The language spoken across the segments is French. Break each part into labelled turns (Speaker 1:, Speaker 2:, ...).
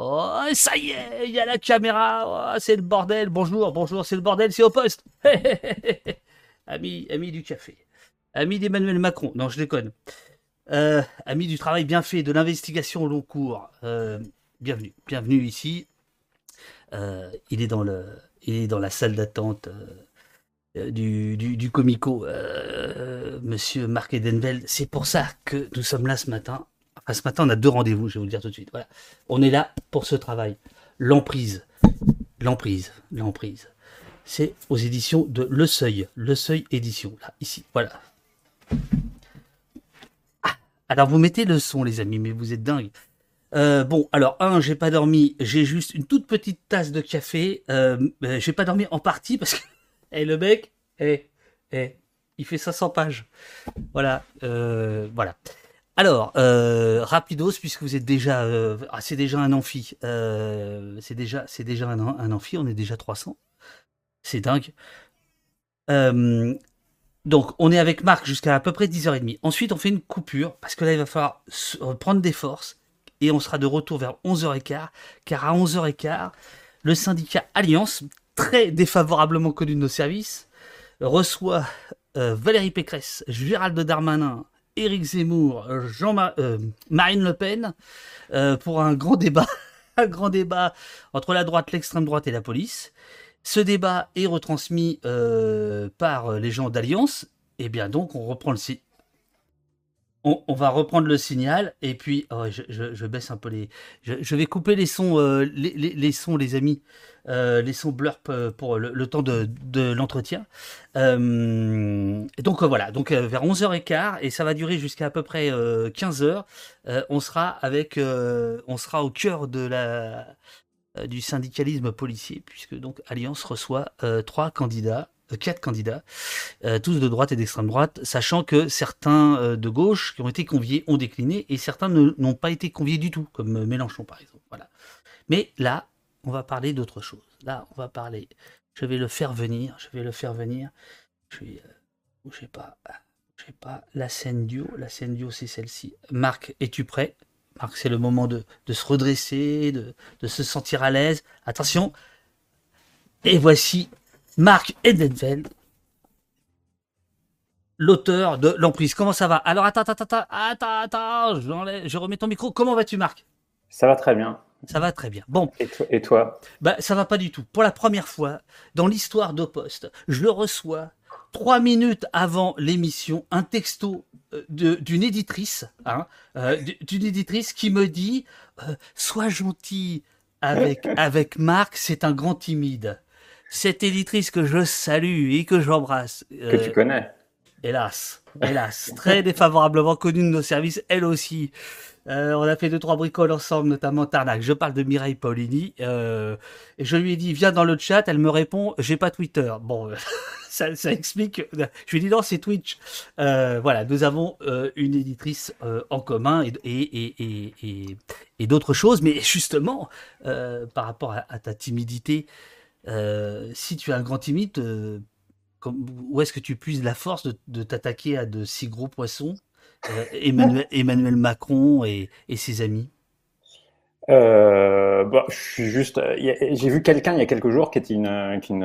Speaker 1: Oh, ça y est, il y a la caméra. Oh, c'est le bordel. Bonjour, bonjour, c'est le bordel, c'est au poste. ami, ami du café. Ami d'Emmanuel Macron. Non, je déconne. Euh, ami du travail bien fait, de l'investigation au long cours. Euh, bienvenue, bienvenue ici. Euh, il est dans le, il est dans la salle d'attente du, comico, Monsieur Marc Edenveld. C'est pour ça que nous sommes là ce matin. Enfin, ce matin, on a deux rendez-vous. Je vais vous le dire tout de suite. On est là pour ce travail. L'emprise, l'emprise, l'emprise. C'est aux éditions de Le Seuil, Le Seuil édition. Là, ici, voilà. Alors vous mettez le son, les amis, mais vous êtes dingues. Euh, bon, alors un, j'ai pas dormi, j'ai juste une toute petite tasse de café. Euh, euh j'ai pas dormi en partie parce que eh, le mec, eh, eh, il fait 500 pages. Voilà, euh, voilà. Alors, euh, rapidos, puisque vous êtes déjà, euh, ah, c'est déjà un amphi, euh, c'est déjà, c'est déjà un, un, amphi, on est déjà 300. C'est dingue. Donc, on est avec Marc jusqu'à à peu près 10h30. Ensuite, on fait une coupure, parce que là, il va falloir prendre des forces, et on sera de retour vers 11h15, car à 11h15, le syndicat Alliance, très défavorablement connu de nos services, reçoit Valérie Pécresse, Gérald Darmanin, Éric Zemmour, Jean euh, Marine Le Pen, euh, pour un grand débat, un grand débat entre la droite, l'extrême droite et la police. Ce débat est retransmis euh, par les gens d'Alliance. Et eh bien donc, on reprend le on, va reprendre le signal et puis oh, je, baisse un peu les. Je, vais couper les sons, euh, les, sons, les amis, euh, les sons blurp euh, pour le, temps de, l'entretien. Donc voilà, donc vers 11h15 et ça va durer jusqu'à à peu près 15h. on sera avec, on sera au cœur de la du syndicalisme policier, puisque donc Alliance reçoit trois candidats, quatre candidats, tous de droite et d'extrême droite, sachant que certains de gauche qui ont été conviés ont décliné et certains n'ont pas été conviés du tout, comme Mélenchon par exemple. Voilà. Mais là, on va parler d'autre chose. Là, on va parler. Je vais le faire venir. Je vais le faire venir. Je suis, sais pas, je sais pas. La scène duo. La scène duo, c'est celle-ci. Marc, es-tu prêt? Marc, c'est le moment de, se redresser, de se sentir à l'aise. Attention. Et voici Marc Edenfeld, l'auteur de L'Emprise. Comment ça va? Alors, attends, attends, attends, attends, attends, je remets ton micro. Comment vas-tu, Marc?
Speaker 2: Ça va très bien.
Speaker 1: Ça va très bien. Bon.
Speaker 2: Et toi, et toi?
Speaker 1: Bah, Ça va pas du tout. Pour la première fois dans l'histoire d'Opost, je le reçois trois minutes avant l'émission, un texto euh, d'une éditrice, hein, euh, d'une éditrice qui me dit euh, Sois gentil avec, avec Marc, c'est un grand timide. Cette éditrice que je salue et que j'embrasse.
Speaker 2: que tu connais.
Speaker 1: Hélas, hélas, très défavorablement connue de nos services, elle aussi. Euh, on a fait deux trois bricoles ensemble, notamment Tarnac. Je parle de Mireille Paulini euh, et je lui ai dit viens dans le chat. Elle me répond j'ai pas Twitter. Bon, ça, ça, explique. Je lui ai dit non c'est Twitch. Euh, voilà, nous avons euh, une éditrice euh, en commun et et et et, et d'autres choses. Mais justement, euh, par rapport à, à ta timidité, si tu es un grand timide, comme, où est-ce que tu puises la force de, de t'attaquer à de si gros poissons? Euh, Emmanuel, Emmanuel, Macron et, et ses amis?
Speaker 2: Euh, bah, je suis juste. J'ai vu quelqu'un il y a quelques jours qui est une, une,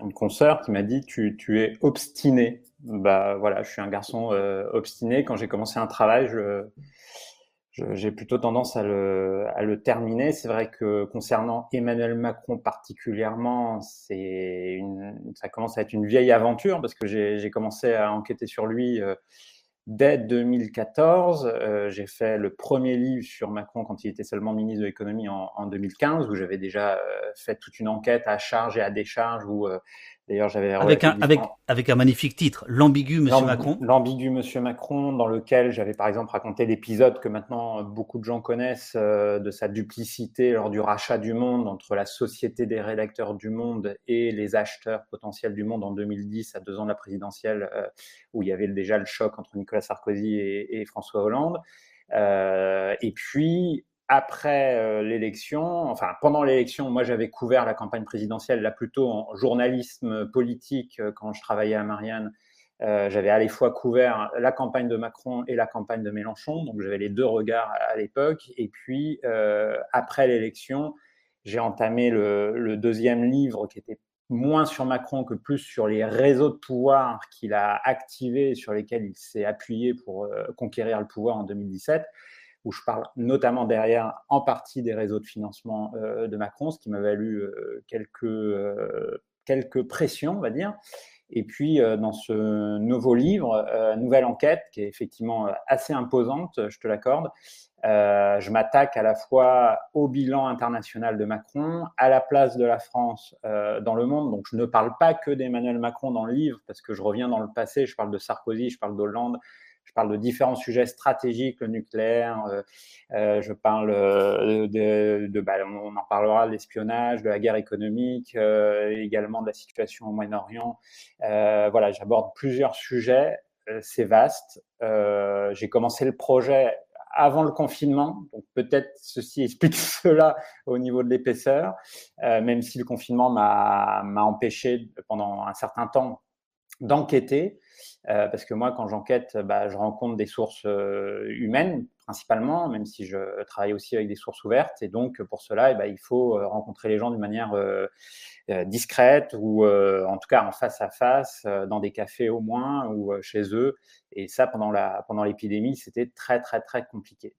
Speaker 2: une consoeur qui m'a dit tu, tu es obstiné. Bah voilà, je suis un garçon euh, obstiné. Quand j'ai commencé un travail, je j'ai plutôt tendance à le, à le terminer. C'est vrai que concernant Emmanuel Macron particulièrement, c'est une, ça commence à être une vieille aventure parce que j'ai commencé à enquêter sur lui. Euh, Dès 2014, euh, j'ai fait le premier livre sur Macron quand il était seulement ministre de l'économie en, en, 2015, où j'avais déjà euh, fait toute une enquête à charge et à décharge, où D'ailleurs, j'avais
Speaker 1: avec un, avec, avec un magnifique titre, L'ambigu Monsieur Macron.
Speaker 2: L'ambigu Monsieur Macron, dans lequel j'avais par exemple raconté l'épisode que maintenant beaucoup de gens connaissent euh, de sa duplicité lors du rachat du Monde entre la Société des rédacteurs du Monde et les acheteurs potentiels du Monde en 2010, à deux ans de la présidentielle, euh, où il y avait déjà le choc entre Nicolas Sarkozy et, et François Hollande. Euh, et puis, après euh, l'élection, enfin pendant l'élection, moi j'avais couvert la campagne présidentielle là plutôt en journalisme politique euh, quand je travaillais à Marianne j'avais à la fois couvert la campagne de Macron et la campagne de Mélenchon, donc j'avais les deux regards à, l'époque. Et puis, après l'élection, j'ai entamé le, deuxième livre qui était moins sur Macron que plus sur les réseaux de pouvoir qu'il a activés sur lesquels il s'est appuyé pour conquérir le pouvoir en 2017 où je parle notamment derrière en partie des réseaux de financement euh, de Macron, ce qui m'a valu euh, quelques, euh, quelques pressions, on va dire. Et puis, dans ce nouveau livre, nouvelle enquête, qui est effectivement assez imposante, je te l'accorde, je m'attaque à la fois au bilan international de Macron, à la place de la France dans le monde. Donc, je ne parle pas que d'Emmanuel Macron dans le livre, parce que je reviens dans le passé, je parle de Sarkozy, je parle d'Hollande, je parle de différents sujets stratégiques, le nucléaire, euh, euh, je parle euh, de, bah, on en parlera, l'espionnage, de la guerre économique, également de la situation au Moyen-Orient. voilà, j'aborde plusieurs sujets, c'est vaste. J'ai commencé le projet avant le confinement. Donc peut-être ceci explique cela au niveau de l'épaisseur, même si le confinement m'a empêché pendant un certain temps d'enquêter. Euh, parce que moi, quand j'enquête, bah, je rencontre des sources euh, humaines principalement, même si je travaille aussi avec des sources ouvertes. Et donc, pour cela, eh ben, il faut euh, rencontrer les gens d'une manière discrète ou en tout cas en face à face, dans des cafés au moins ou chez eux. Et ça, pendant l'épidémie, pendant c'était très, très, très compliqué.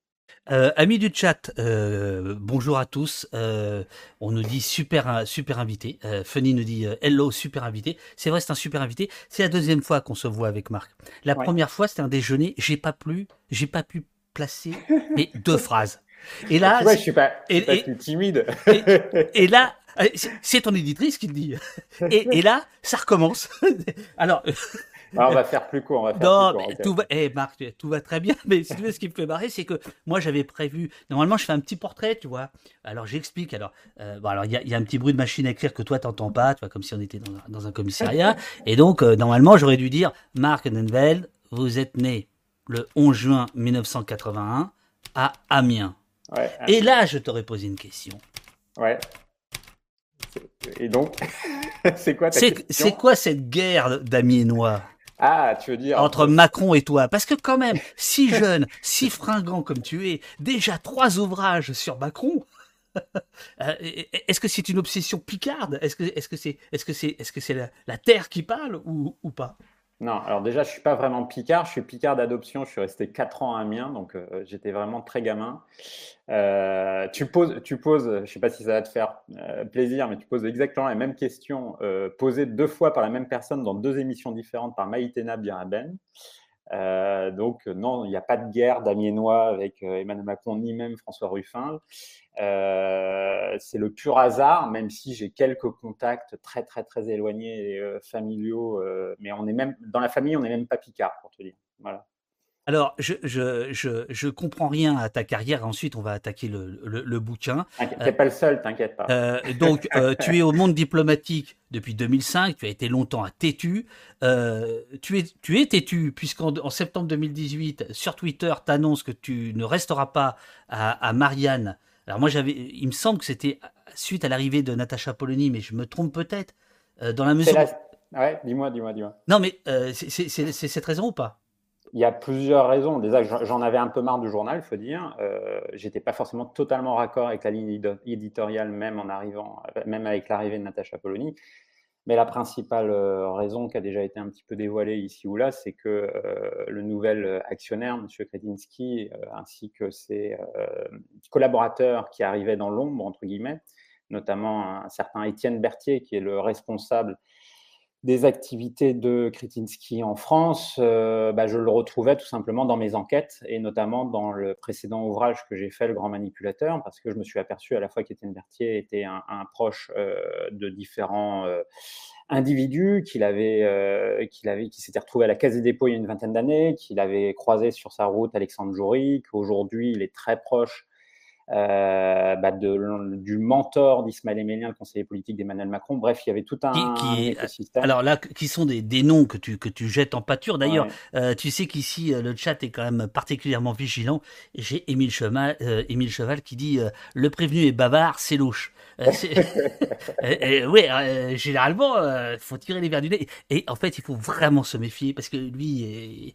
Speaker 1: Euh, amis du chat, euh, bonjour à tous. Euh, on nous dit super, super invité. Funny nous dit hello, super invité. C'est vrai, c'est un super invité. C'est la deuxième fois qu'on se voit avec Marc. La première fois, c'était un déjeuner. J'ai pas pu, j'ai pas pu placer mais deux phrases.
Speaker 2: Et là, je suis pas, timide.
Speaker 1: Et, là, c'est ton éditrice qui le dit. Et, et là, ça recommence. Alors,
Speaker 2: on va faire plus court. On va faire
Speaker 1: non, mais tout va. Eh, Marc, tout va très bien. Mais si tu veux, ce qui me fait marrer, c'est que moi, j'avais prévu. Normalement, je fais un petit portrait, tu vois. Alors, j'explique. Alors, euh, bon, alors, il y, a un petit bruit de machine à écrire que toi, t'entends pas, tu vois, comme si on était dans, un commissariat. Et donc, euh, normalement, j'aurais dû dire, Marc Nenveld, vous êtes né le 11 juin 1981 à Amiens. Ouais, Et là, je t'aurais posé une question.
Speaker 2: Ouais. Et donc, c'est quoi ta question?
Speaker 1: C'est quoi cette guerre d'Amiénois?
Speaker 2: Ah, tu veux dire
Speaker 1: entre Macron et toi, parce que quand même, si jeune, si fringant comme tu es, déjà trois ouvrages sur Macron. Euh, est-ce que c'est une obsession picarde? Est-ce que est-ce que c'est est-ce que c'est est-ce que c'est la, terre qui parle ou, ou pas?
Speaker 2: Non, alors déjà, je suis pas vraiment picard. Je suis picard d'adoption. Je suis resté 4 ans à Amiens, donc euh, j'étais vraiment très gamin. Euh, tu poses, tu poses, je sais pas si ça va te faire euh, plaisir, mais tu poses exactement la même question posée deux fois par la même personne dans deux émissions différentes par Maïtena Biraben. Donc non, il n'y a pas de guerre d'Amiénois avec Emmanuel Macron ni même François Ruffin. Euh, c'est le pur hasard, même si j'ai quelques contacts très très très éloignés et familiaux, mais on est même dans la famille, on n'est même pas picard pour te dire. Voilà.
Speaker 1: Alors, je, je, je, je, comprends rien à ta carrière. Ensuite, on va attaquer le, le, le bouquin.
Speaker 2: T'es pas le seul, t'inquiète pas.
Speaker 1: Euh, donc, euh, tu es au monde diplomatique depuis 2005. Tu as été longtemps à Tétu. Euh, tu, es, tu es Tétu, puisqu'en en septembre 2018, sur Twitter, tu annonces que tu ne resteras pas à, à Marianne. Alors, moi, j'avais, il me semble que c'était suite à l'arrivée de Natacha Polony, mais je me trompe peut-être. Euh, dans la mesure.
Speaker 2: Ouais, dis-moi, dis-moi, dis-moi.
Speaker 1: Non, mais euh, c'est cette raison ou pas?
Speaker 2: Il y a plusieurs raisons. Déjà, j'en avais un peu marre du journal, il faut dire. Euh, J'étais pas forcément totalement raccord avec la ligne éditoriale, même en arrivant, même avec l'arrivée de Natacha Polony. Mais la principale euh, raison qui a déjà été un petit peu dévoilée ici ou là, c'est que euh, le nouvel actionnaire, M. Kretinsky, euh, ainsi que ses collaborateurs qui arrivaient dans l'ombre, entre guillemets, notamment un certain Étienne Berthier, qui est le responsable des activités de Kretinsky en France, euh, bah, je le retrouvais tout simplement dans mes enquêtes et notamment dans le précédent ouvrage que j'ai fait, Le Grand Manipulateur, parce que je me suis aperçu à la fois qu'Étienne Berthier était un, proche euh, de différents euh, individus qu'il avait, qu'il avait, qui s'était retrouvé à la Caisse des dépôts il y a une vingtaine d'années, qu'il avait croisé sur sa route Alexandre Jory, qu'aujourd'hui il est très proche euh, bah de, du mentor d'Ismaël Emélien, le conseiller politique d'Emmanuel Macron. Bref, il y avait tout un,
Speaker 1: qui, écosystème. Alors là, qui sont des, des, noms que tu, que tu jettes en pâture. D'ailleurs, euh, tu sais qu'ici, euh, le chat est quand même particulièrement vigilant. J'ai Émile Cheval, euh, Émile Cheval qui dit euh, Le prévenu est bavard, c'est louche. oui, généralement, il faut tirer les verres du nez. Et en fait, il faut vraiment se méfier parce que lui,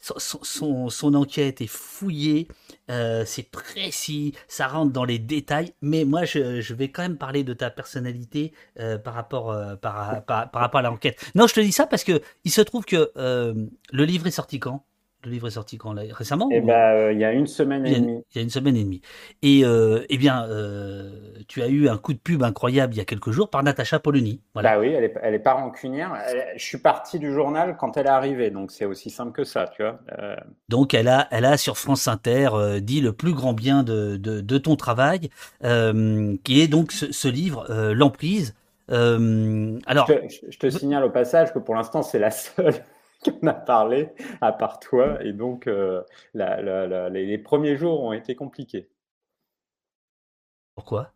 Speaker 1: son, enquête est fouillée, euh, c'est précis, ça rentre dans les détails, mais moi je, vais quand même parler de ta personnalité euh, par, rapport, euh, par, rapport à l'enquête. Non, je te dis ça parce que il se trouve que le livre est sorti quand? Le livre est sorti quand récemment
Speaker 2: Eh ben, euh, il y a une semaine et demie.
Speaker 1: Il y a une semaine et demie. Et euh, eh bien, euh, tu as eu un coup de pub incroyable il y a quelques jours par Natacha Polony.
Speaker 2: Voilà. Bah oui, elle est, elle est pas rancunière. je suis parti du journal quand elle est arrivée, donc c'est aussi simple que ça, tu vois.
Speaker 1: Donc elle a, elle a sur France Inter dit le plus grand bien de, de, de ton travail, qui est donc ce, ce livre, L'emprise. alors,
Speaker 2: je te, je te signale au passage que pour l'instant c'est la seule qu'on a parlé, à part toi. Et donc, euh, la, la, la, les, premiers jours ont été compliqués.
Speaker 1: Pourquoi?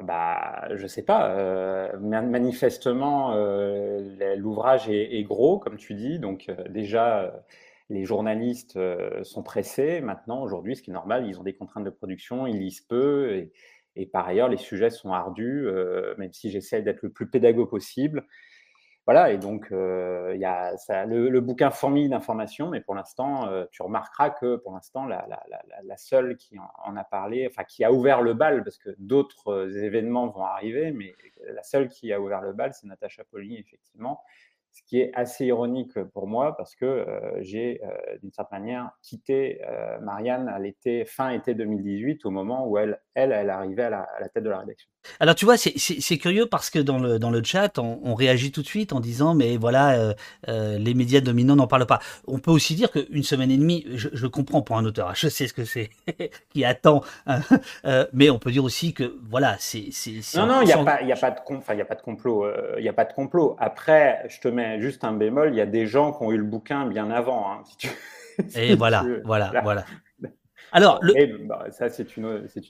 Speaker 2: Bah, je sais pas. Euh, manifestement, euh, l'ouvrage est, est, gros, comme tu dis. Donc, déjà, les journalistes sont pressés. Maintenant, aujourd'hui, ce qui est normal, ils ont des contraintes de production, ils lisent peu. Et, et par ailleurs, les sujets sont ardus, même si j'essaie d'être le plus pédago possible voilà, et donc euh, il y a le, bouquin fourmille d'informations, mais pour l'instant, euh, tu remarqueras que pour l'instant, la, seule qui en, a parlé, enfin qui a ouvert le bal, parce que d'autres événements vont arriver, mais la seule qui a ouvert le bal, c'est Natacha Polony, effectivement ce qui est assez ironique pour moi parce que euh, j'ai euh, d'une certaine manière quitté euh, Marianne à l'été fin été 2018 au moment où elle elle elle arrivait à la tête de la rédaction.
Speaker 1: Alors tu vois c'est curieux parce que dans le dans le chat on, on, réagit tout de suite en disant mais voilà euh, euh, les médias dominants n'en parlent pas. On peut aussi dire qu'une semaine et demie je, je, comprends pour un auteur hein, je sais ce que c'est qui attend hein, euh, mais on peut dire aussi que voilà c'est
Speaker 2: non non il y a pas il y a pas de enfin il y a pas de complot il y a pas de complot après je te mets juste un bémol, il y a des gens qui ont eu le bouquin bien avant. Hein, si tu...
Speaker 1: Et voilà, voilà, voilà. Alors,
Speaker 2: le, bah, ça, c'est une,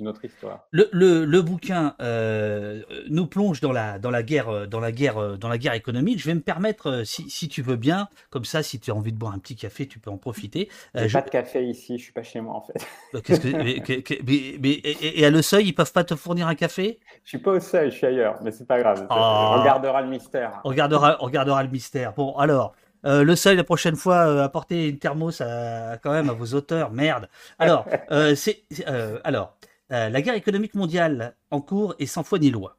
Speaker 2: autre histoire.
Speaker 1: Le, le, le bouquin euh, nous plonge dans la, dans la guerre, dans la guerre, dans la guerre économique. Je vais me permettre, euh, si, si tu veux bien, comme ça, si tu as envie de boire un petit café, tu peux en profiter.
Speaker 2: Euh, je... pas de café ici, je suis pas chez moi en fait.
Speaker 1: Bah, qu'est-ce que, mais, mais, mais, et, et, à le seuil, ils peuvent pas te fournir un café?
Speaker 2: Je suis pas au seuil, je suis ailleurs, mais c'est pas grave. Oh. On regardera le mystère.
Speaker 1: On regardera, on regardera le mystère. Bon, alors. Euh, le seuil la prochaine fois, euh, apportez une thermos à, quand même à vos auteurs. Merde. Alors, euh, c'est euh, alors la guerre économique mondiale en cours est sans foi ni loi.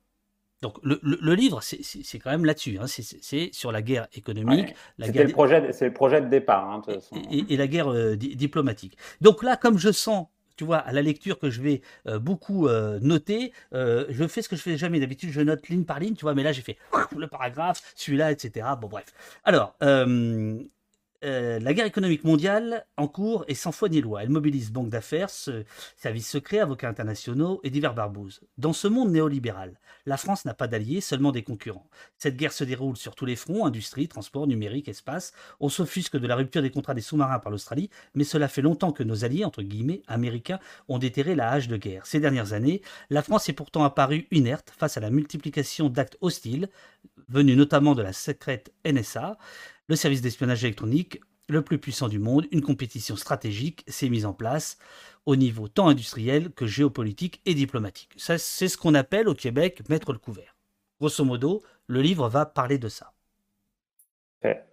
Speaker 1: Donc le, le, le livre, c'est quand même là-dessus. Hein, c'est sur la guerre économique. Ouais,
Speaker 2: la guerre... le projet, c'est le projet de départ. Hein, de
Speaker 1: et, et, et, la guerre di diplomatique. Donc là, comme je sens tu vois, à la lecture que je vais euh, beaucoup euh, noter, euh, je fais ce que je fais jamais. D'habitude, je note ligne par ligne, tu vois, mais là, j'ai fait le paragraphe, celui-là, etc. Bon, bref. Alors, euh, la guerre économique mondiale en cours est sans foi ni loi. Elle mobilise banques d'affaires, services secrets, avocats internationaux et divers barbouzes. Dans ce monde néolibéral, la France n'a pas d'alliés, seulement des concurrents. Cette guerre se déroule sur tous les fronts, industrie, transport, numérique, espace. On s'offusque de la rupture des contrats des sous-marins par l'Australie, mais cela fait longtemps que nos alliés, entre guillemets, américains, ont déterré la hache de guerre. Ces dernières années, la France est pourtant apparue inerte face à la multiplication d'actes hostiles, venus notamment de la secrète NSA, le service d'espionnage électronique le plus puissant du monde, une compétition stratégique s'est mise en place au niveau tant industriel que géopolitique et diplomatique. Ça, c'est ce qu'on appelle au Québec mettre le couvert. Grosso modo, le livre va parler de ça.
Speaker 2: Ouais.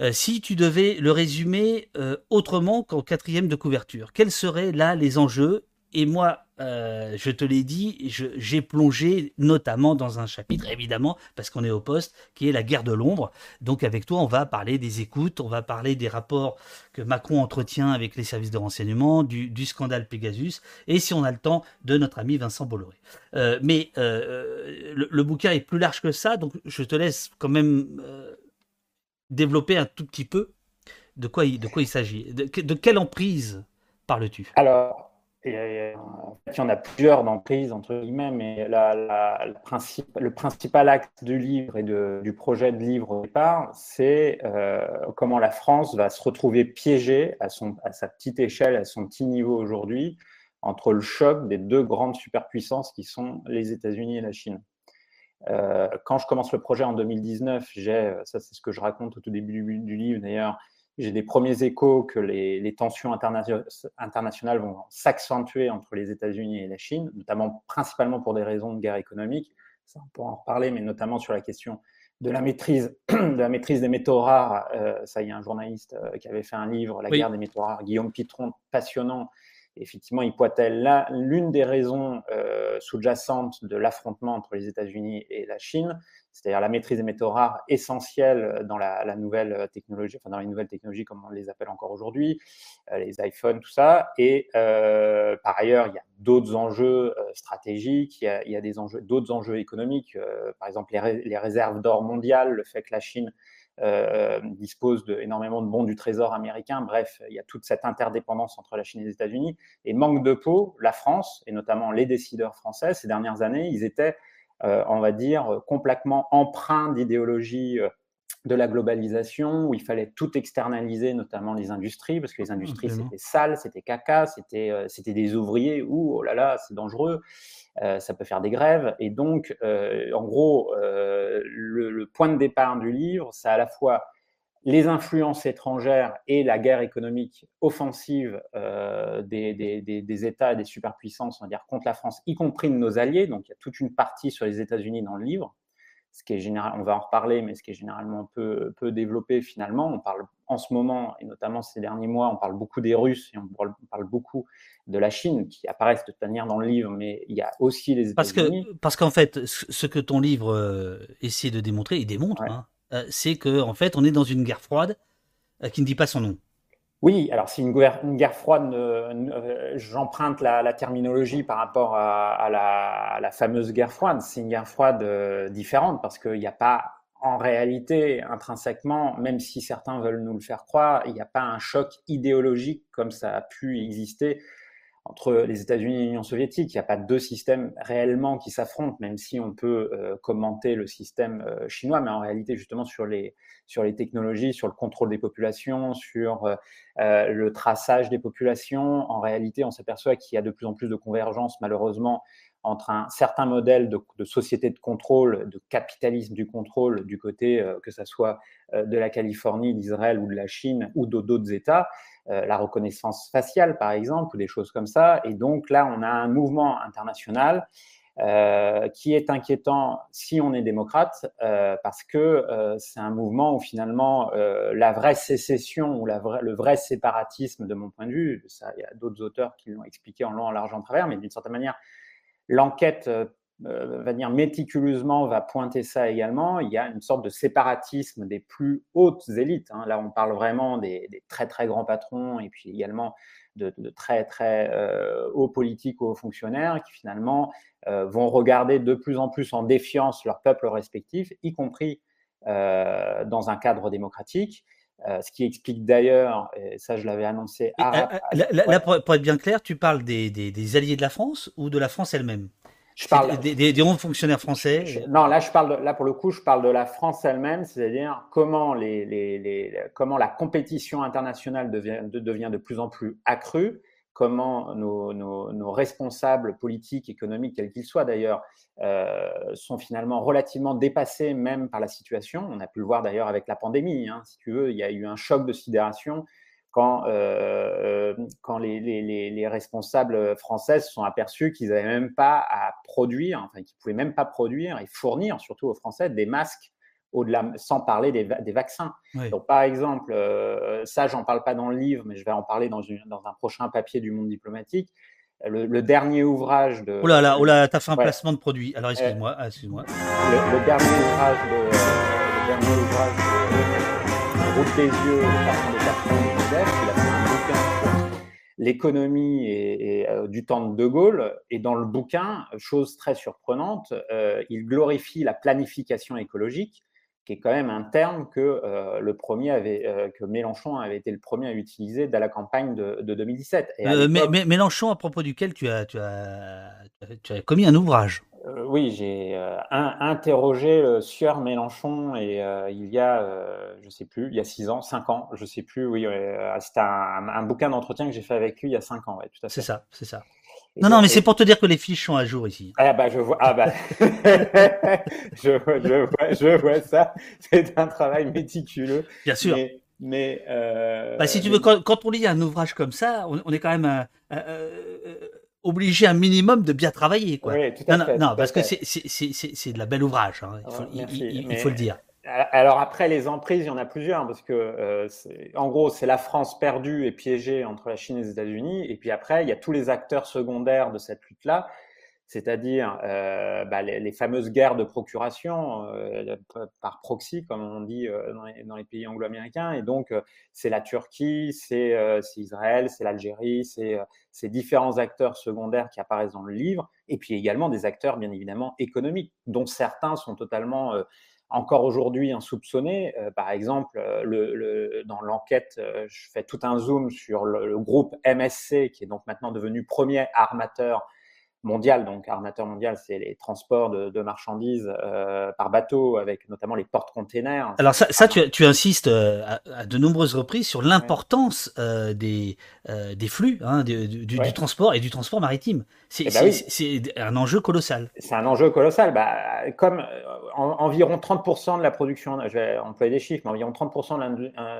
Speaker 1: Euh, si tu devais le résumer euh, autrement qu'en quatrième de couverture, quels seraient là les enjeux? Et moi, euh, je te l'ai dit, j'ai plongé notamment dans un chapitre, évidemment, parce qu'on est au poste, qui est la guerre de l'ombre. Donc avec toi, on va parler des écoutes, on va parler des rapports que Macron entretient avec les services de renseignement, du, scandale Pegasus, et si on a le temps, de notre ami Vincent Bolloré. Euh, mais euh, le, bouquin est plus large que ça, donc je te laisse quand même développer un tout petit peu de quoi il, de quoi il s'agit. De, de quelle emprise parles-tu?
Speaker 2: Alors, il y en a plusieurs d'emprises, entre guillemets, mais le principal acte du livre et du projet de livre au départ, c'est euh, comment la France va se retrouver piégée à, sa petite échelle, à son petit niveau aujourd'hui, entre le choc des deux grandes superpuissances qui sont les États-Unis et la Chine. Euh, quand je commence le projet en 2019, j'ai, ça c'est ce que je raconte au tout début du livre d'ailleurs, j'ai des premiers échos que les, tensions internationales vont s'accentuer entre les États-Unis et la Chine, notamment principalement pour des raisons de guerre économique. Ça, on pourra en reparler, mais notamment sur la question de la maîtrise, de la maîtrise des métaux rares. Euh, ça, il y a un journaliste euh, qui avait fait un livre, La guerre des métaux rares, Guillaume Pitron, passionnant. effectivement, il pointait là l'une des raisons euh, sous-jacentes de l'affrontement entre les États-Unis et la Chine, c'est-à-dire la maîtrise des métaux rares essentielle dans la, nouvelle technologie, enfin dans les nouvelles technologies comme on les appelle encore aujourd'hui, euh, les iPhones, tout ça. Et euh, par ailleurs, il y a d'autres enjeux euh, stratégiques, il y a, des enjeux, d'autres enjeux économiques, par exemple les, réserves d'or mondiales, le fait que la Chine dispose de, énormément de bons du trésor américain. Bref, il y a toute cette interdépendance entre la Chine et les États-Unis. Et manque de peau, la France, et notamment les décideurs français, ces dernières années, ils étaient euh, on va dire, complètement empreint d'idéologie euh, de la globalisation, où il fallait tout externaliser, notamment les industries, parce que les industries, c'était sale, c'était caca, c'était euh, des ouvriers, ou oh là là, c'est dangereux, ça peut faire des grèves. Et donc, en gros, le, le, point de départ du livre, c'est à la fois les influences étrangères et la guerre économique offensive euh, des, États et des superpuissances, on va dire, contre la France, y compris de nos alliés. Donc, il y a toute une partie sur les États-Unis dans le livre, ce qui est général, on va en reparler, mais ce qui est généralement peu, peu développé finalement. On parle en ce moment, et notamment ces derniers mois, on parle beaucoup des Russes et on parle, beaucoup de la Chine, qui apparaissent de toute manière dans le livre, mais il y a aussi les
Speaker 1: États-Unis. Parce, que, parce qu'en fait, ce que ton livre euh, essaie de démontrer, il démontre, hein, c'est qu'en en fait, on est dans une guerre froide euh, qui ne dit pas son nom.
Speaker 2: Oui, alors c'est une guerre, une guerre froide, euh, j'emprunte la, terminologie par rapport à, la, fameuse guerre froide. C'est une guerre froide différente parce qu'il n'y a pas, en réalité, intrinsèquement, même si certains veulent nous le faire croire, il n'y a pas un choc idéologique comme ça a pu exister entre les États-Unis et l'Union soviétique. Il n'y a pas deux systèmes réellement qui s'affrontent, même si on peut euh, commenter le système euh, chinois, mais en réalité, justement, sur les, sur les technologies, sur le contrôle des populations, sur euh, le traçage des populations, en réalité, on s'aperçoit qu'il y a de plus en plus de convergence, malheureusement, entre un certain modèle de, société de contrôle, de capitalisme du contrôle, du côté que ce soit de la Californie, d'Israël ou de la Chine ou d'autres États, la reconnaissance faciale, par exemple, ou des choses comme ça. Et donc là, on a un mouvement international euh, qui est inquiétant si on est démocrate, euh, parce que c'est un mouvement où finalement la vraie sécession ou le vrai séparatisme, de mon point de vue, ça, il y a d'autres auteurs qui l'ont expliqué en long, en large, en travers, mais d'une certaine manière, l'enquête euh, va dire méticuleusement va pointer ça également. Il y a une sorte de séparatisme des plus hautes élites. Hein. Là, on parle vraiment des, très très grands patrons et puis également de, très très euh, hauts politiques, hauts fonctionnaires qui finalement euh, vont regarder de plus en plus en défiance leur peuple respectif, y compris dans un cadre démocratique. ce qui explique d'ailleurs, et ça je l'avais annoncé.
Speaker 1: À, là, pour, être bien clair, tu parles des alliés de la France ou de la France elle-même? Je parle des, des, hauts fonctionnaires français.
Speaker 2: non, là, je parle de, là pour le coup, je parle de la France elle-même, c'est-à-dire comment les, les, les, comment la compétition internationale devient de, devient de plus en plus accrue, comment nos, nos, nos responsables politiques, économiques, quels qu'ils soient d'ailleurs, euh, sont finalement relativement dépassés même par la situation. On a pu le voir d'ailleurs avec la pandémie. Hein, si tu veux, il y a eu un choc de sidération quand, euh, quand les, les, les, responsables français se sont aperçus qu'ils n'avaient même pas à produire, enfin qu'ils ne pouvaient même pas produire et fournir, surtout aux Français, des masques au-delà, sans parler des, des vaccins. Donc, par exemple, euh, ça, j'en parle pas dans le livre, mais je vais en parler dans, une, dans un prochain papier du Monde diplomatique. Le, dernier ouvrage de.
Speaker 1: Oh là là, oh là, t'as fait un placement de produit. Alors excuse-moi, euh, excuse-moi.
Speaker 2: Le, dernier ouvrage de, le dernier ouvrage de Route des yeux, l'économie et, euh, du temps de De Gaulle. Et dans le bouquin, chose très surprenante, euh, il glorifie la planification écologique qui est quand même un terme que euh, le premier avait, que Mélenchon avait été le premier à utiliser dans la campagne de, 2017.
Speaker 1: Euh, mais, Mélenchon, à propos duquel tu as, tu as, tu as commis un ouvrage.
Speaker 2: Oui, j'ai interrogé le sieur Mélenchon et il y a, je sais plus, il y a six ans, cinq ans, je sais plus. Oui, c'était un, un, bouquin d'entretien que j'ai fait avec lui il y a cinq ans. Ouais, tout à
Speaker 1: fait. C'est ça, c'est ça. Non, non, mais c'est pour te dire que les fiches sont à jour ici.
Speaker 2: Ah bah je vois, ah bah, je, vois, je, vois, je vois ça. C'est un travail méticuleux.
Speaker 1: Bien sûr.
Speaker 2: Mais, euh,
Speaker 1: bah, si tu veux, quand, on lit un ouvrage comme ça, on, est quand même euh, euh, obligé un minimum de bien travailler, quoi.
Speaker 2: Oui, tout à
Speaker 1: non,
Speaker 2: fait,
Speaker 1: non, parce que c'est c'est de la belle ouvrage. Hein. Il, faut, il, faut, le dire.
Speaker 2: Alors après, les emprises, il y en a plusieurs, parce que euh, en gros, c'est la France perdue et piégée entre la Chine et les États-Unis. Et puis après, il y a tous les acteurs secondaires de cette lutte-là, c'est-à-dire euh, bah, les, fameuses guerres de procuration euh, par proxy, comme on dit dans les, pays anglo-américains. Et donc, c'est la Turquie, c'est Israël, c'est l'Algérie, c'est ces différents acteurs secondaires qui apparaissent dans le livre. Et puis également des acteurs, bien évidemment, économiques, dont certains sont totalement encore aujourd'hui insoupçonné. Euh, par exemple, euh, le, dans l'enquête, euh, je fais tout un zoom sur le, groupe MSC, qui est donc maintenant devenu premier armateur mondial. Donc, armateur mondial, c'est les transports de, marchandises euh, par bateau, avec notamment les porte-containers.
Speaker 1: Alors ça, ça tu, tu insistes euh, à, de nombreuses reprises sur l'importance euh, des, des flux, hein, du, du, transport et du transport maritime. C'est eh ben un enjeu colossal.
Speaker 2: C'est un enjeu colossal. Bah, comme environ 30% de la production, je vais employer des chiffres, mais environ 30%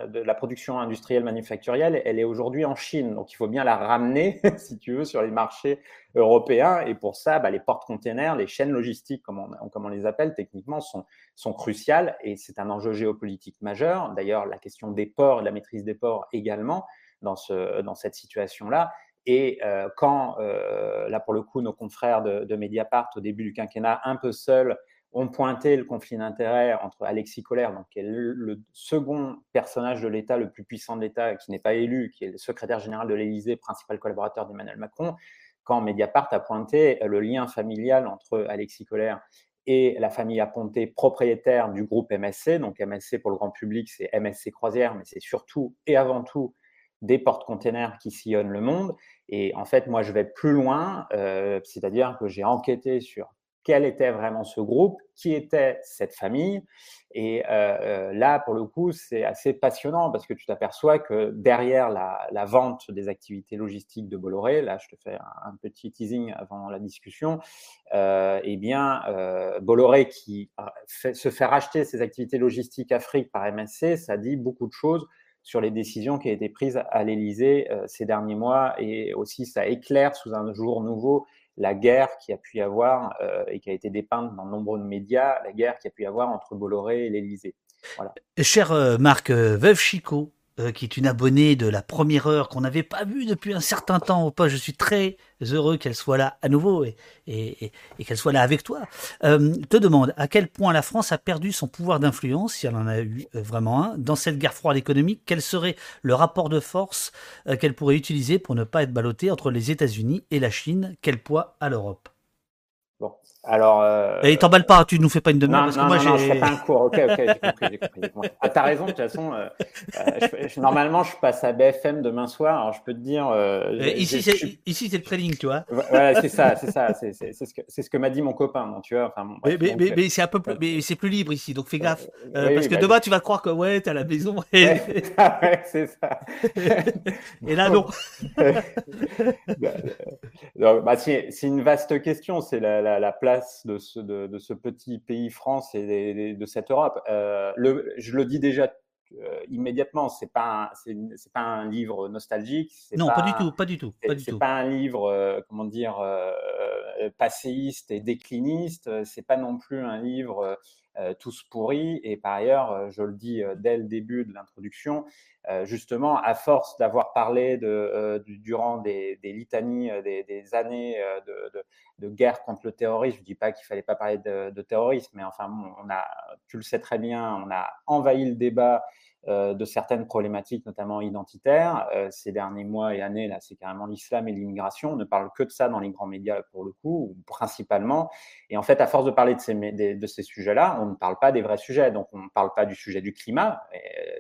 Speaker 2: de la, production industrielle manufacturielle, elle est aujourd'hui en Chine. Donc il faut bien la ramener, si tu veux, sur les marchés européens. Et pour ça, bah, les portes-containers, les chaînes logistiques, comme on, comme on, les appelle techniquement, sont, sont cruciales. Et c'est un enjeu géopolitique majeur. D'ailleurs, la question des ports, de la maîtrise des ports également dans, ce, dans cette situation-là. Et euh, quand, euh, là pour le coup, nos confrères de, Mediapart, au début du quinquennat, un peu seuls, ont pointé le conflit d'intérêts entre Alexis Colère, donc, qui est le, le second personnage de l'État, le plus puissant de l'État, qui n'est pas élu, qui est le secrétaire général de l'Élysée, principal collaborateur d'Emmanuel Macron, quand Mediapart a pointé le lien familial entre Alexis Colère et la famille Aponté, propriétaire du groupe MSC. Donc MSC pour le grand public, c'est MSC Croisière, mais c'est surtout et avant tout des porte-containers qui sillonnent le monde. Et en fait, moi, je vais plus loin, euh, c'est-à-dire que j'ai enquêté sur quel était vraiment ce groupe, qui était cette famille. Et euh, euh, là, pour le coup, c'est assez passionnant parce que tu t'aperçois que derrière la, vente des activités logistiques de Bolloré, là, je te fais un, petit teasing avant la discussion, euh, eh bien, Bolloré qui se fait racheter ses activités logistiques Afrique par MSC, ça dit beaucoup de choses sur les décisions qui ont été prises à l'Élysée ces derniers mois et aussi ça éclaire sous un jour nouveau la guerre qui a pu y avoir euh, et qui a été dépeinte dans de nombreux médias, la guerre qui a pu y avoir entre Bolloré et l'Élysée.
Speaker 1: Voilà. Cher euh, Marc, euh, Veuve Chico, euh, qui est une abonnée de la première heure qu'on n'avait pas vue depuis un certain temps au poste. Je suis très heureux qu'elle soit là à nouveau et, et, et, qu'elle soit là avec toi. Euh, te demande à quel point la France a perdu son pouvoir d'influence, si elle en a eu euh, vraiment un, dans cette guerre froide économique. Quel serait le rapport de force euh, qu'elle pourrait utiliser pour ne pas être ballottée entre les États-Unis et la Chine? Quel poids à l'Europe?
Speaker 2: Alors. Euh...
Speaker 1: Et t'emballe pas, tu nous fais pas une demi-heure parce
Speaker 2: non,
Speaker 1: que moi
Speaker 2: j'ai. Non, je fais pas un cours. Ok, ok, j'ai compris, j'ai compris. Ah, t'as raison. De toute façon, euh, euh, je, normalement, je passe à BFM demain soir. Alors, je peux te dire. Euh,
Speaker 1: ici, c'est ici, c'est le trading, tu vois.
Speaker 2: Voilà, c'est ça, c'est ça. C'est ce que c'est ce que m'a dit mon copain. Tu vois. Enfin, bon,
Speaker 1: mais, mais, mais, c'est un peu plus, mais c'est plus libre ici, donc fais gaffe, parce que bah, demain, tu vas croire que ouais, t'es à la maison. Et...
Speaker 2: Ouais, c'est ça.
Speaker 1: et là, non.
Speaker 2: bah, c'est une vaste question. C'est la, la, la place de ce de de, ce petit pays France et de, cette Europe. Euh, le, je le dis déjà euh, immédiatement, c'est pas c'est pas un livre nostalgique.
Speaker 1: Non, pas, du tout, pas du tout, pas du
Speaker 2: tout. pas un livre, euh, comment dire, passéiste et décliniste. C'est pas non plus un livre tous pourris. Et par ailleurs, je le dis dès le début de l'introduction, justement, à force d'avoir parlé de, durant des, litanies, des, années de, guerre contre le terrorisme. Je dis pas qu'il fallait pas parler de, terrorisme, mais enfin, on a, tu le sais très bien, on a envahi le débat euh, de certaines problématiques, notamment identitaires. Euh, ces derniers mois et années, là, c'est carrément l'islam et l'immigration. On ne parle que de ça dans les grands médias pour le coup, ou principalement. Et en fait, à force de parler de ces, de ces sujets-là, on ne parle pas des vrais sujets. Donc, on ne parle pas du sujet du climat.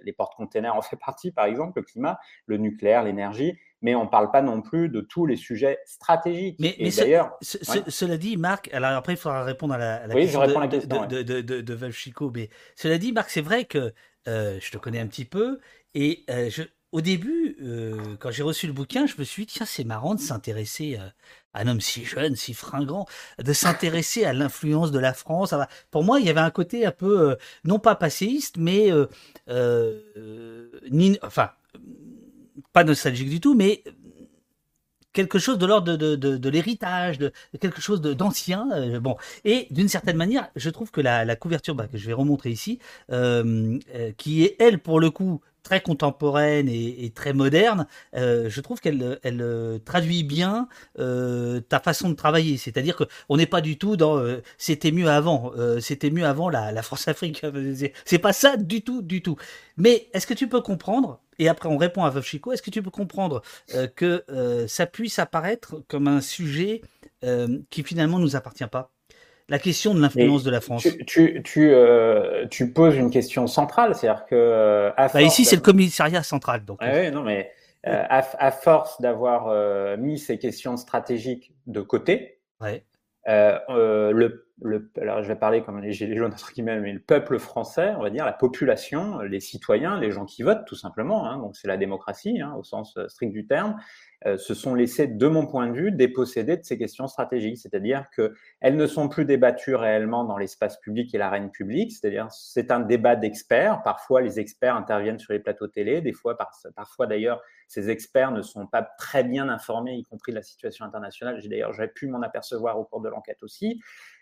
Speaker 2: les portes-containers en fait partie, par exemple, le climat, le nucléaire, l'énergie mais on ne parle pas non plus de tous les sujets stratégiques.
Speaker 1: Mais, d'ailleurs, cela dit, Marc, alors après il faudra répondre à la, question, de, de, de, de, Chico, mais cela dit, Marc, c'est vrai que euh, je te connais un petit peu, et euh, au début, euh, quand j'ai reçu le bouquin, je me suis dit, tiens, c'est marrant de s'intéresser à un homme si jeune, si fringant, de s'intéresser à l'influence de la France. Pour moi, il y avait un côté un peu, non pas passéiste, mais, ni, enfin, pas nostalgique du tout, mais quelque chose de l'ordre de, l'héritage, de, quelque chose d'ancien. Euh, bon, et d'une certaine manière, je trouve que la, couverture bah, que je vais remontrer ici, euh, euh, qui est elle pour le coup très contemporaine et, très moderne, je trouve qu'elle elle, traduit bien ta façon de travailler. C'est-à-dire que on n'est pas du tout dans c'était mieux avant, c'était mieux avant la, la France-Afrique. C'est pas ça du tout, du tout. Mais est-ce que tu peux comprendre et après on répond à Veuve Chico, est-ce que tu peux comprendre euh, que euh, ça puisse apparaître comme un sujet euh, qui finalement nous appartient pas? La question de l'influence de la France.
Speaker 2: Tu, tu, tu, poses une question centrale, c'est-à-dire que
Speaker 1: bah, ici c'est le commissariat central, donc.
Speaker 2: Ah oui, non mais à, force d'avoir mis ces questions stratégiques de côté, ouais. le alors je vais parler comme les gilets jaunes entre guillemets, mais le peuple français, on va dire la population, les citoyens, les gens qui votent tout simplement, hein, donc c'est la démocratie hein, au sens euh, strict du terme, euh, se sont laissés, de mon point de vue, déposséder de ces questions stratégiques, c'est-à-dire qu'elles ne sont plus débattues réellement dans l'espace public et l'arène publique, c'est-à-dire c'est un débat d'experts, parfois les experts interviennent sur les plateaux télé, des fois, parfois d'ailleurs, ces experts ne sont pas très bien informés, y compris de la situation internationale, j'ai d'ailleurs j'ai pu m'en apercevoir au cours de l'enquête aussi,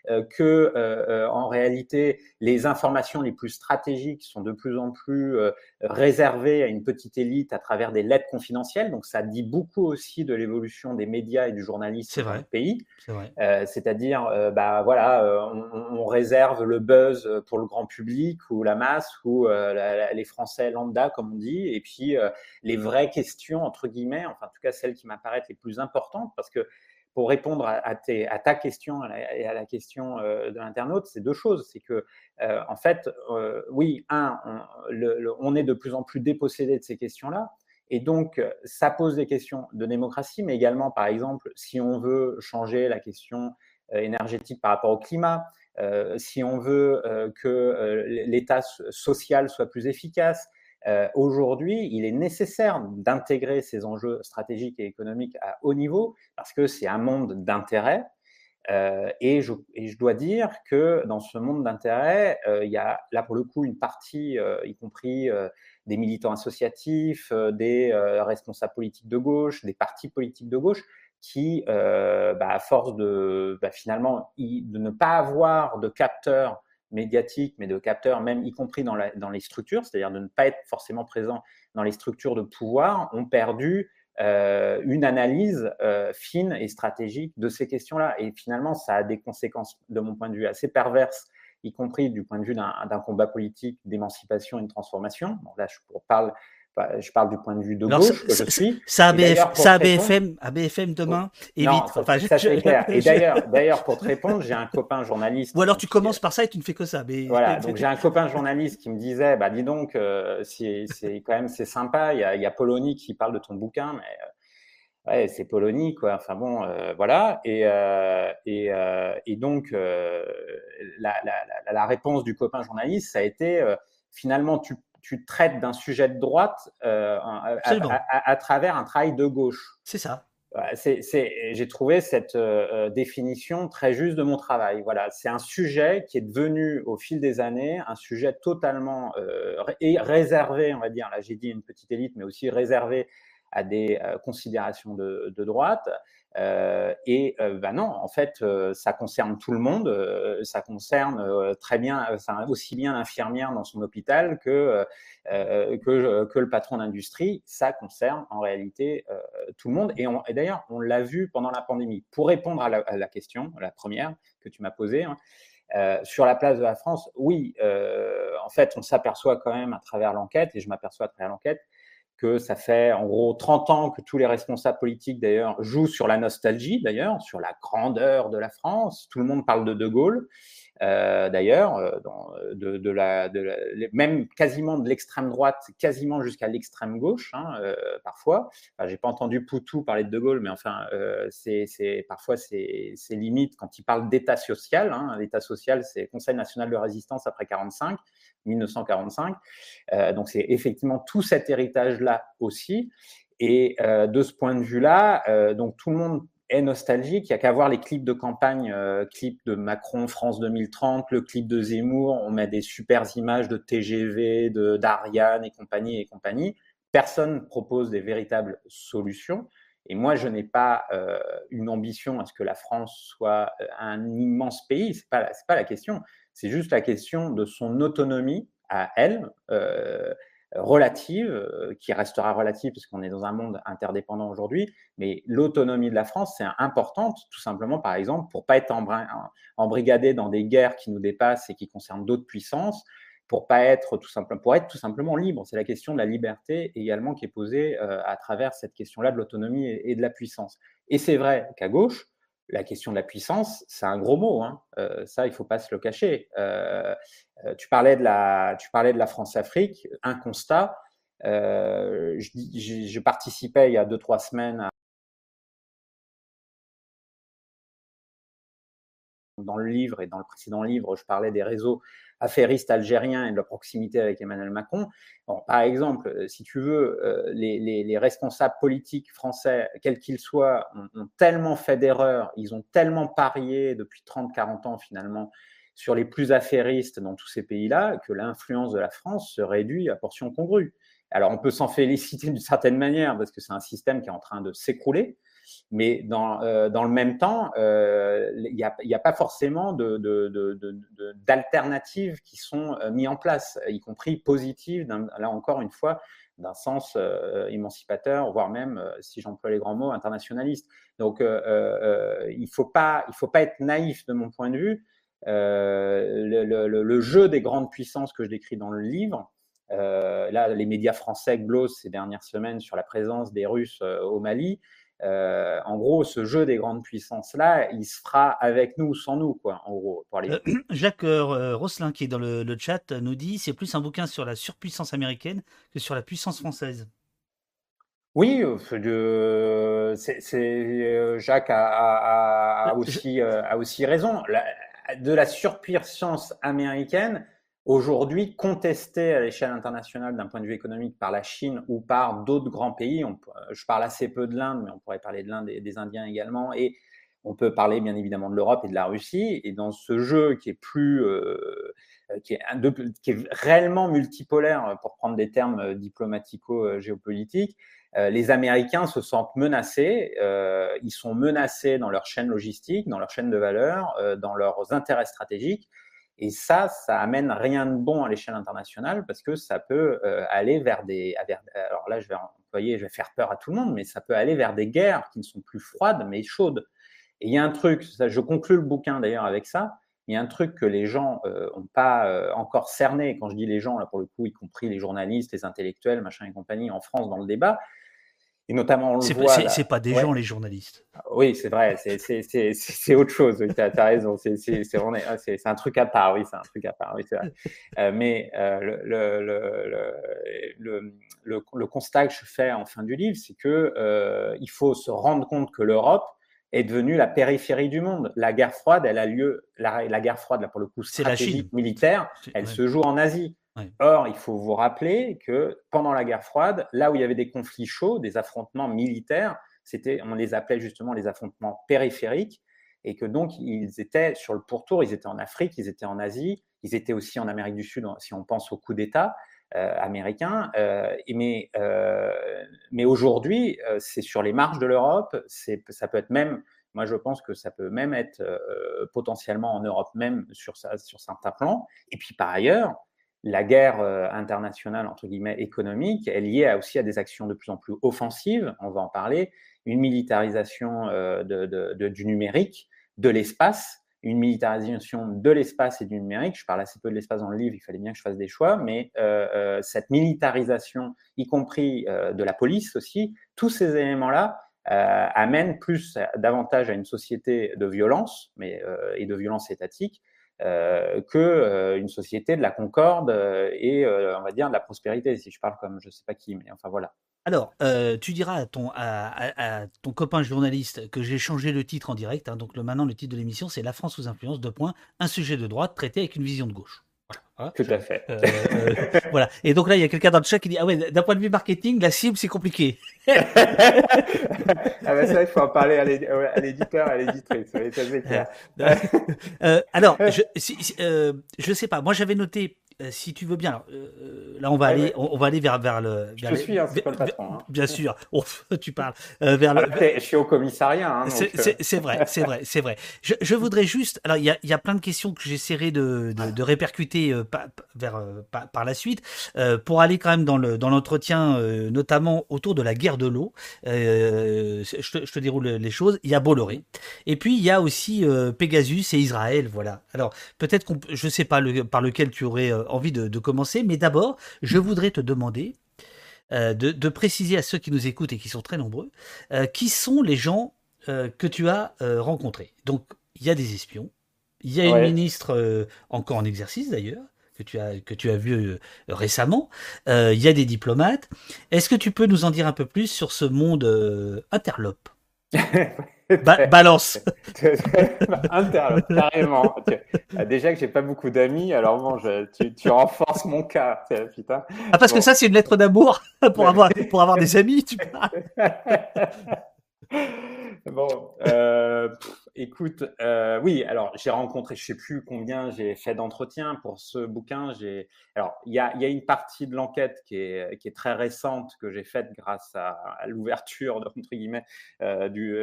Speaker 2: euh, que euh, euh, en réalité les informations les plus stratégiques sont de plus en plus réservées à une petite élite à travers des lettres confidentielles. Donc ça dit beaucoup aussi de l'évolution des médias et du journalisme dans le pays. C'est-à-dire, bah voilà, on, réserve le buzz pour le grand public ou la masse ou les Français lambda comme on dit, et puis les vraies questions entre guillemets, enfin en tout cas celles qui m'apparaissent les plus importantes, parce que pour répondre à, ta question et à la question euh, de l'internaute, c'est deux choses. C'est que, euh, en fait, euh, oui, un, on, est de plus en plus dépossédé de ces questions-là. Et donc, ça pose des questions de démocratie, mais également, par exemple, si on veut changer la question énergétique par rapport au climat, si on veut que l'État social soit plus efficace, euh, aujourd'hui, il est nécessaire d'intégrer ces enjeux stratégiques et économiques à haut niveau parce que c'est un monde d'intérêt. Euh, et, je, dois dire que dans ce monde d'intérêt, euh, il y a là pour le coup une partie, y compris des militants associatifs, des responsables politiques de gauche, des partis politiques de gauche, qui, bah, à force de bah, finalement de ne pas avoir de capteurs médiatique, mais de capteurs, même y compris dans, les structures, c'est-à-dire de ne pas être forcément présent dans les structures de pouvoir, ont perdu euh, une analyse euh, fine et stratégique de ces questions-là. Et finalement, ça a des conséquences, de mon point de vue, assez perverses, y compris du point de vue d'un combat politique d'émancipation et de transformation. Là, je parle je parle du point de vue de gauche que je suis.
Speaker 1: Ça, ça BFM, à BFM demain, évite.
Speaker 2: enfin, ça c'est clair. Et d'ailleurs, pour te répondre, j'ai un copain journaliste.
Speaker 1: Ou alors tu commences par ça et tu ne fais que ça. Mais...
Speaker 2: Voilà, donc j'ai un copain journaliste qui me disait, bah dis donc, euh, c'est quand même c'est sympa. Il y a, y a Polony qui parle de ton bouquin, mais euh, ouais, c'est Polony quoi. Enfin bon, euh, voilà. Et et, et donc la, la, la, la, réponse du copain journaliste, ça a été finalement tu tu traites d'un sujet de droite euh, à, travers un travail de gauche.
Speaker 1: C'est ça.
Speaker 2: J'ai trouvé cette euh, euh, définition très juste de mon travail. Voilà, c'est un sujet qui est devenu au fil des années un sujet totalement réservé, on va dire. Là, j'ai dit une petite élite, mais aussi réservé à des considérations de, de droite. Euh, et euh, bah non, en fait, euh, ça concerne tout le monde. ça concerne très bien, aussi bien l'infirmière dans son hôpital que que, le patron d'industrie. Ça concerne en réalité tout le monde. Et, et d'ailleurs, on l'a vu pendant la pandémie. Pour répondre à la, question, la première que tu m'as posée. Hein, sur la place de la France, oui, en fait, on s'aperçoit quand même à travers l'enquête, et je m'aperçois à travers l'enquête, que ça fait en gros 30 ans que tous les responsables politiques d'ailleurs jouent sur la nostalgie d'ailleurs, sur la grandeur de la France. Tout le monde parle de De Gaulle. Euh, d'ailleurs, euh, euh, de, de, même quasiment de l'extrême droite, quasiment jusqu'à l'extrême gauche, hein, parfois. J'ai pas entendu Poutou parler de De Gaulle, mais enfin, c'est parfois c'est limite quand il parle d'État social. Hein, L'État social, c'est Conseil national de résistance après 45, 1945. Euh, donc c'est effectivement tout cet héritage-là aussi. Et de ce point de vue-là, donc tout le monde est nostalgique. Il n'y a qu'à voir les clips de campagne, euh, clips de Macron France 2030, le clip de Zemmour. On met des super images de TGV, de d'Ariane et compagnie et compagnie. Personne propose des véritables solutions. Et moi, je n'ai pas euh, une ambition à ce que la France soit euh, un immense pays. C'est pas c'est pas la question. C'est juste la question de son autonomie à elle. Euh, relative, euh, qui restera relative parce qu'on est dans un monde interdépendant aujourd'hui, mais l'autonomie de la France, c'est importante, tout simplement, par exemple, pour pas être embrigadé dans des guerres qui nous dépassent et qui concernent d'autres puissances, pour pas être tout simplement, pour être tout simplement libre. C'est la question de la liberté également qui est posée euh, à travers cette question-là de l'autonomie et, de la puissance. Et c'est vrai qu'à gauche, la question de la puissance, c'est un gros mot. Hein. Euh, ça, il faut pas se le cacher. Euh, euh, tu parlais de la, tu parlais de la France-Afrique. Un constat. Euh, je, je, je, participais il y a deux trois semaines à dans le livre et dans le précédent livre, je parlais des réseaux affairistes algériens et de leur proximité avec Emmanuel Macron. Par exemple, euh, si tu veux, euh, les, les, les responsables politiques français, quels qu'ils soient, ont, ont, tellement fait d'erreurs, ils ont tellement parié depuis 30-40 ans finalement sur les plus affairistes dans tous ces pays-là que l'influence de la France se réduit à portion congrue. Alors on peut s'en féliciter d'une certaine manière parce que c'est un système qui est en train de s'écrouler, mais dans, euh, dans le même temps, il euh, n'y a, pas forcément d'alternatives qui sont euh, mises en place, y compris positives, là encore une fois, d'un sens euh, émancipateur, voire même, euh, si j'emploie les grands mots, internationaliste. Donc, euh, il ne faut, pas, faut pas être naïf de mon point de vue. Le, jeu des grandes puissances que je décris dans le livre, là, les médias français glosent ces dernières semaines sur la présence des Russes au Mali. Euh, en gros, ce jeu des grandes puissances-là, il se fera avec nous ou sans nous, quoi, en gros. Pour
Speaker 1: euh, Jacques euh, Rosselin, qui est dans le, le chat, nous dit c'est plus un bouquin sur la surpuissance américaine que sur la puissance française.
Speaker 2: Oui, euh, c'est, Jacques a, a, a aussi, a aussi raison. La, de la surpuissance américaine, aujourd'hui contesté à l'échelle internationale d'un point de vue économique par la Chine ou par d'autres grands pays. On, je parle assez peu de l'Inde, mais on pourrait parler de l'Inde et des Indiens également. Et on peut parler bien évidemment de l'Europe et de la Russie. Et dans ce jeu qui est plus, euh, qui, est de, qui, est réellement multipolaire, pour prendre des termes diplomatico-géopolitiques, euh, les Américains se sentent menacés. Euh, ils sont menacés dans leur chaîne logistique, dans leur chaîne de valeur, euh, dans leurs intérêts stratégiques. Et ça, ça amène rien de bon à l'échelle internationale parce que ça peut euh, aller vers des. alors là, je vais je vais faire peur à tout le monde, mais ça peut aller vers des guerres qui ne sont plus froides mais chaudes. Et il y a un truc, je conclue le bouquin d'ailleurs avec ça. Il y a un truc que les gens n'ont euh, pas euh, encore cerné. Quand je dis les gens, là pour le coup, y compris les journalistes, les intellectuels, machin et compagnie en France dans le débat, et notamment, on le voit.
Speaker 1: C'est pas des ouais. gens, les journalistes.
Speaker 2: Oui, c'est vrai. C'est autre chose. Tu as, as, raison. C'est un truc à part. Oui, c'est un truc à part. Oui, vrai. euh, mais euh, le, le, le, le, le, constat que je fais en fin du livre, c'est que euh, il faut se rendre compte que l'Europe est devenue la périphérie du monde. La guerre froide, elle a lieu. La, la guerre froide, là, pour le coup, stratégique, militaire, elle ouais. se joue en Asie. Or, il faut vous rappeler que pendant la guerre froide, là où il y avait des conflits chauds, des affrontements militaires, c'était, on les appelait justement les affrontements périphériques, et que donc ils étaient sur le pourtour, ils étaient en Afrique, ils étaient en Asie, ils étaient aussi en Amérique du Sud, si on pense au coup d'État euh, américain. Euh, mais euh, mais aujourd'hui, euh, c'est sur les marges de l'Europe, ça peut être même moi, je pense que ça peut même être potentiellement en Europe, même sur, sur certains plans. Et puis, par ailleurs, la guerre euh, internationale, entre guillemets, économique, est liée aussi à des actions de plus en plus offensives, on va en parler, une militarisation euh, du numérique, de l'espace, une militarisation de l'espace et du numérique. Je parle assez peu de l'espace dans le livre, il fallait bien que je fasse des choix, mais cette militarisation, y compris de la police aussi, tous ces éléments-là amènent plus davantage à une société de violence mais, et de violence étatique euh, que euh, une société de la concorde euh, et on va dire de la prospérité. Si je parle comme je sais pas qui, mais enfin voilà.
Speaker 1: Alors, tu diras à ton, à, ton copain journaliste que j'ai changé le titre en direct. Hein, donc le, maintenant, le titre de l'émission, c'est La France sous influence, de points, un sujet de droite traité avec une vision de gauche.
Speaker 2: Voilà. Tout à fait.
Speaker 1: Euh, euh, voilà. Et donc là, il y a quelqu'un dans le chat qui dit Ah ouais, d'un point de vue marketing, la cible, c'est compliqué. ah
Speaker 2: ben ça, il faut en parler à l'éditeur, à l'éditrice.
Speaker 1: euh, alors, je, si, euh, je sais pas. Moi, j'avais noté euh, si tu veux bien, alors, euh, là on va aller, On, va aller vers vers le.
Speaker 2: je te suis, hein, c'est pas le patron. Hein.
Speaker 1: Bien sûr, oh, tu parles euh, vers le.
Speaker 2: je suis au commissariat. Hein,
Speaker 1: c'est vrai, c'est vrai, c'est vrai. Je, je, voudrais juste, alors il y a, y a, plein de questions que j'essaierai de, de, de, répercuter par, vers par, par, la suite pour aller quand même dans le dans l'entretien, notamment autour de la guerre de l'eau. je te, je, te, déroule les choses. Il y a Bolloré, et puis il y a aussi Pegasus et Israël. Voilà. Alors peut-être qu'on, je sais pas le, par lequel tu aurais envie de, commencer, mais d'abord, je voudrais te demander euh, de, préciser à ceux qui nous écoutent et qui sont très nombreux, euh, qui sont les gens euh, que tu as rencontrés. Donc, il y a des espions, il y a une ministre encore en exercice d'ailleurs, que tu as, que tu as vu récemment, il y a des diplomates. Est-ce que tu peux nous en dire un peu plus sur ce monde interlope? Balance.
Speaker 2: Interlope, carrément. Ah, déjà que j'ai pas beaucoup d'amis, alors bon, tu, tu, renforces mon cas. Putain.
Speaker 1: Ah, parce que ça, c'est une lettre d'amour pour avoir, pour avoir des amis, tu
Speaker 2: Bon, euh, écoute, euh, oui, alors j'ai rencontré, je sais plus combien j'ai fait d'entretiens pour ce bouquin. J'ai, alors il y a, y a, une partie de l'enquête qui est, qui est très récente que j'ai faite grâce à, l'ouverture entre guillemets euh, du,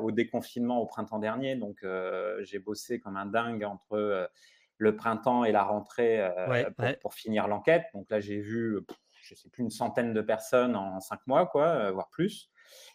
Speaker 2: au déconfinement au printemps dernier. Donc j'ai bossé comme un dingue entre le printemps et la rentrée pour, pour, finir l'enquête. Donc là j'ai vu, je sais plus une centaine de personnes en cinq mois, quoi, voire plus.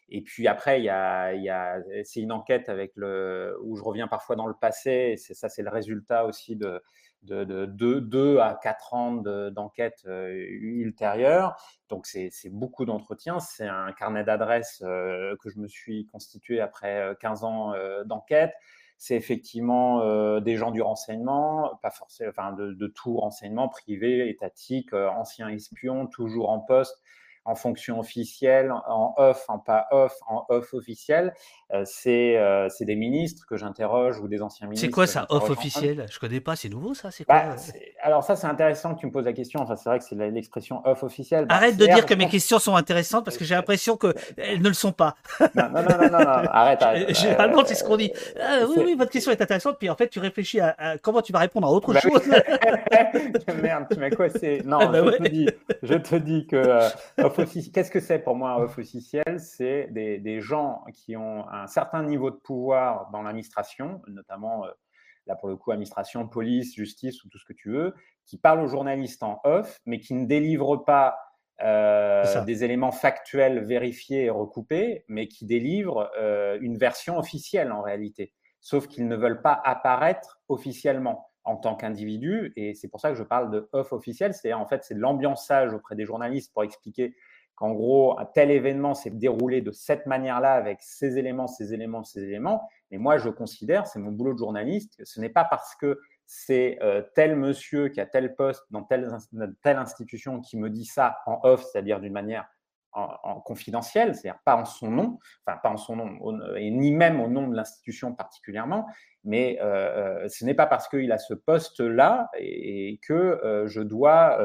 Speaker 2: Et puis après, y a, c'est une enquête avec le, où je reviens parfois dans le passé. Et ça, c'est le résultat aussi de de, de, 2 à 4 ans d'enquête euh, ultérieure. Donc c'est beaucoup d'entretiens. C'est un carnet d'adresses euh, que je me suis constitué après 15 euh, ans d'enquête. C'est effectivement des gens du renseignement, pas forcément, enfin de, de tout renseignement privé, étatique, anciens espions, toujours en poste en fonction officielle, en off, en pas off, en off officiel. Euh, c'est euh, c'est des ministres que j'interroge ou des anciens ministres.
Speaker 1: C'est quoi ça, off officiel? Je connais pas, c'est nouveau ça C'est quoi? bah,
Speaker 2: Alors ça, c'est intéressant que tu me poses la question. Enfin, c'est vrai que c'est l'expression off officiel.
Speaker 1: Bah, arrête de dire que mes questions sont intéressantes parce que j'ai l'impression qu'elles ne le sont pas.
Speaker 2: non, non, non, non, non, arrête, arrête.
Speaker 1: Généralement, c'est ce qu'on dit. Ah, oui, oui, votre question est intéressante. Puis en fait, tu réfléchis à, comment tu vas répondre à autre bah chose.
Speaker 2: Merde, tu m'as quoi Non, ah, je, te dis, je te dis que euh, Qu'est-ce que c'est pour moi un off officiel C'est des, des, gens qui ont un certain niveau de pouvoir dans l'administration, notamment, euh, là pour le coup, administration, police, justice ou tout ce que tu veux, qui parlent aux journalistes en off, mais qui ne délivrent pas euh, des éléments factuels vérifiés et recoupés, mais qui délivrent euh, une version officielle en réalité. Sauf qu'ils ne veulent pas apparaître officiellement en tant qu'individu, et c'est pour ça que je parle de off officiel, c'est-à-dire en fait c'est de l'ambiançage auprès des journalistes pour expliquer qu'en gros, tel événement s'est déroulé de cette manière-là, avec ces éléments, ces éléments, ces éléments. Mais moi, je considère, c'est mon boulot de journaliste, que ce n'est pas parce que c'est euh, tel monsieur qui a tel poste dans telle, telle institution qui me dit ça en off, c'est-à-dire d'une manière en, confidentiel, c'est-à-dire pas en son nom, enfin pas en son nom, et ni même au nom de l'institution particulièrement, mais euh, euh, ce n'est pas parce qu'il a ce poste-là et, que euh, je dois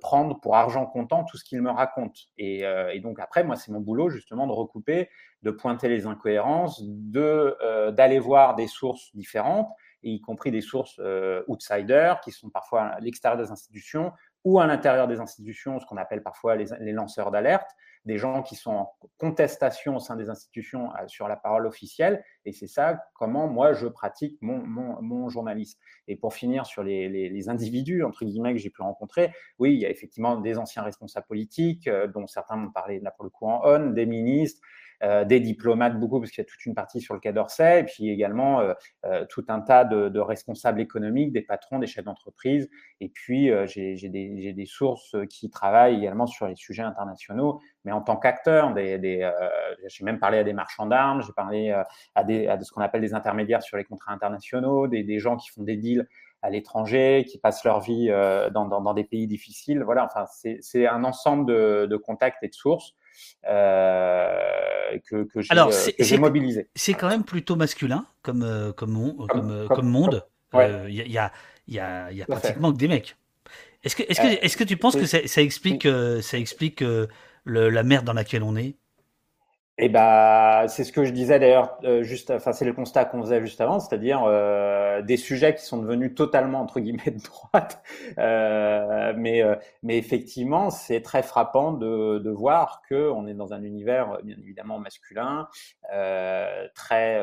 Speaker 2: prendre pour argent comptant tout ce qu'il me raconte. Et, donc après, moi, c'est mon boulot justement de recouper, de pointer les incohérences, d'aller voir des sources différentes, y compris des sources outsiders qui sont parfois à l'extérieur des institutions ou à l'intérieur des institutions, ce qu'on appelle parfois les, lanceurs d'alerte, des gens qui sont en contestation au sein des institutions euh, sur la parole officielle. Et c'est ça comment moi je pratique mon, mon, mon journalisme. Et pour finir sur les, les, les, individus, entre guillemets, que j'ai pu rencontrer, oui, il y a effectivement des anciens responsables politiques, euh, dont certains m'ont parlé là pour le coup en on, des ministres, des diplomates beaucoup, parce qu'il y a toute une partie sur le Quai d'Orsay, et puis également tout un tas de, responsables économiques, des patrons, des chefs d'entreprise. Et puis, j'ai des, sources qui travaillent également sur les sujets internationaux, mais en tant qu'acteur. Des, j'ai même parlé à des marchands d'armes, j'ai parlé à, des, ce qu'on appelle des intermédiaires sur les contrats internationaux, des, gens qui font des deals à l'étranger, qui passent leur vie euh, dans, des pays difficiles. Voilà, enfin, c'est un ensemble de, contacts et de sources euh, que, que j'ai mobilisé.
Speaker 1: C'est quand même plutôt masculin comme, euh, comme, comme, comme, monde. Il y, a, y, a, y, a, y a pratiquement que des mecs. Est-ce que, est que, est que tu penses que ça, ça explique, ça explique le, la merde dans laquelle on est?
Speaker 2: Et eh bah, c'est ce que je disais d'ailleurs, euh, juste, enfin, c'est le constat qu'on faisait juste avant, c'est-à-dire euh, des sujets qui sont devenus totalement entre guillemets de droite, euh, mais euh, mais effectivement, c'est très frappant de, de voir que on est dans un univers bien évidemment masculin, euh, très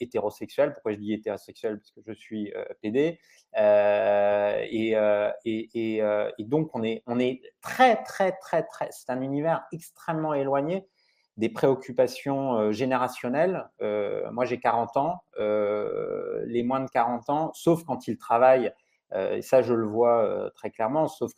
Speaker 2: hétérosexuel. Pourquoi je dis hétérosexuel? Parce que je suis PD, et, et, et, et donc on est on est très très très très, c'est un univers extrêmement éloigné des préoccupations euh, générationnelles. Euh, moi, j'ai 40 ans. Euh, les moins de 40 ans, sauf quand ils travaillent, et ça, je le vois très clairement, sauf,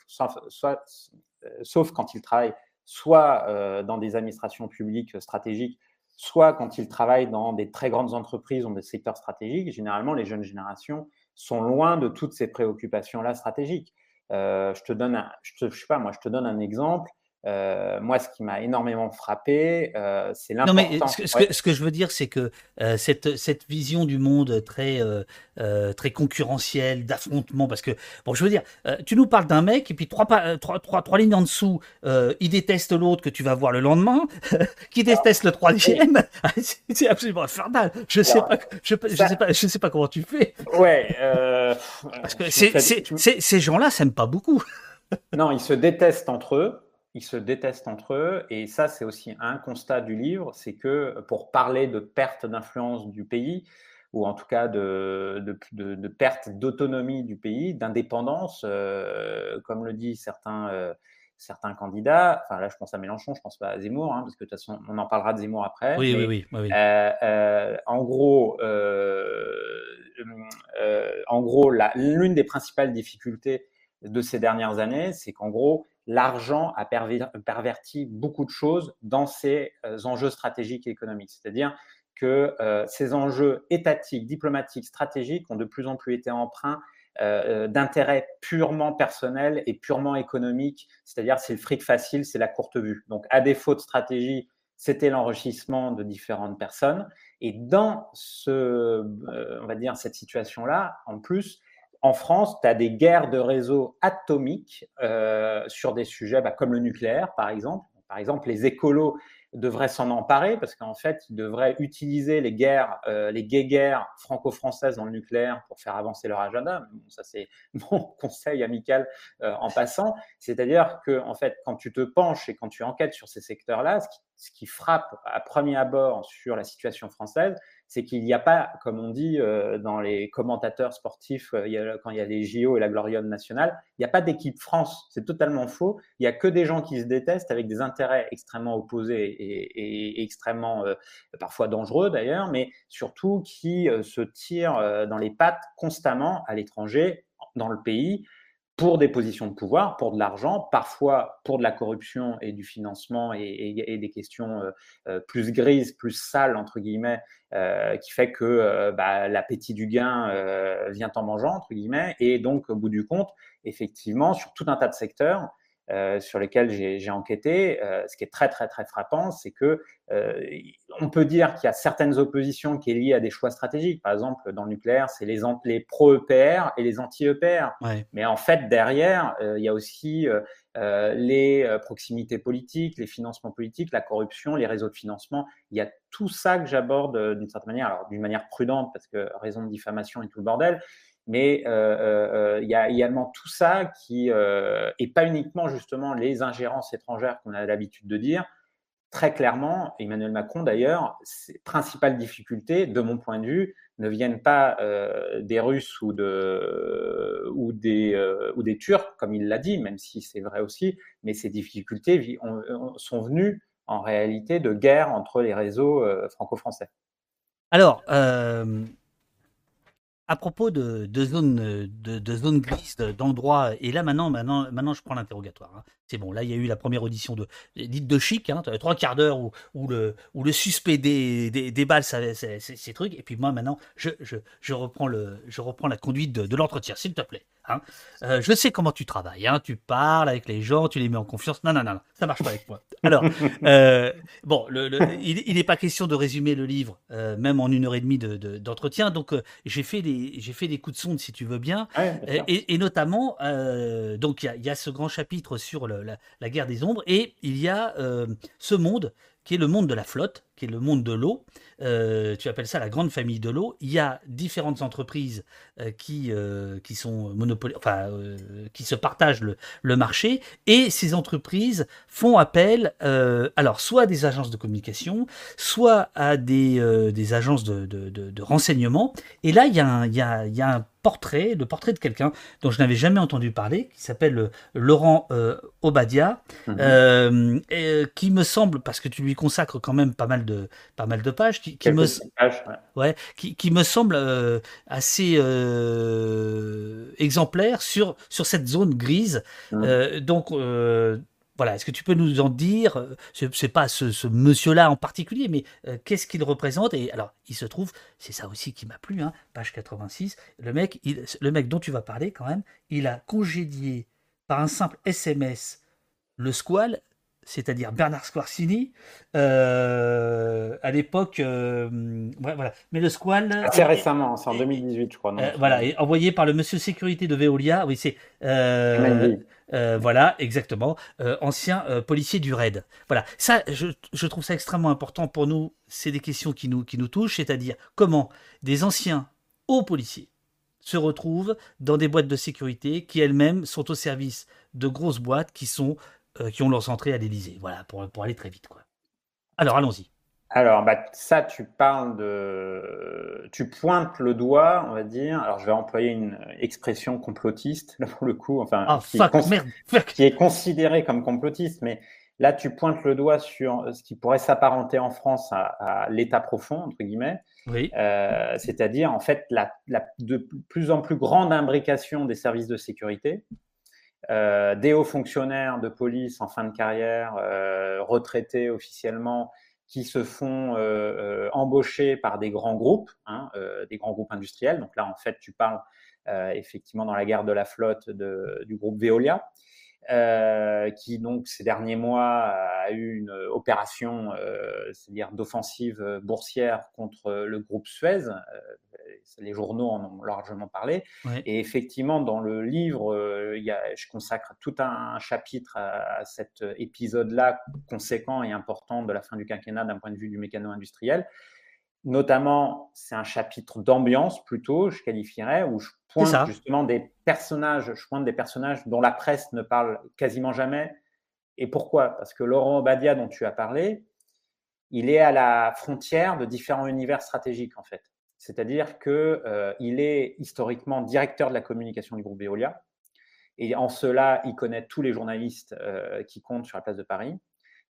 Speaker 2: quand ils travaillent soit dans des administrations publiques stratégiques, soit quand ils travaillent dans des très grandes entreprises, dans des secteurs stratégiques. Généralement, les jeunes générations sont loin de toutes ces préoccupations-là stratégiques. je te donne, je sais pas, moi, je te donne un exemple. Euh, moi, ce qui m'a énormément frappé, euh, c'est l'importance. Non, mais
Speaker 1: ce que, ce, que, je veux dire, c'est que euh, cette, cette vision du monde très, très concurrentielle, d'affrontement, parce que, bon, je veux dire, tu nous parles d'un mec, et puis trois, trois, trois, trois lignes en dessous, il déteste l'autre que tu vas voir le lendemain, qui déteste le troisième. c'est absolument infernal. Je sais pas, je, je, sais pas, je sais pas comment tu fais.
Speaker 2: Ouais.
Speaker 1: parce que ces gens-là s'aiment pas beaucoup.
Speaker 2: non, ils se détestent entre eux ils se détestent entre eux. Et ça, c'est aussi un constat du livre, c'est que pour parler de perte d'influence du pays, ou en tout cas de, de, de, perte d'autonomie du pays, d'indépendance, euh, comme le dit certains, euh, certains candidats, enfin là je pense à Mélenchon, je pense pas à Zemmour, hein, parce que de toute façon on en parlera de Zemmour après.
Speaker 1: Oui, oui, oui. oui,
Speaker 2: euh, en gros, en gros l'une des principales difficultés de ces dernières années, c'est qu'en gros, l'argent a perverti beaucoup de choses dans ces euh, enjeux stratégiques et économiques. C'est-à-dire que euh, ces enjeux étatiques, diplomatiques, stratégiques ont de plus en plus été emprunts euh, d'intérêts purement personnels et purement économiques. C'est-à-dire c'est le fric facile, c'est la courte vue. Donc à défaut de stratégie, c'était l'enrichissement de différentes personnes. Et dans ce, on va dire cette situation-là, en plus, en France, tu as des guerres de réseaux atomiques euh, sur des sujets bah, comme le nucléaire, par exemple. Par exemple, les écolos devraient s'en emparer parce qu'en fait, ils devraient utiliser les guerres, euh, les guerres franco-françaises dans le nucléaire pour faire avancer leur agenda. ça, c'est mon conseil amical euh, en passant. C'est-à-dire que, en fait, quand tu te penches et quand tu enquêtes sur ces secteurs-là, ce qui, frappe à premier abord sur la situation française, c'est qu'il n'y a pas, comme on dit euh, dans les commentateurs sportifs, euh, quand il y a les JO et la Gloriole nationale, il n'y a pas d'équipe France. C'est totalement faux. Il n'y a que des gens qui se détestent avec des intérêts extrêmement opposés et, extrêmement euh, parfois dangereux d'ailleurs, mais surtout qui se tirent dans les pattes constamment à l'étranger, dans le pays, pour des positions de pouvoir, pour de l'argent, parfois pour de la corruption et du financement et, des questions euh, euh, plus grises, plus sales, entre guillemets, euh, qui fait que bah, l'appétit du gain vient en mangeant, entre guillemets. Et donc, au bout du compte, effectivement, sur tout un tas de secteurs, euh, sur lesquels j'ai enquêté, euh, ce qui est très très très frappant, c'est que euh, on peut dire qu'il y a certaines oppositions qui est liées à des choix stratégiques. Par exemple, dans le nucléaire, c'est les, les pro-EPR et les anti-EPR. Mais en fait, derrière, il y a aussi les proximités politiques, les financements politiques, la corruption, les réseaux de financement. Il y a tout ça que j'aborde d'une certaine manière, alors d'une manière prudente parce que raison de diffamation et tout le bordel, mais euh, euh, euh, il y a également tout ça qui et pas uniquement justement les ingérences étrangères qu'on a l'habitude de dire. Très clairement, Emmanuel Macron d'ailleurs, ses principales difficultés, de mon point de vue, ne viennent pas des Russes ou des Turcs, comme il l'a dit, même si c'est vrai aussi, mais ces difficultés sont venues en réalité de guerre entre les réseaux franco-français.
Speaker 1: Alors, à propos de, zones de, zone grises, d'endroits, et là maintenant, maintenant, je prends l'interrogatoire. Hein. C'est bon, là il y a eu la première audition de dite de chic, hein, trois quarts d'heure où, le, suspect des, des, ces, ces, trucs, et puis moi maintenant je, je, reprends, le, je reprends la conduite de l'entretien, s'il te plaît. Hein. Euh, je sais comment tu travailles, hein. tu parles avec les gens, tu les mets en confiance. Non, non, non, ça marche pas avec moi. Alors, euh, bon, le, il n'est pas question de résumer le livre, euh, même en une heure et demie d'entretien. De, donc, j'ai fait des j'ai fait des coups de sonde, si tu veux bien, et, et, notamment, donc il y, y, a ce grand chapitre sur le, la, la, guerre des ombres, et il y a ce monde qui est le monde de la flotte, qui est le monde de l'eau. Euh, tu appelles ça la grande famille de l'eau. Il y a différentes entreprises euh, qui, euh, qui sont enfin, qui se partagent le, marché, et ces entreprises font appel, alors soit à des agences de communication, soit à des, agences de, renseignement. Et là, il y a un portrait, le portrait de quelqu'un dont je n'avais jamais entendu parler, qui s'appelle euh, Laurent euh, Obadia, mhm. euh, qui me semble, parce que tu lui consacres quand même pas mal de, pas mal de pages, qui, me, ouais. qui, qui, me semble assez exemplaire sur, sur cette zone grise. Mhm. donc, voilà, est-ce que tu peux nous en dire, euh, c'est pas ce, monsieur-là en particulier, mais euh, qu'est-ce qu'il représente Et alors, il se trouve, c'est ça aussi qui m'a plu, hein, page 86, le mec, le mec dont tu vas parler quand même, il a congédié par un simple SMS le squal c'est-à-dire Bernard Squarcini, euh, à l'époque, euh, voilà. Mais le Squall.
Speaker 2: Assez récemment, c'est en 2018, je crois. Non
Speaker 1: euh, voilà, et envoyé par le monsieur sécurité de Veolia. Oui, c'est. voilà, exactement. ancien policier du RAID. Voilà, ça, je, je, trouve ça extrêmement important pour nous. C'est des questions qui nous, qui nous touchent, c'est-à-dire comment des anciens hauts policiers se retrouvent dans des boîtes de sécurité qui elles-mêmes sont au service de grosses boîtes qui sont euh, qui ont leurs entrées à l'Elysée. Voilà, pour, pour aller très vite. Quoi. Alors, allons-y.
Speaker 2: Alors, bah, ça, tu parles de. Tu pointes le doigt, on va dire. Alors, je vais employer une expression complotiste, là, pour le coup, enfin,
Speaker 1: ah, qui, est
Speaker 2: merde, qui, est considérée comme complotiste, mais là, tu pointes le doigt sur ce qui pourrait s'apparenter en France à, l'état profond, entre guillemets.
Speaker 1: Oui.
Speaker 2: Euh, c'est-à-dire, en fait, la, la, de plus en plus grande imbrication des services de sécurité, euh, des hauts fonctionnaires de police en fin de carrière, euh, retraités officiellement, qui se font euh, embaucher par des grands groupes, hein, des grands groupes industriels. Donc là, en fait, tu parles effectivement dans la guerre de la flotte du groupe Veolia. Qui donc ces derniers mois a eu une opération, c'est-à-dire d'offensive boursière contre le groupe Suez, les journaux en ont largement parlé. Et effectivement, dans le livre, euh, il y a, je consacre tout un, chapitre à, cet épisode-là conséquent et important de la fin du quinquennat d'un point de vue du mécano-industriel. Notamment, c'est un chapitre d'ambiance plutôt, je qualifierais, où je pointe justement des personnages, je pointe des personnages dont la presse ne parle quasiment jamais. Et pourquoi? Parce que Laurent Obadia, dont tu as parlé, il est à la frontière de différents univers stratégiques en fait. C'est-à-dire qu'il euh, est historiquement directeur de la communication du groupe Veolia. Et en cela, il connaît tous les journalistes euh, qui comptent sur la place de Paris.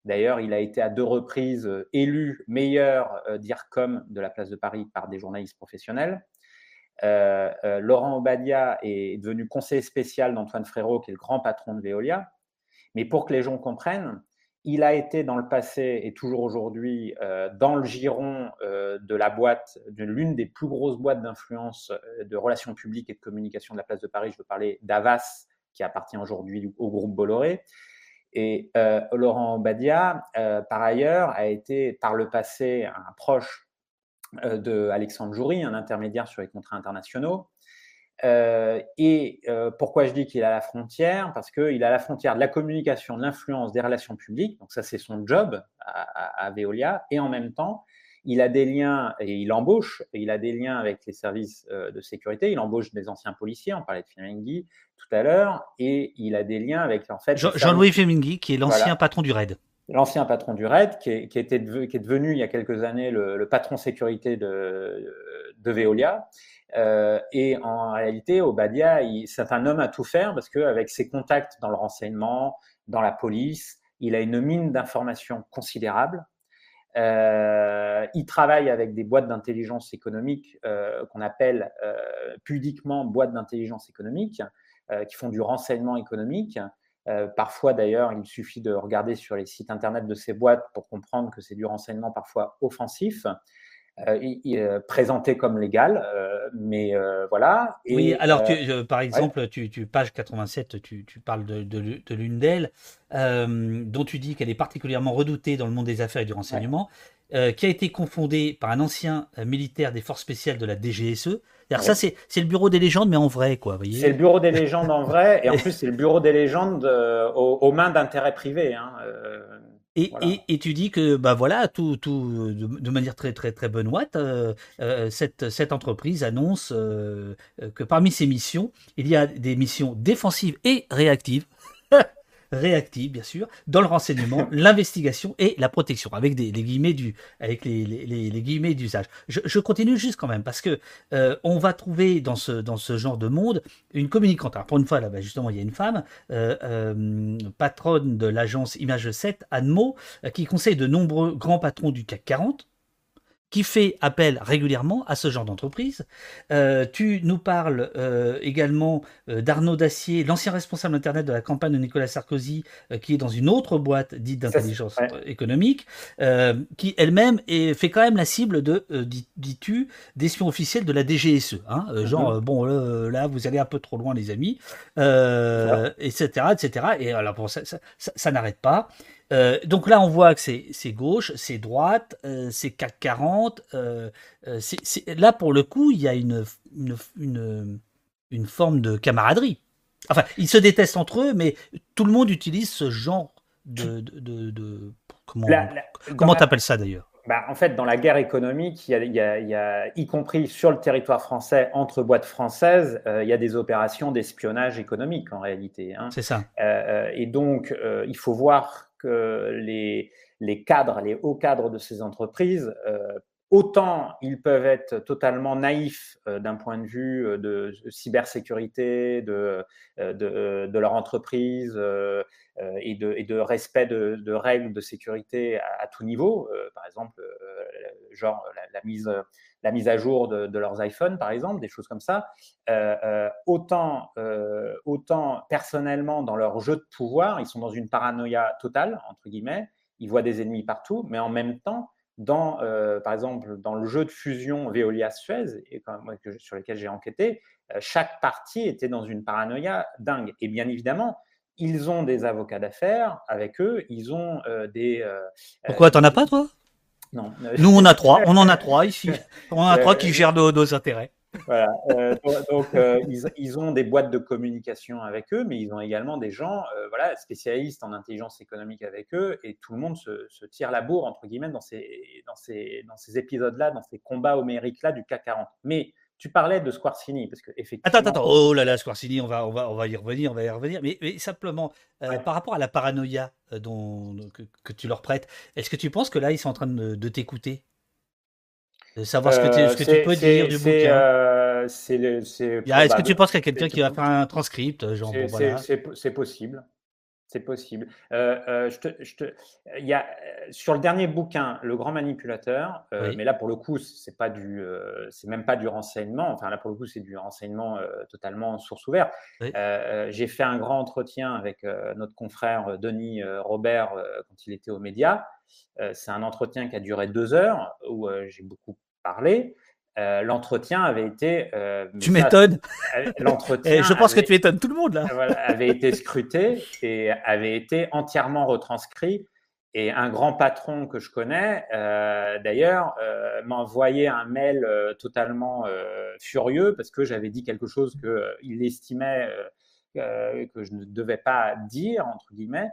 Speaker 2: D'ailleurs, il a été à deux reprises euh, élu meilleur d'IRCOM de la place de Paris par des journalistes professionnels. Laurent Obadia est devenu conseiller spécial d'Antoine Frérot, qui est le grand patron de Veolia. Mais pour que les gens comprennent, il a été dans le passé et toujours aujourd'hui euh, dans le giron euh, de la boîte, de l'une des plus grosses boîtes d'influence euh, de relations publiques et de communication de la place de Paris. Je veux parler d'Avas, qui appartient aujourd'hui au groupe Bolloré. Et Laurent Badia, par ailleurs, a été par le passé un proche de Alexandre Joury, un intermédiaire sur les contrats internationaux. Euh, et euh, pourquoi je dis qu'il à la frontière? Parce qu'il à la frontière de la communication, de l'influence, des relations publiques. Donc ça, c'est son job à, Veolia. Et en même temps, il a des liens et il embauche. Et il a des liens avec les services euh, de sécurité. Il embauche des anciens policiers. On parlait de Femingui tout à l'heure. Et il a des liens avec en fait
Speaker 1: Jean-Louis Femingui, qui est l'ancien patron du RAID.
Speaker 2: L'ancien patron du RAID, qui est, qui, était qui est devenu il y a quelques années le, le patron sécurité de, de Veolia. Euh, et en réalité, Obadia, c'est un homme à tout faire parce qu'avec ses contacts dans le renseignement, dans la police, il a une mine d'informations considérable. Euh, il travaille avec des boîtes d'intelligence économique euh, qu'on appelle euh, pudiquement boîtes d'intelligence économique, qui font du renseignement économique. parfois, d'ailleurs, il suffit de regarder sur les sites internet de ces boîtes pour comprendre que c'est du renseignement parfois offensif. Euh, présenté comme légal, mais voilà.
Speaker 1: oui, alors par exemple, tu, page 87, tu, parles de, de l'une d'elles, dont tu dis qu'elle est particulièrement redoutée dans le monde des affaires et du renseignement. Euh, qui a été confondé par un ancien euh, militaire des forces spéciales de la DGSE. Ça, c'est, le bureau des légendes, mais en vrai, quoi.
Speaker 2: C'est le bureau des légendes en vrai, et en plus, c'est le bureau des légendes euh, aux, mains d'intérêts privés. Hein,
Speaker 1: et, et, tu dis que bah voilà tout, tout de, manière très très très benoîte cette, cette entreprise annonce que parmi ses missions il y a des missions défensives et réactives réactive, bien sûr, dans le renseignement, l'investigation et la protection, avec des, les guillemets du, avec les, les, les guillemets d'usage. Je, je, continue juste quand même parce que euh, on va trouver dans ce dans ce genre de monde une communicante. Alors pour une fois là, justement, il y a une femme, euh, euh, patronne de l'agence Image 7, Anne Mo, qui conseille de nombreux grands patrons du CAC 40 qui fait appel régulièrement à ce genre d'entreprise. Euh, tu nous parles euh, également euh, d'Arnaud Dacier, l'ancien responsable Internet de la campagne de Nicolas Sarkozy, qui est dans une autre boîte dite d'intelligence économique, qui elle-même fait quand même la cible de, dis-tu, d'espions officiels de la DGSE. Hein, mm-hmm. Genre, bon, là, vous allez un peu trop loin, les amis, etc., etc. Et alors, bon, ça, ça n'arrête pas. Euh, donc là, on voit que c'est gauche, c'est droite, euh, c'est 440. Euh, là, pour le coup, il y a une, une, une, forme de camaraderie. Enfin, ils se détestent entre eux, mais tout le monde utilise ce genre de. de, comment comment t'appelles ça d'ailleurs?
Speaker 2: Bah, en fait, dans la guerre économique, il y, a, il, y a, y, compris sur le territoire français, entre boîtes françaises, il y a des opérations d'espionnage économique en réalité. Hein.
Speaker 1: C'est ça.
Speaker 2: et donc, il faut voir les, les cadres, les hauts cadres de ces entreprises, euh, autant ils peuvent être totalement naïfs euh, d'un point de vue euh, de cybersécurité, de, de, leur entreprise et, de, et, de, respect de, règles de sécurité à, tout niveau. par exemple, genre la, mise, la mise à jour de, leurs iPhones, par exemple, des choses comme ça. autant, autant personnellement dans leur jeu de pouvoir, ils sont dans une paranoïa totale, entre guillemets. Ils voient des ennemis partout, mais en même temps, dans, euh, par exemple, dans le jeu de fusion Veolia-Suez, et sur lequel j'ai enquêté, euh, chaque partie était dans une paranoïa dingue. Et bien évidemment, ils ont des avocats d'affaires avec eux, ils ont euh, des.
Speaker 1: Pourquoi t'en as pas toi?
Speaker 2: Non.
Speaker 1: Nous on a trois, on en a trois ici. On en a trois qui gèrent nos intérêts.
Speaker 2: Voilà. Euh, donc, euh, ils, ont des boîtes de communication avec eux, mais ils ont également des gens euh, voilà, spécialistes en intelligence économique avec eux, et tout le monde se, tire la bourre, entre guillemets, dans ces, dans ces, dans ces épisodes-là, dans ces combats homériques-là du CAC 40. Mais tu parlais de Squarcini, parce que effectivement.
Speaker 1: Attends, attends, oh là là, Squarcini, on va, on va, on va y revenir, on va y revenir. Mais, simplement, par rapport à la paranoïa dont, que, tu leur prêtes, est-ce que tu penses que là, ils sont en train de t'écouter? De savoir ce que, tu, ce que tu peux dire du bouquin. Euh, Est-ce que tu penses qu'il y a quelqu'un qui va faire un transcript
Speaker 2: voilà. C'est possible. C'est possible. Euh, euh, je te, je te, il y a, sur le dernier bouquin, Le Grand Manipulateur, euh, mais là pour le coup, c'est pas du, euh, c'est même pas du renseignement. Enfin là pour le coup, c'est du renseignement totalement source ouverte. J'ai fait un grand entretien avec notre confrère Denis Robert quand il était aux médias. c'est un entretien qui a duré deux heures où j'ai beaucoup parlé. Euh, l'entretien avait été.
Speaker 1: Euh, tu m'étonnes. L'entretien. je pense que tu étonnes tout le monde là.
Speaker 2: avait été scruté et avait été entièrement retranscrit. Et un grand patron que je connais, euh, d'ailleurs, m'a envoyé un mail totalement furieux parce que j'avais dit quelque chose qu'il estimait euh, que je ne devais pas dire, entre guillemets.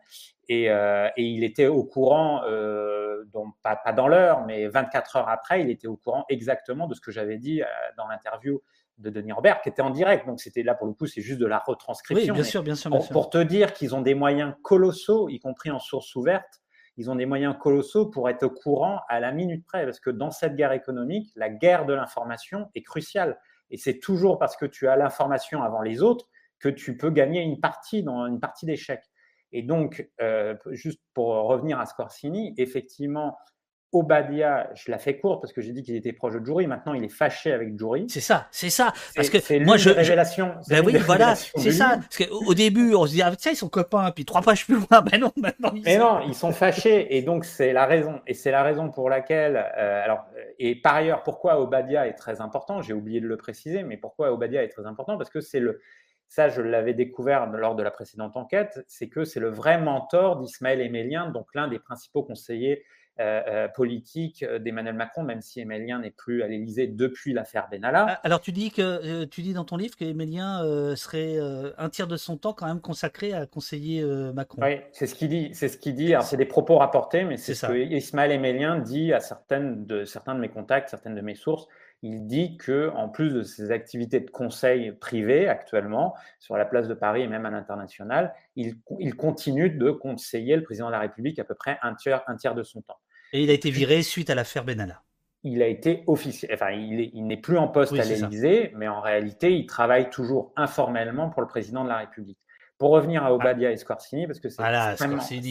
Speaker 2: Et, euh, et il était au courant, euh, donc pas, pas, dans l'heure, mais 24 heures après, il était au courant exactement de ce que j'avais dit dans l'interview de Denis Robert, qui était en direct. Donc c'était là, pour le coup, c'est juste de la retranscription.
Speaker 1: Oui, bien sûr, bien sûr.
Speaker 2: pour, te dire qu'ils ont des moyens colossaux, y compris en source ouverte, ils ont des moyens colossaux pour être au courant à la minute près, parce que dans cette guerre économique, la guerre de l'information est cruciale. Et c'est toujours parce que tu as l'information avant les autres que tu peux gagner une partie dans une partie d'échecs. Et donc, juste pour revenir à Scorsini, effectivement, Obadia, je la fais courte parce que j'ai dit qu'il était proche de Jury. Maintenant, il est fâché avec Jury.
Speaker 1: C'est ça, c'est ça. Parce que moi, je.
Speaker 2: Révélation.
Speaker 1: Ben oui, voilà, c'est ça. Parce qu'au début, on se dit, ah, tiens, ils sont copains. Puis trois pages plus loin, ben non, maintenant.
Speaker 2: Ils Mais non, ils sont fâchés. Et donc, c'est la raison. Et c'est la raison pour laquelle. Euh, alors, et par ailleurs, pourquoi Obadia est très important? J'ai oublié de le préciser, mais pourquoi Obadia est très important? Parce que c'est le. Ça, je l'avais découvert lors de la précédente enquête, c'est que c'est le vrai mentor d'Ismaël Emélien, donc l'un des principaux conseillers euh, euh, politique d'Emmanuel Macron, même si Emélien n'est plus à l'Élysée depuis l'affaire Benalla.
Speaker 1: Ah, alors tu dis que euh, tu dis dans ton livre qu'Emélien serait un tiers de son temps quand même consacré à conseiller Macron.
Speaker 2: Oui, c'est ce qu'il dit. C'est ce qu'il dit. c'est des propos rapportés, mais c'est ce que Ismaël Emélien dit à certaines de certains de mes contacts, certaines de mes sources il dit que en plus de ses activités de conseil privé actuellement sur la place de Paris et même à l'international, il, continue de conseiller le président de la République à peu près un tiers, un tiers de son temps.
Speaker 1: Et il a été viré suite à l'affaire Benalla.
Speaker 2: Il a été officiel, enfin il n'est plus en poste à l'Élysée, mais en réalité il travaille toujours informellement pour le président de la République. Pour revenir à Obadia et Squarcini, parce que c'est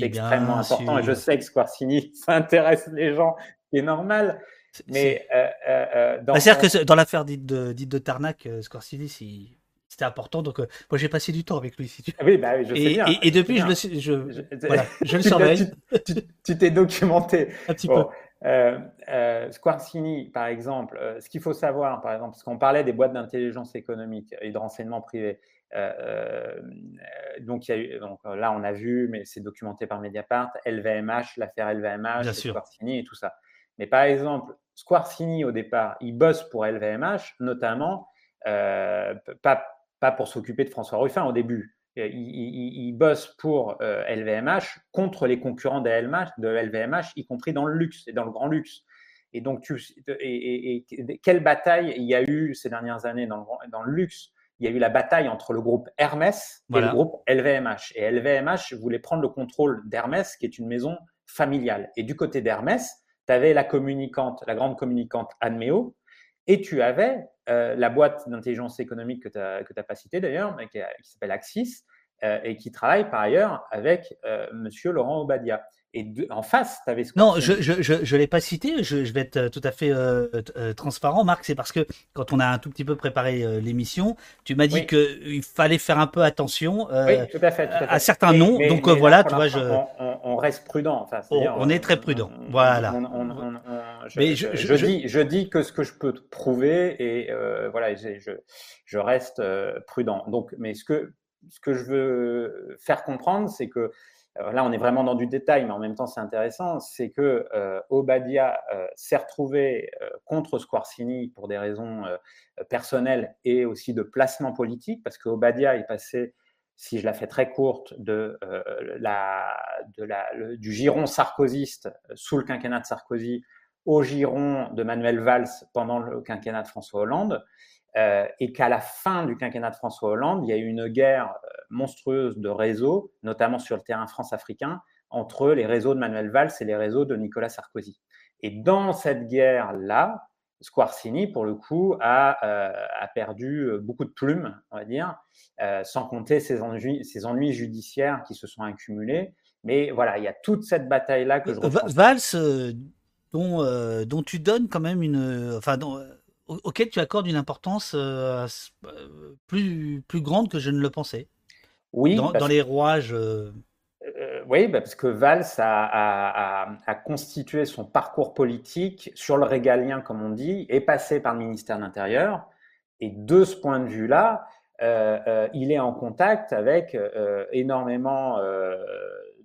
Speaker 2: extrêmement, important, et je sais que Squarcini, ça intéresse les gens, c'est normal. Mais euh, euh,
Speaker 1: euh, dans c'est-à-dire que dans l'affaire dite de, dite de Tarnac, Scorsini, c'était important. Donc, moi, j'ai passé du temps avec lui. Si tu...
Speaker 2: Oui, bah, je sais
Speaker 1: et,
Speaker 2: bien.
Speaker 1: Et, depuis, je, le, je, je, voilà, je le surveille.
Speaker 2: tu t'es documenté.
Speaker 1: Un petit peu.
Speaker 2: Euh, Squarcini, par exemple, ce qu'il faut savoir, par exemple, parce qu'on parlait des boîtes d'intelligence économique et de renseignement privé. Donc, il y a eu, donc, là, on a vu, mais c'est documenté par Mediapart, LVMH, l'affaire LVMH, Squarcini et tout ça. Mais par exemple, Squarcini, au départ, il bosse pour LVMH, notamment, euh, pas, pas pour s'occuper de François Ruffin au début. Il, il, bosse pour LVMH euh, contre les concurrents de LVMH, de LVMH, y compris dans le luxe et dans le grand luxe. Et donc, tu, et, quelle bataille il y a eu ces dernières années dans le, dans le luxe? Il y a eu la bataille entre le groupe Hermès et le groupe LVMH. Et LVMH voulait prendre le contrôle d'Hermès, qui est une maison familiale. Et du côté d'Hermès, tu avais la communicante, la grande communicante Admeo, et tu avais euh, la boîte d'intelligence économique que tu n'as pas citée d'ailleurs, qui, qui s'appelle Axis, euh, et qui travaille par ailleurs avec euh, Monsieur Laurent Obadia. Et en face, tu avais
Speaker 1: ce Non, je ne je, je, l'ai pas cité, je, je, vais être tout à fait euh, transparent, Marc, c'est parce que quand on a un tout petit peu préparé l'émission, tu m'as dit qu'il fallait faire un peu attention oui, tout à, fait, tout à, fait. à, certains noms. donc voilà, tu vois, je...
Speaker 2: on, on, reste prudent. Enfin,
Speaker 1: on, est très prudent, voilà.
Speaker 2: mais je, dis, je dis que ce que je peux prouver et voilà, je, reste prudent. Donc, mais ce que ce que je veux faire comprendre, c'est que euh, là, on est vraiment dans du détail, mais en même temps, c'est intéressant, c'est que euh, Obadia euh, s'est retrouvé contre Squarcini pour des raisons personnelles et aussi de placement politique, parce que Obadia est passé, si je la fais très courte, de la, du giron sarkozyste sous le quinquennat de Sarkozy au giron de Manuel Valls pendant le quinquennat de François Hollande. Euh, et qu'à la fin du quinquennat de François Hollande, il y a eu une guerre euh, monstrueuse de réseaux, notamment sur le terrain france-africain, entre les réseaux de Manuel Valls et les réseaux de Nicolas Sarkozy. Et dans cette guerre-là, Squarcini, pour le coup, a, euh, a, perdu beaucoup de plumes, on va dire, sans compter ses ennuis, ses ennuis judiciaires qui se sont accumulés. Mais voilà, il y a toute cette bataille-là que je
Speaker 1: Valls, dont, dont tu donnes quand même une. Enfin, dont, auquel tu accordes une importance euh, euh, plus, plus grande que je ne le pensais.
Speaker 2: Oui.
Speaker 1: Dans, les rouages. Euh,
Speaker 2: oui, bah, parce que Valls a, a, constitué son parcours politique sur le régalien, comme on dit, et passé par le ministère de l'Intérieur. Et de ce point de vue-là, il est en contact avec énormément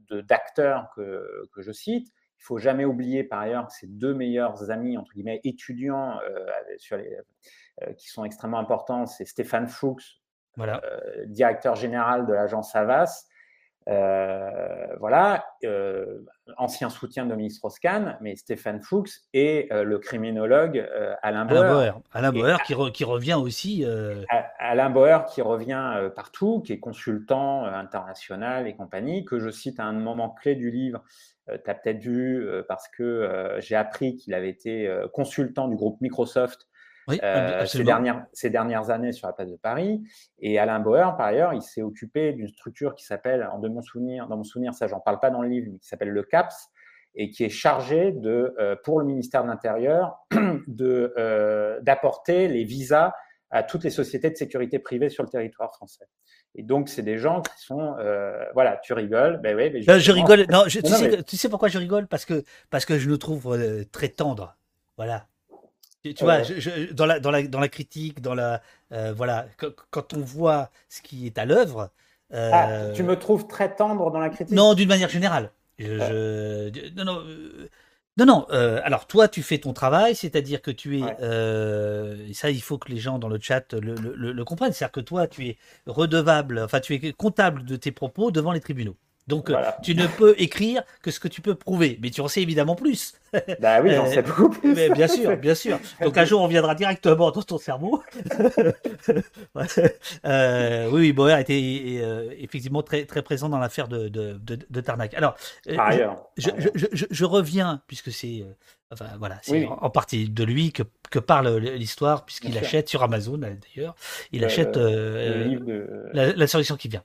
Speaker 2: d'acteurs que, que, je cite, il faut jamais oublier par ailleurs que ses deux meilleurs amis, entre guillemets, étudiants euh, sur les, euh, qui sont extrêmement importants, c'est Stéphane Fuchs, voilà. Euh, directeur général de l'agence Avas, voilà, ancien soutien de ministre Strauss-Kahn, mais Stéphane Fuchs et le criminologue Alain Bauer.
Speaker 1: Alain Bauer, qui, qui, revient aussi.
Speaker 2: Alain Bauer qui revient partout, qui est consultant international et compagnie, que je cite à un moment clé du livre euh, tu as peut-être vu, euh, parce que euh, j'ai appris qu'il avait été consultant du groupe Microsoft ces, dernières, ces dernières années sur la place de Paris. Et Alain Bauer, par ailleurs, il s'est occupé d'une structure qui s'appelle, de mon souvenir, dans mon souvenir, ça j'en parle pas dans le livre, mais qui s'appelle le CAPS, et qui est chargé de, pour le ministère de l'Intérieur de d'apporter les visas à toutes les sociétés de sécurité privée sur le territoire français. Et donc, c'est des gens qui sont, euh, voilà, tu rigoles, ben
Speaker 1: mais je rigole. Non, tu, sais, tu, sais, pourquoi je rigole? Parce que parce que je le trouve euh, très tendre. Voilà. Tu, vois, je, dans la dans la dans la critique, dans la euh, voilà, quand on voit ce qui est à l'œuvre.
Speaker 2: Ah, tu me trouves très tendre dans la critique?
Speaker 1: Non, d'une manière générale. Je, non, non. Non, non. Euh, alors toi, tu fais ton travail, c'est-à-dire que tu es. Euh, ça, il faut que les gens dans le chat le, le, le comprennent. C'est-à-dire que toi, tu es redevable, enfin, tu es comptable de tes propos devant les tribunaux. Donc, euh, tu ne peux écrire que ce que tu peux prouver, mais tu en sais évidemment plus.
Speaker 2: Bah oui, j'en sais beaucoup plus.
Speaker 1: Mais bien sûr, bien sûr. Donc, un jour, on viendra directement dans ton cerveau. euh, oui, Boer était euh, effectivement très, très présent dans l'affaire de, de, de, Tarnac. Alors,
Speaker 2: Par ailleurs,
Speaker 1: je, je, je, je, reviens, puisque c'est enfin, voilà, c'est en, partie de lui que, que parle l'histoire, puisqu'il achète sur Amazon, d'ailleurs, il achète la, la, solution qui vient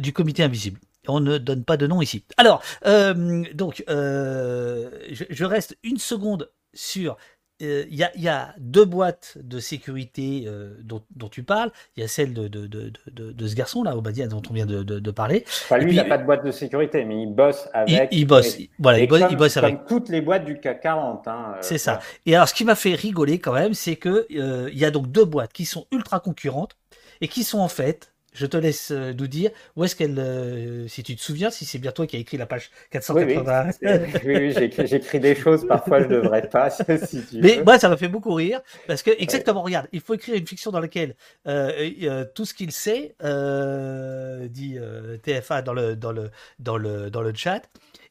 Speaker 1: du comité invisible. On ne donne pas de nom ici. Alors, euh, donc, euh, je, reste une seconde sur. Euh, il y, a, deux boîtes de sécurité dont, tu parles. Il y a celle de, de, ce garçon-là, Obadia, dont on vient de, parler.
Speaker 2: Enfin, lui, il n'a pas de boîte de sécurité, mais il bosse avec.
Speaker 1: Il, bosse, voilà, il, bosse, avec.
Speaker 2: toutes les boîtes du CAC 40. Hein,
Speaker 1: c'est ça. Et alors, ce qui m'a fait rigoler quand même, c'est que il y a donc deux boîtes qui sont ultra concurrentes et qui sont en fait je te laisse euh, nous dire où est-ce qu'elle, euh, si tu te souviens, si c'est bien toi qui as écrit la page 480.
Speaker 2: Oui, oui, j'écris des choses, parfois je ne devrais pas. Si tu
Speaker 1: Mais moi, ça m'a fait beaucoup rire parce que, exactement, regarde, il faut écrire une fiction dans laquelle euh, tout ce qu'il sait, dit TFA dans le, dans, le, dans, le, dans le chat,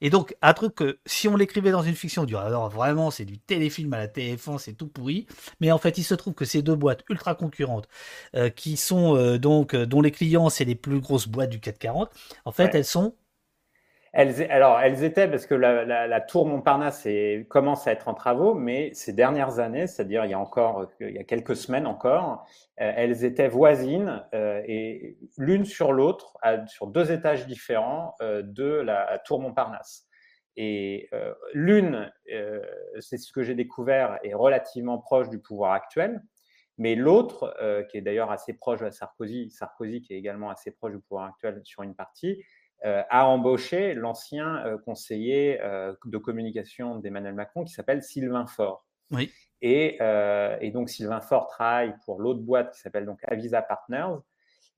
Speaker 1: et donc, un truc que si on l'écrivait dans une fiction, on dirait alors vraiment c'est du téléfilm à la TF1, c'est tout pourri. Mais en fait, il se trouve que ces deux boîtes ultra concurrentes, euh, qui sont euh, donc, euh, dont les clients c'est les plus grosses boîtes du 440, en fait, elles sont
Speaker 2: elles, alors, elles étaient parce que la, tour Montparnasse commence à être en travaux, mais ces dernières années, c'est-à-dire il y a encore, il y a quelques semaines encore, euh, elles étaient voisines euh, et l'une sur l'autre, sur deux étages différents euh, de la tour Montparnasse. Et l'une, c'est ce que j'ai découvert, est relativement proche du pouvoir actuel, mais l'autre, qui est d'ailleurs assez proche de Sarkozy, Sarkozy qui est également assez proche du pouvoir actuel sur une partie, euh, a embauché l'ancien euh, conseiller euh, de communication d'Emmanuel Macron qui s'appelle Sylvain Faure.
Speaker 1: Oui.
Speaker 2: Et, et, donc Sylvain Faure travaille pour l'autre boîte qui s'appelle donc Avisa Partners.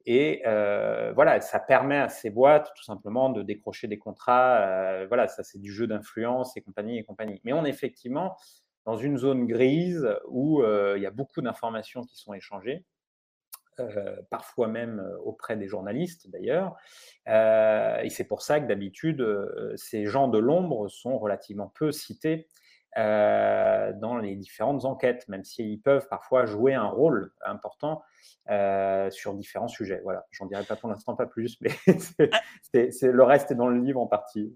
Speaker 2: Et voilà, ça permet à ces boîtes tout simplement de décrocher des contrats. voilà, ça c'est du jeu d'influence et compagnie et compagnie. Mais on est effectivement dans une zone grise où il y a beaucoup d'informations qui sont échangées. Euh, parfois même euh, auprès des journalistes d'ailleurs. Euh, et c'est pour ça que d'habitude, ces gens de l'ombre sont relativement peu cités dans les différentes enquêtes, même s'ils peuvent parfois jouer un rôle important euh, sur différents sujets. Voilà, j'en dirai pas pour l'instant pas plus, mais c'est le reste est dans le livre en partie.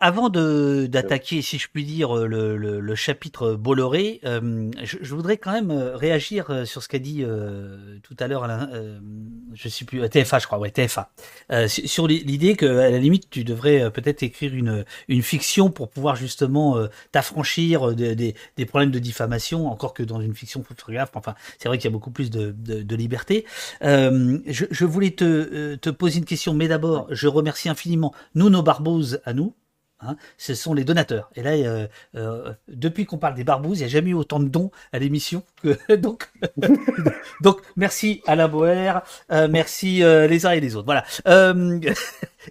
Speaker 1: Avant d'attaquer, si je puis dire, le, le, le chapitre Bolloré, euh, je, je, voudrais quand même euh, réagir euh, sur ce qu'a dit euh, tout à l'heure, euh, je sais plus, TFA, je crois, ouais, TFA, sur l'idée que à la limite tu devrais peut-être écrire une, une fiction pour pouvoir justement t'affranchir des, des, problèmes de diffamation, encore que dans une fiction photographe. Enfin, c'est vrai qu'il y a beaucoup plus de, liberté. Euh, je, voulais te, euh, te, poser une question, mais d'abord, je remercie infiniment nous, nos barbouzes à nous. Hein, ce sont les donateurs. Et là, euh, euh, depuis qu'on parle des barbouzes, il n'y a jamais eu autant de dons à l'émission. donc, donc, merci à la Boer, euh, merci les uns et les autres. Voilà.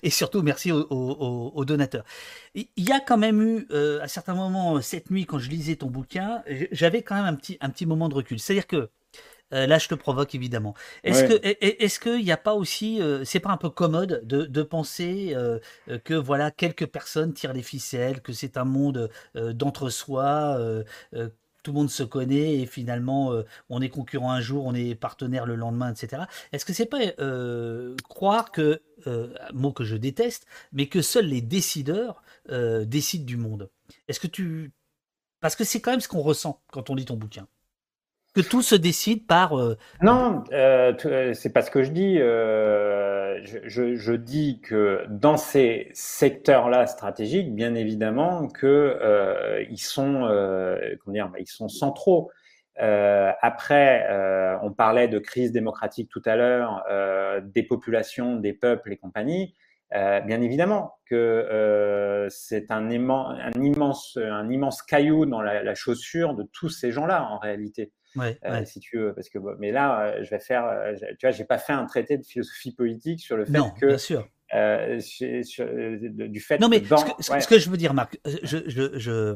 Speaker 1: et surtout, merci aux, aux, aux, donateurs. Il y a quand même eu, à certains moments, cette nuit, quand je lisais ton bouquin, j'avais quand même un petit, un petit moment de recul. C'est-à-dire que euh, là, je te provoque évidemment. Est-ce que est-ce qu'il n'y a pas aussi, euh, c'est pas un peu commode de, de penser euh, que voilà quelques personnes tirent les ficelles, que c'est un monde d'entre-soi, tout le monde se connaît et finalement on est concurrent un jour, on est partenaire le lendemain, etc. Est-ce que c'est pas croire que mot que je déteste, mais que seuls les décideurs décident du monde? Est-ce que tu parce que c'est quand même ce qu'on ressent quand on lit ton bouquin. Que tout se décide par. Euh,
Speaker 2: non, euh, euh, c'est pas ce que je dis. Je, dis que dans ces secteurs-là stratégiques, bien évidemment, que ils sont, comment dire, ils sont centraux. après, on parlait de crise démocratique tout à l'heure, des populations, des peuples et compagnie. bien évidemment que c'est un, immense, un immense caillou dans la chaussure de tous ces gens-là en réalité. Euh, si tu veux. Parce que, mais là, euh, je vais faire, euh, tu vois, j'ai pas fait un traité de philosophie politique sur le fait que.
Speaker 1: Bien sûr.
Speaker 2: du fait
Speaker 1: non, mais ce, que, je veux dire, Marc, je, je, je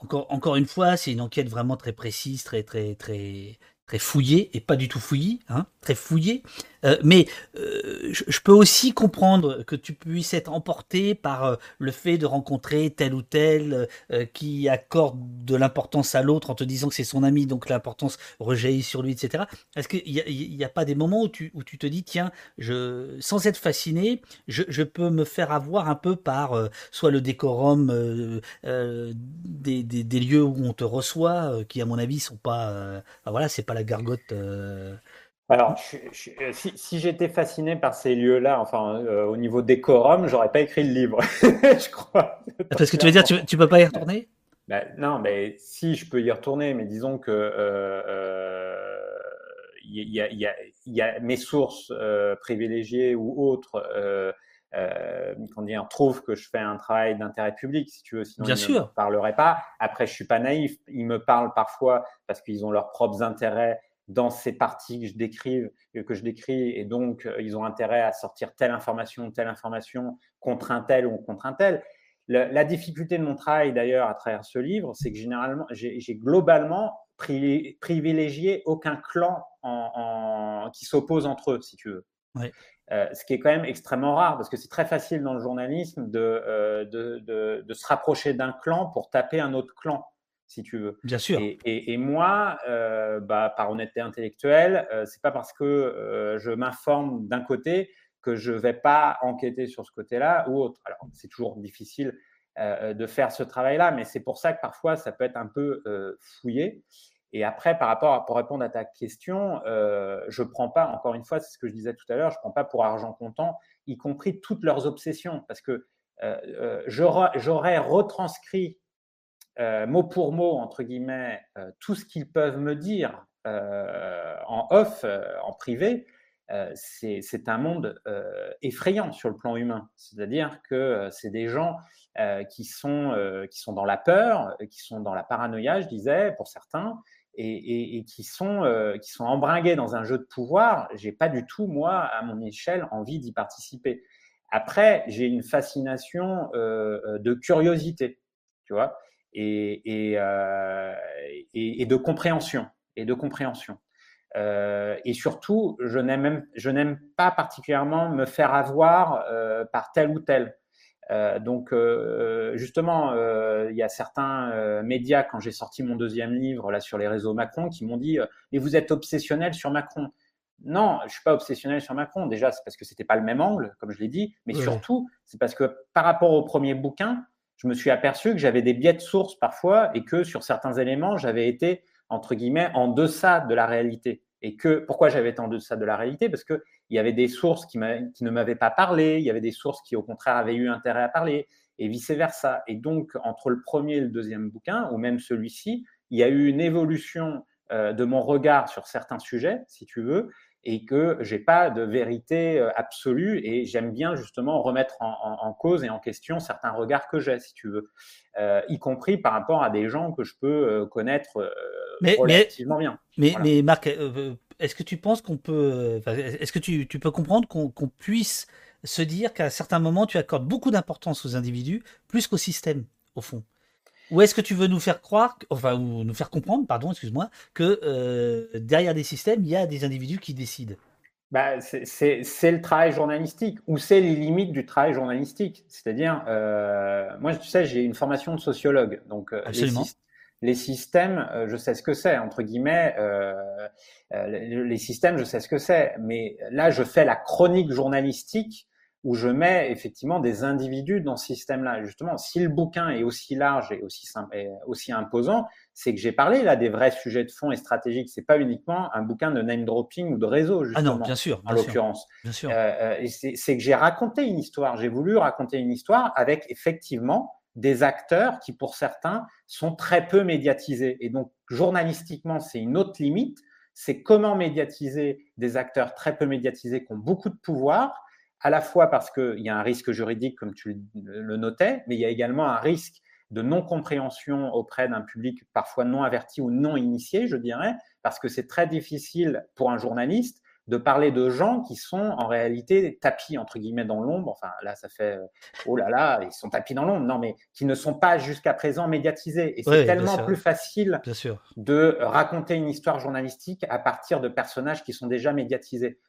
Speaker 1: encore, encore une fois, c'est une enquête vraiment très précise, très, très, très, très fouillée, et pas du tout fouillie, hein, très fouillée. Euh, mais euh, je, peux aussi comprendre que tu puisses être emporté par euh, le fait de rencontrer tel ou tel qui accorde de l'importance à l'autre en te disant que c'est son ami, donc l'importance rejaillit sur lui, etc. Est-ce qu'il n'y a, pas des moments où tu, où tu te dis, tiens, je, sans être fasciné, je, peux me faire avoir un peu par soit le décorum des, des, lieux où on te reçoit, qui à mon avis sont pas, voilà, c'est pas la gargote.
Speaker 2: Alors, euh, si, j'étais fasciné par ces lieux-là, enfin, euh, au niveau décorum, j'aurais pas écrit le livre, je crois.
Speaker 1: Parce que tu veux dire, tu, tu peux pas y retourner?
Speaker 2: Ben, Non, mais si je peux y retourner, mais disons que euh, il y, a, y, y, a, mes sources privilégiées ou autres. Euh, quand on trouve que je fais un travail d'intérêt public, si tu veux, sinon
Speaker 1: Bien
Speaker 2: ils ne parleraient pas. Après, je suis pas naïf. Ils me parlent parfois parce qu'ils ont leurs propres intérêts dans ces parties que je décris, que je décris et donc euh, ils ont intérêt à sortir telle information, telle information contre un tel ou contre un tel. La, difficulté de mon travail d'ailleurs à travers ce livre, c'est que généralement, j'ai globalement privilégié aucun clan en, qui s'oppose entre eux, si tu veux. Euh, ce qui est quand même extrêmement rare, parce que c'est très facile dans le journalisme de, euh, de, de, de se rapprocher d'un clan pour taper un autre clan si tu veux.
Speaker 1: Bien sûr.
Speaker 2: Et, moi, euh, bah, par honnêteté intellectuelle, euh, c'est pas parce que euh, je m'informe d'un côté que je vais pas enquêter sur ce côté-là ou autre. Alors, c'est toujours difficile de faire ce travail-là, mais c'est pour ça que parfois ça peut être un peu fouillé. Et après, par rapport à, pour répondre à ta question, je prends pas, encore une fois, c'est ce que je disais tout à l'heure, je prends pas pour argent comptant, y compris toutes leurs obsessions, parce que j'aurais retranscrit euh, mot pour mot, entre guillemets, euh, tout ce qu'ils peuvent me dire euh, en off, en privé, c'est un monde effrayant sur le plan humain. C'est-à-dire que c'est des gens qui, sont, qui sont dans la peur, qui sont dans la paranoïa, je disais, pour certains, et, et, qui, sont, qui sont embringués dans un jeu de pouvoir. J'ai pas du tout, moi, à mon échelle, envie d'y participer. Après, j'ai une fascination de curiosité, tu vois. Euh, et, et, de compréhension. Et de compréhension. Euh, et surtout, je n'aime je n'aime pas particulièrement me faire avoir euh, par tel ou tel. donc, justement, il y a certains médias quand j'ai sorti mon deuxième livre là sur les réseaux Macron qui m'ont dit "Mais vous êtes obsessionnel sur Macron." Non, je suis pas obsessionnel sur Macron. Déjà, c'est parce que c'était pas le même angle, comme je l'ai dit, mais surtout, c'est parce que par rapport au premier bouquin, je me suis aperçu que j'avais des biais de source parfois et que sur certains éléments, j'avais été, entre guillemets, en deçà de la réalité. Et que, pourquoi j'avais été en deçà de la réalité? Parce qu'il y avait des sources qui, ne m'avaient pas parlé, il y avait des sources qui, au contraire, avaient eu intérêt à parler, et vice-versa. Et donc, entre le premier et le deuxième bouquin, ou même celui-ci, il y a eu une évolution euh, de mon regard sur certains sujets, si tu veux, et que j'ai pas de vérité euh, absolue et j'aime bien justement remettre en, cause et en question certains regards que j'ai, si tu veux, euh, y compris par rapport à des gens que je peux euh, connaître relativement bien.
Speaker 1: Mais, mais Marc, est-ce que tu penses qu'on peut, est-ce que tu, tu, peux comprendre qu'on puisse se dire qu'à certains moments tu accordes beaucoup d'importance aux individus plus qu'au système, au fond? Ou est-ce que tu veux nous faire croire, enfin, ou nous faire comprendre, pardon, excuse-moi, que euh, derrière des systèmes, il y a des individus qui décident?
Speaker 2: Bah, c'est le travail journalistique, ou c'est les limites du travail journalistique. C'est-à-dire, euh, moi, tu sais, j'ai une formation de sociologue, donc euh,
Speaker 1: Absolument.
Speaker 2: Les, systèmes, je sais ce que c'est, entre guillemets, les systèmes, je sais ce que c'est, mais là, je fais la chronique journalistique où je mets effectivement des individus dans ce système-là. Justement, si le bouquin est aussi large et aussi, et aussi imposant, c'est que j'ai parlé là des vrais sujets de fond et stratégiques. C'est pas uniquement un bouquin de name dropping ou de réseau, justement.
Speaker 1: Ah non, bien sûr,
Speaker 2: en l'occurrence. Bien sûr. Euh, euh c'est que j'ai raconté une histoire. J'ai voulu raconter une histoire avec effectivement des acteurs qui, pour certains, sont très peu médiatisés. Et donc, journalistiquement, c'est une autre limite. C'est comment médiatiser des acteurs très peu médiatisés qui ont beaucoup de pouvoir à la fois parce qu'il y a un risque juridique, comme tu le notais, mais il y a également un risque de non-compréhension auprès d'un public parfois non averti ou non initié, je dirais, parce que c'est très difficile pour un journaliste de parler de gens qui sont en réalité tapis entre guillemets dans l'ombre. Enfin, là, ça fait oh là là, ils sont tapis dans l'ombre. Non, mais qui ne sont pas jusqu'à présent médiatisés. Et c'est tellement plus facile de raconter une histoire journalistique à partir de personnages qui sont déjà médiatisés.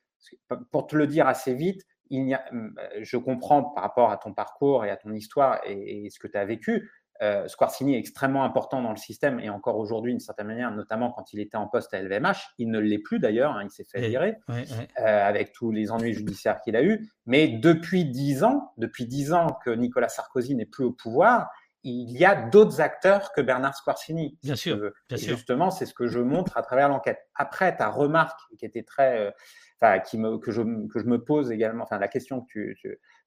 Speaker 2: Pour te le dire assez vite, Hum, je comprends par rapport à ton parcours et à ton histoire et, ce que tu as vécu. Euh, Squarcini est extrêmement important dans le système et encore aujourd'hui, d'une certaine manière, notamment quand il était en poste à LVMH. Il ne l'est plus d'ailleurs, hein, il s'est fait virer euh, avec tous les ennuis judiciaires qu'il a eus. Mais depuis dix ans, depuis dix ans que Nicolas Sarkozy n'est plus au pouvoir, il y a d'autres acteurs que Bernard Squarcini.
Speaker 1: Bien sûr. bien
Speaker 2: justement, c'est ce que je montre à travers l'enquête. Après, ta remarque qui était très. Que, je, me pose également, enfin la question que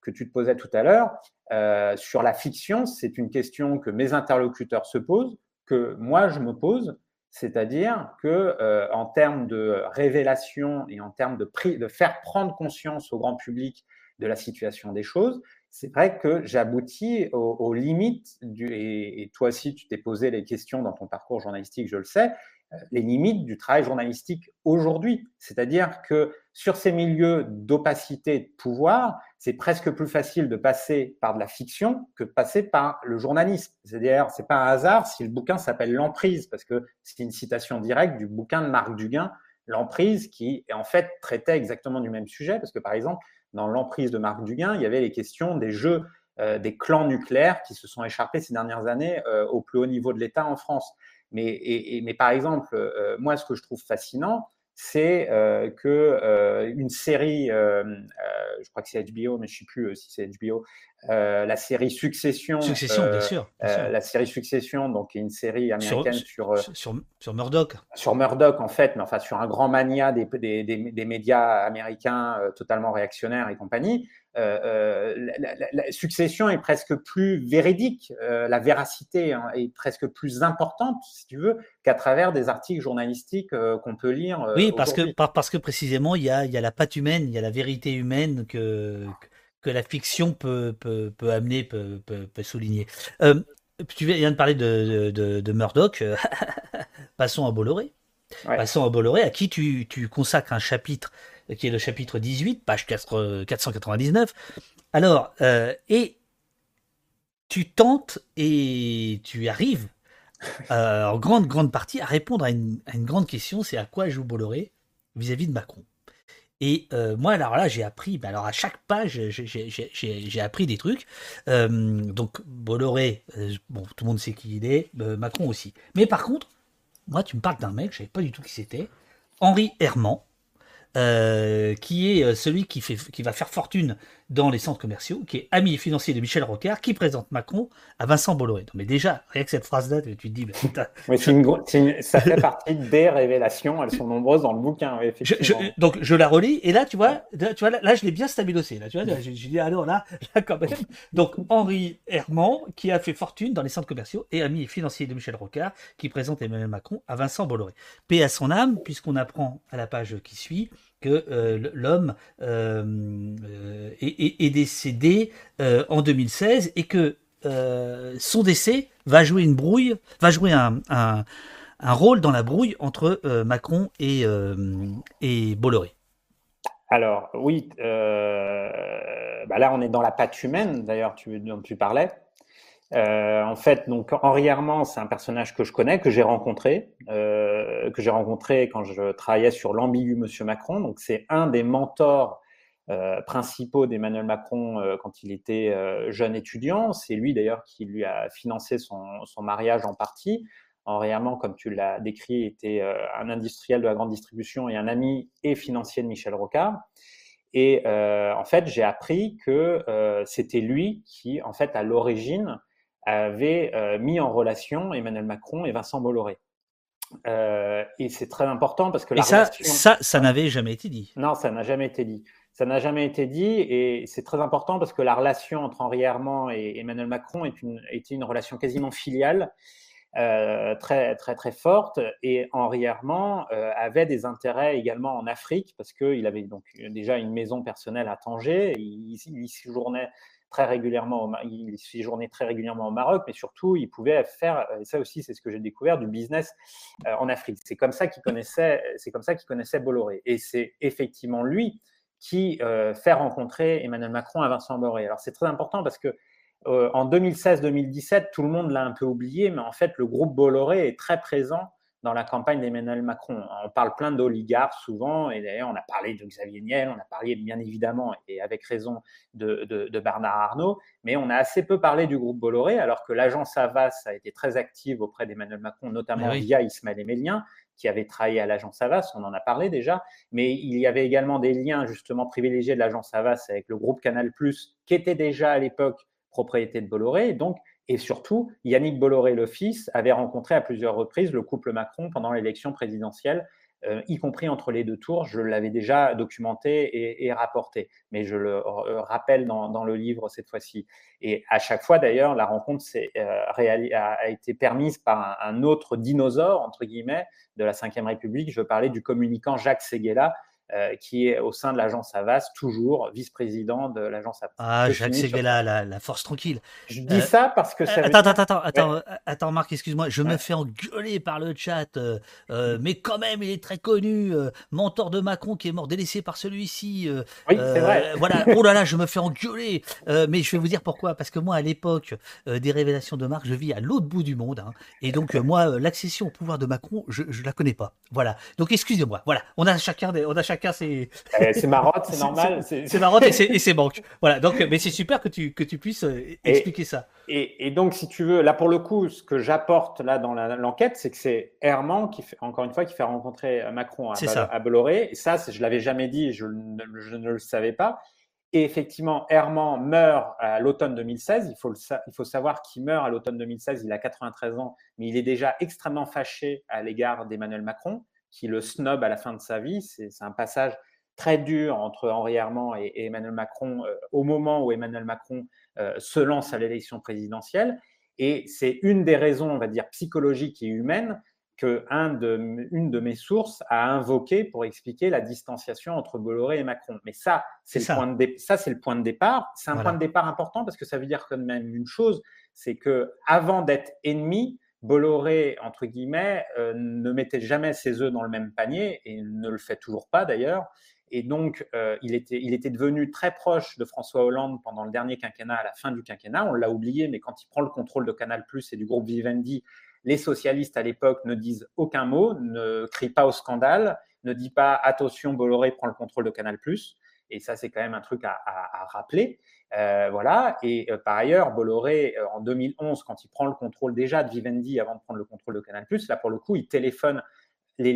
Speaker 2: tu, te posais tout à l'heure, euh, sur la fiction, c'est une question que mes interlocuteurs se posent, que moi je me pose, c'est-à-dire que euh, en termes de révélation et en termes de, faire prendre conscience au grand public de la situation des choses, c'est vrai que j'aboutis aux, limites du, et, toi aussi tu t'es posé les questions dans ton parcours journalistique, je le sais, les limites du travail journalistique aujourd'hui. C'est-à-dire que sur ces milieux d'opacité de pouvoir, c'est presque plus facile de passer par de la fiction que de passer par le journalisme. C'est-à-dire, c'est pas un hasard si le bouquin s'appelle L'emprise, parce que c'est une citation directe du bouquin de Marc Duguin, L'emprise, qui en fait traitait exactement du même sujet, parce que par exemple, dans L'emprise de Marc Duguin, il y avait les questions des jeux euh, des clans nucléaires qui se sont échappés ces dernières années euh, au plus haut niveau de l'État en France. Mais, mais par exemple, euh, moi, ce que je trouve fascinant, c'est euh, que euh, une série, euh, je crois que c'est HBO, mais je ne sais plus si c'est HBO, la série Succession.
Speaker 1: Succession, bien sûr.
Speaker 2: la série Succession, donc une série américaine sur
Speaker 1: sur, sur, Murdoch.
Speaker 2: Sur Murdoch, en fait, mais enfin sur un grand mania des, des, des médias américains totalement réactionnaires et compagnie. Euh, euh, la, succession est presque plus véridique, euh, la véracité hein, est presque plus importante, si tu veux, qu'à travers des articles journalistiques qu'on peut lire.
Speaker 1: oui, parce que, parce que précisément, il y a, y a la patte humaine, il y a la vérité humaine que, que la fiction peut, peut, peut amener, peut, peut, souligner. tu viens de parler de, de, de Murdoch. Passons à Bolloré. Passons à Bolloré, à qui tu, tu consacres un chapitre qui est le chapitre 18, page 499. Alors, euh, et tu tentes et tu arrives euh, en grande, grande partie à répondre à une, grande question, c'est à quoi joue Bolloré vis-à-vis de Macron. Et euh, moi, alors là, j'ai appris, bah, alors à chaque page, j'ai appris des trucs. donc, Bolloré, bon, tout le monde sait qui il est, Macron aussi. Mais par contre, moi, tu me parles d'un mec, je savais pas du tout qui c'était, Henri Herman, euh, qui est euh, celui qui, fait, qui va faire fortune dans les centres commerciaux, qui est ami financier de Michel Rocard, qui présente Macron à Vincent Bolloré. mais déjà, rien que cette phrase-là, tu te dis,
Speaker 2: ça fait partie des révélations, elles sont nombreuses dans le bouquin.
Speaker 1: donc je la relis, et là, tu vois, tu vois là, je l'ai bien stabilisé. Là, tu vois, j'ai dit, alors là, là, quand même. Donc Henri Herman, qui a fait fortune dans les centres commerciaux, et ami financier de Michel Rocard, qui présente Emmanuel Macron à Vincent Bolloré. Paix à son âme, puisqu'on apprend à la page qui suit que euh, l'homme euh, euh, est, décédé en 2016 et que son décès va jouer une brouille, va jouer un, rôle dans la brouille entre Macron et, et Bolloré.
Speaker 2: Alors oui, bah là on est dans la patte humaine d'ailleurs dont tu parlais. Euh, en fait, donc Henri Herman, c'est un personnage que je connais, que j'ai rencontré, euh, que j'ai rencontré quand je travaillais sur l'ambigu Monsieur Macron. Donc, c'est un des mentors euh, principaux d'Emmanuel Macron euh, quand il était euh, jeune étudiant. C'est lui d'ailleurs qui lui a financé son, son, mariage en partie. Henri Herman, comme tu l'as décrit, était un industriel de la grande distribution et un ami et financier de Michel Rocard. Et en fait, j'ai appris que c'était lui qui, en fait, à l'origine, avait mis en relation Emmanuel Macron et Vincent Bolloré. et c'est très important parce que
Speaker 1: et ça, ça, ça n'avait jamais été dit.
Speaker 2: Non, ça n'a jamais été dit. Ça n'a jamais été dit et c'est très important parce que la relation entre Henri Herman et Emmanuel Macron est une, était une relation quasiment filiale. Euh, très très très forte et Henri Herman euh, avait des intérêts également en Afrique parce qu'il avait donc déjà une maison personnelle à Tanger, il, il, séjournait très régulièrement au, il séjournait très régulièrement au Maroc, mais surtout il pouvait faire et ça aussi c'est ce que j'ai découvert du business euh, en Afrique. C'est comme ça qu'il connaissait c'est comme ça qu'il connaissait Bolloré et c'est effectivement lui qui euh, fait rencontrer Emmanuel Macron à Vincent Bolloré. Alors c'est très important parce que euh, en 2016-2017, tout le monde l'a un peu oublié, mais en fait, le groupe Bolloré est très présent dans la campagne d'Emmanuel Macron. On parle plein d'oligarques souvent, et d'ailleurs, on a parlé de Xavier Niel, on a parlé bien évidemment, et avec raison, de, de, Bernard Arnault, mais on a assez peu parlé du groupe Bolloré, alors que l'agence Havas a été très active auprès d'Emmanuel Macron, notamment via Ismaël Emélien, qui avait travaillé à l'agence Havas, on en a parlé déjà, mais il y avait également des liens justement privilégiés de l'agence Havas avec le groupe Canal+, qui était déjà à l'époque propriété de Bolloré. donc, et surtout, Yannick Bolloré, le fils, avait rencontré à plusieurs reprises le couple Macron pendant l'élection présidentielle, euh, y compris entre les deux tours. Je l'avais déjà documenté et, rapporté, mais je le euh, rappelle dans, le livre cette fois-ci. Et à chaque fois, d'ailleurs, la rencontre euh, a, été permise par un, autre dinosaure, entre guillemets, de la Ve République. Je veux parler du communicant Jacques Seguela, euh, qui est au sein de l'agence Avas, toujours vice-président de l'agence Avas.
Speaker 1: Ah, Jacques Seguela, la, la, force tranquille.
Speaker 2: Je dis ça parce que ça.
Speaker 1: Attends, attends, attends, attends, attends, Marc, excuse-moi, je me fais engueuler par le chat, euh, euh, mais quand même, il est très connu, mentor de Macron qui est mort délaissé par celui-ci.
Speaker 2: oui, c'est vrai.
Speaker 1: Voilà, oh là là, je me fais engueuler. mais je vais vous dire pourquoi, parce que moi, à l'époque des révélations de Marc, je vis à l'autre bout du monde, hein, et donc moi, l'accession au pouvoir de Macron, je, je la connais pas. Voilà. Donc excusez-moi. Voilà, on a chacun, des, on a chacun c'est.
Speaker 2: Eh, c'est marotte, c'est normal.
Speaker 1: C'est marotte et c'est banque. Voilà, donc, mais c'est super que tu, que tu puisses euh, expliquer ça.
Speaker 2: Et, et, donc, si tu veux, là pour le coup, ce que j'apporte là dans l'enquête, c'est que c'est Herman qui fait, encore une fois, qui fait rencontrer Macron à, à Bolloré. Et ça, je l'avais jamais dit, je, je, ne le savais pas. Et effectivement, Herman meurt à l'automne 2016. Il faut, le, il faut savoir qu'il meurt à l'automne 2016. Il a 93 ans, mais il est déjà extrêmement fâché à l'égard d'Emmanuel Macron qui le snob à la fin de sa vie. C'est un passage très dur entre Henri Herman et, Emmanuel Macron euh, au moment où Emmanuel Macron euh, se lance à l'élection présidentielle. Et c'est une des raisons, on va dire, psychologiques et humaines que un de, une de mes sources a invoqué pour expliquer la distanciation entre Bolloré et Macron. Mais ça, c'est le, point de ça, le point de départ. C'est un point de départ important parce que ça veut dire quand même une chose, c'est que avant d'être ennemi, Bolloré, entre guillemets, euh, ne mettait jamais ses œufs dans le même panier et ne le fait toujours pas d'ailleurs. Et donc, euh, il, était, il était devenu très proche de François Hollande pendant le dernier quinquennat, à la fin du quinquennat. On l'a oublié, mais quand il prend le contrôle de Canal et du groupe Vivendi, les socialistes à l'époque ne disent aucun mot, ne crient pas au scandale, ne disent pas attention, Bolloré prend le contrôle de Canal Et ça, c'est quand même un truc à rappeler. Euh, voilà. Et euh, par ailleurs, Bolloré, euh, en 2011, quand il prend le contrôle déjà de Vivendi avant de prendre le contrôle de Canal+, là pour le coup, il téléphone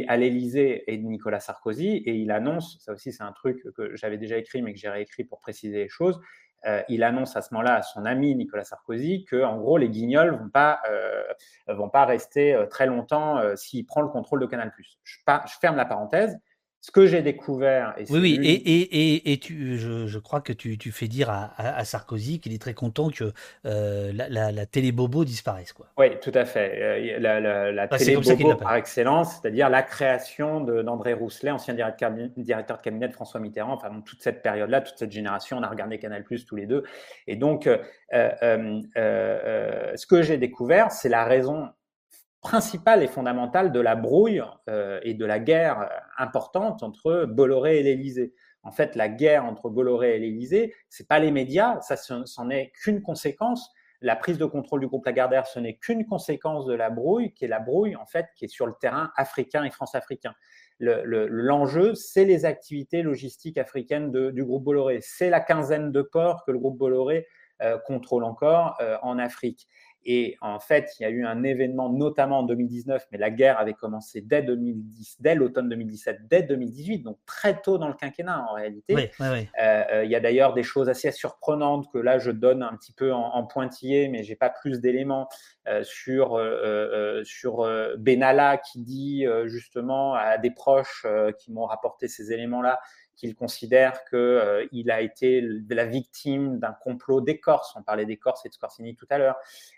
Speaker 2: à l'Élysée et Nicolas Sarkozy et il annonce, ça aussi c'est un truc que j'avais déjà écrit mais que j'ai réécrit pour préciser les choses, il annonce à ce moment-là à son ami Nicolas Sarkozy que en gros les Guignols vont pas vont pas rester très longtemps s'il prend le contrôle de Canal+. Je ferme la parenthèse ce que j'ai découvert.
Speaker 1: Et oui, oui, et, et, et, tu, je, je, crois que tu, tu fais dire à, à, Sarkozy qu'il est très content que euh, la, la, la, télé bobo disparaisse. Quoi.
Speaker 2: Oui, tout à fait. Euh, la, la, la télé bobo par excellence, c'est-à-dire la création d'André Rousselet, ancien directeur, directeur, de cabinet de François Mitterrand, enfin toute cette période-là, toute cette génération, on a regardé Canal Plus tous les deux. Et donc, euh ce que j'ai découvert, c'est la raison principale et fondamentale de la brouille euh, et de la guerre importante entre Bolloré et l'Élysée. En fait, la guerre entre Bolloré et l'Élysée, c'est pas les médias, ça c'en est qu'une conséquence. La prise de contrôle du groupe Lagardère, ce n'est qu'une conséquence de la brouille, qui est la brouille en fait qui est sur le terrain africain et france-africain. L'enjeu, le, c'est les activités logistiques africaines du groupe Bolloré. C'est la quinzaine de ports que le groupe Bolloré euh, contrôle encore euh, en Afrique. Et en fait, il y a eu un événement, notamment en 2019, mais la guerre avait commencé dès 2010, dès l'automne 2017, dès 2018, donc très tôt dans le quinquennat en réalité.
Speaker 1: Oui, oui, oui.
Speaker 2: Euh, il y a d'ailleurs des choses assez surprenantes que là je donne un petit peu en, pointillé, mais j'ai pas plus d'éléments euh, sur euh, sur Benalla qui dit justement à des proches qui m'ont rapporté ces éléments-là qu'il considère qu'il euh, a été la victime d'un complot des Corses. On parlait des Corses et de Scorsini tout à l'heure.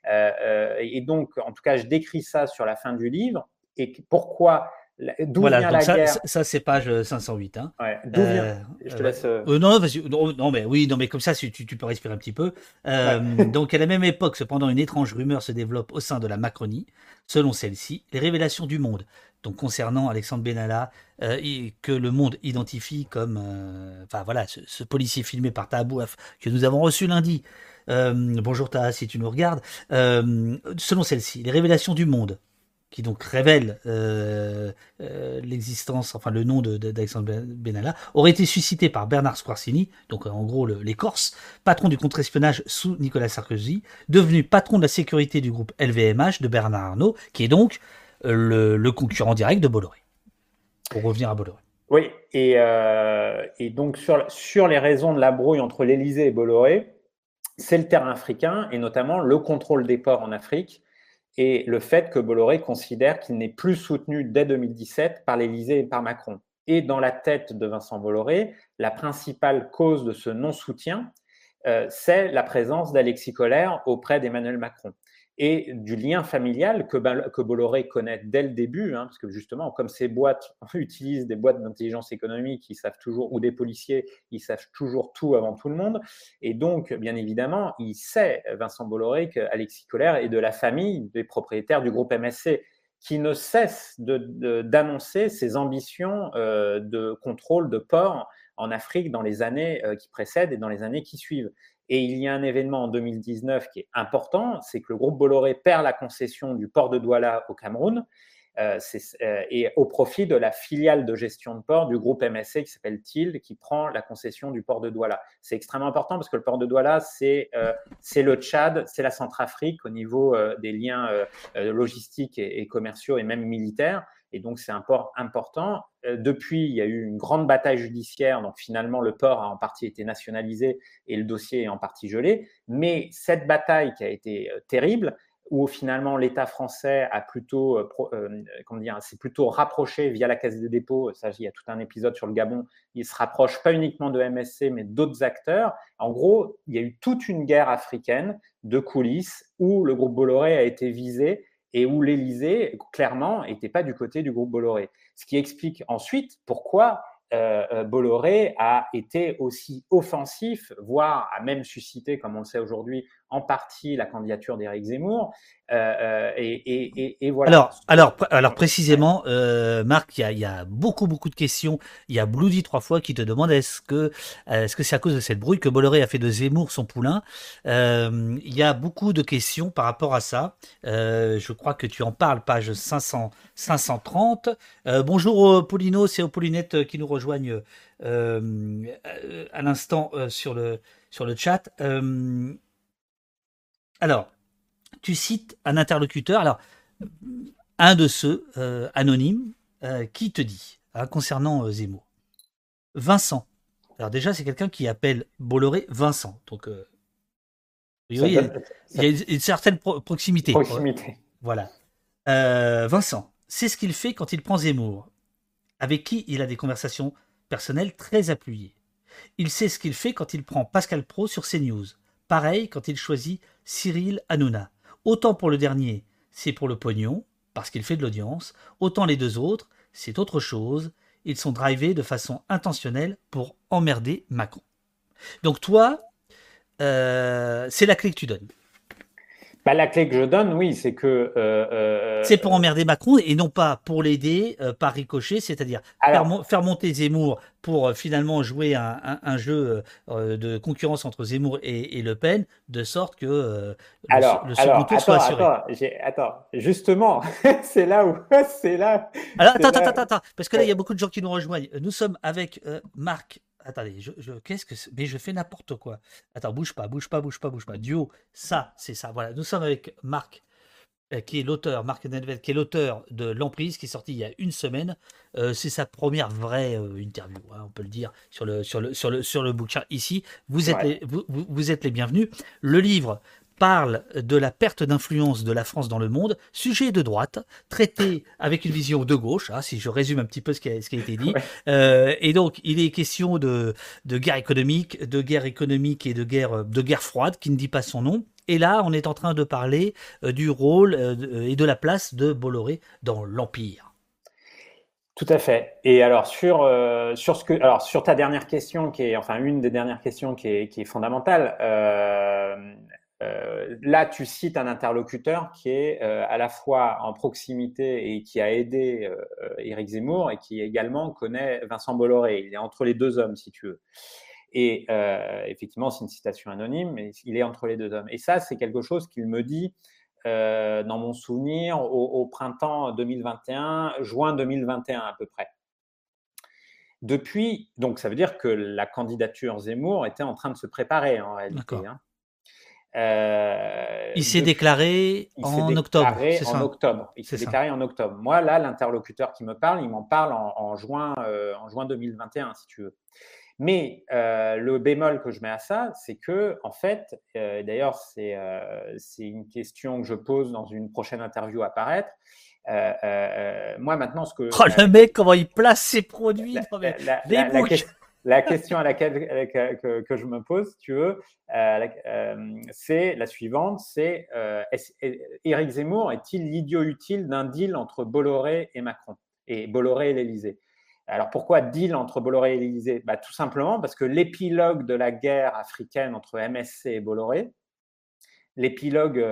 Speaker 2: Euh, euh, et donc, en tout cas, je décris ça sur la fin du livre. Et pourquoi
Speaker 1: D'où voilà, vient la ça, guerre? ça, c'est page 508. Hein.
Speaker 2: Ouais, d'où vient? Je te laisse.
Speaker 1: non, non, non, mais oui, non, mais comme ça, tu, tu peux respirer un petit peu. Donc, à la même époque, cependant, une étrange rumeur se développe au sein de la Macronie. Selon celle-ci, les révélations du monde donc concernant Alexandre Benalla, euh, que le monde identifie comme, euh, enfin voilà, ce, policier filmé par Tahabouaf que nous avons reçu lundi. Euh, bonjour Taha, si tu nous regardes. selon celle-ci, les révélations du monde, qui donc révèlent l'existence, enfin le nom d'Alexandre Benalla, auraient été suscitées par Bernard Squarcini, donc en gros les Corses, patron du contre-espionnage sous Nicolas Sarkozy, devenu patron de la sécurité du groupe LVMH de Bernard Arnault, qui est donc le, concurrent direct de Bolloré. Pour revenir à Bolloré.
Speaker 2: Oui, et, euh, donc sur, sur les raisons de la brouille entre l'Élysée et Bolloré, c'est le terrain africain et notamment le contrôle des ports en Afrique et le fait que Bolloré considère qu'il n'est plus soutenu dès 2017 par l'Élysée et par Macron. Et dans la tête de Vincent Bolloré, la principale cause de ce non-soutien, euh, c'est la présence d'Alexis Collère auprès d'Emmanuel Macron et du lien familial que, que Bolloré connaît dès le début, hein, parce que justement, comme ces boîtes utilisent des boîtes d'intelligence économique, ils savent toujours, ou des policiers, ils savent toujours tout avant tout le monde. Et donc, bien évidemment, il sait, Vincent Bolloré, qu'Alexis Collère est de la famille des propriétaires du groupe MSC, qui ne cesse d'annoncer de, ses ambitions euh, de contrôle de port en Afrique dans les années euh, qui précèdent et dans les années qui suivent. Et il y a un événement en 2019 qui est important, c'est que le groupe Bolloré perd la concession du port de Douala au Cameroun, euh, euh, et au profit de la filiale de gestion de port du groupe MSC qui s'appelle TILD, qui prend la concession du port de Douala. C'est extrêmement important parce que le port de Douala, c'est euh, le Tchad, c'est la Centrafrique au niveau des liens logistiques et, commerciaux et même militaires. Et donc, c'est un port important. Euh, depuis, il y a eu une grande bataille judiciaire. Donc, finalement, le port a en partie été nationalisé et le dossier est en partie gelé. Mais cette bataille qui a été euh, terrible, où finalement l'État français a plutôt, euh, comment dire, s'est plutôt rapproché via la Caisse des dépôts. Il y a tout un épisode sur le Gabon. Il se rapproche pas uniquement de MSC, mais d'autres acteurs. En gros, il y a eu toute une guerre africaine de coulisses où le groupe Bolloré a été visé et où l'Élysée, clairement, n'était pas du côté du groupe Bolloré. Ce qui explique ensuite pourquoi euh, euh, Bolloré a été aussi offensif, voire a même suscité, comme on le sait aujourd'hui, en partie la candidature d'Éric Zemmour. Euh, et, voilà.
Speaker 1: Alors, alors, alors précisément, Marc, il y a, beaucoup, beaucoup de questions. Il y a Bloody trois fois qui te demande est-ce que est-ce que c'est à cause de cette brouille que Bolloré a fait de Zemmour son poulain? Il y a beaucoup de questions par rapport à ça. je crois que tu en parles, page 500, 530. bonjour Paulino, c'est Paulinette qui nous rejoignent à l'instant sur le sur le chat. Alors, tu cites un interlocuteur, alors un de ceux euh, anonymes euh, qui te dit hein, concernant euh, Zemmour. Vincent. Alors déjà, c'est quelqu'un qui appelle Bolloré Vincent. Donc, il y, a, une certaine proximité.
Speaker 2: Proximité.
Speaker 1: Voilà. Vincent, c'est ce qu'il fait quand il prend Zemmour, avec qui il a des conversations personnelles très appuyées. Il sait ce qu'il fait quand il prend Pascal Pro sur CNews. Pareil quand il choisit Cyril Hanouna. Autant pour le dernier, c'est pour le pognon, parce qu'il fait de l'audience, autant les deux autres, c'est autre chose, ils sont drivés de façon intentionnelle pour emmerder Macron. Donc toi, euh, c'est la clé que tu donnes.
Speaker 2: Bah, la clé que je donne, oui, c'est que. Euh,
Speaker 1: euh, c'est pour emmerder Macron et non pas pour l'aider euh, par ricochet, c'est-à-dire faire, monter Zemmour pour finalement jouer un, jeu de concurrence entre Zemmour et, Le Pen, de sorte que
Speaker 2: alors, le, second tour soit assuré. Attends, justement, c'est là où. c'est là.
Speaker 1: Alors, attends, attends, attends, parce que là, il y a beaucoup de gens qui nous rejoignent. Nous sommes avec Marc attendez, je, qu'est-ce que mais je fais n'importe quoi. Attends, bouge pas, bouge pas, bouge pas, bouge pas. Duo, ça, c'est ça. Voilà, nous sommes avec Marc, euh, qui est l'auteur, Marc Nedved, qui est l'auteur de L'Emprise, qui est sorti il y a une semaine. Euh, c'est sa première vraie euh, interview, hein, on peut le dire, sur le, sur le, sur le, sur le bouquin ici. Vous êtes, les, vous, vous, êtes les bienvenus. Le livre parle de la perte d'influence de la France dans le monde, sujet de droite, traité avec une vision de gauche, hein, si je résume un petit peu ce qui a, ce qui a été dit. Euh, et donc, il est question de, de guerre économique, de guerre économique et de guerre, de guerre froide, qui ne dit pas son nom. Et là, on est en train de parler euh, du rôle euh, et de la place de Bolloré dans l'Empire.
Speaker 2: Tout à fait. Et alors sur sur ce que alors sur ta dernière question qui est enfin une des dernières questions qui est qui est fondamentale. Euh, là, tu cites un interlocuteur qui est euh, à la fois en proximité et qui a aidé euh, Éric Zemmour et qui également connaît Vincent Bolloré. Il est entre les deux hommes, si tu veux. Et effectivement, c'est une citation anonyme, mais il est entre les deux hommes. Et ça, c'est quelque chose qu'il me dit dans mon souvenir au, printemps 2021, juin 2021 à peu près. Depuis, donc ça veut dire que la candidature Zemmour était en train de se préparer en réalité. Hein.
Speaker 1: Euh, il s'est déclaré en octobre.
Speaker 2: En octobre. Il s'est déclaré en octobre. Moi, là, l'interlocuteur qui me parle, il m'en parle en, juin, euh, en juin 2021, si tu veux. Mais euh, le bémol que je mets à ça, c'est que, en fait, d'ailleurs, c'est une question que je pose dans une prochaine interview à paraître. moi, maintenant, ce que.
Speaker 1: Oh, le mec, comment il place ses produits
Speaker 2: la, la question à laquelle que, je me pose, tu veux, euh, euh, c'est la suivante, c'est euh, Éric Zemmour est-il l'idiot utile d'un deal entre Bolloré et Macron et Bolloré et l'Élysée? Alors pourquoi deal entre Bolloré et l'Élysée? Bah, Tout simplement parce que l'épilogue de la guerre africaine entre MSC et Bolloré, l'épilogue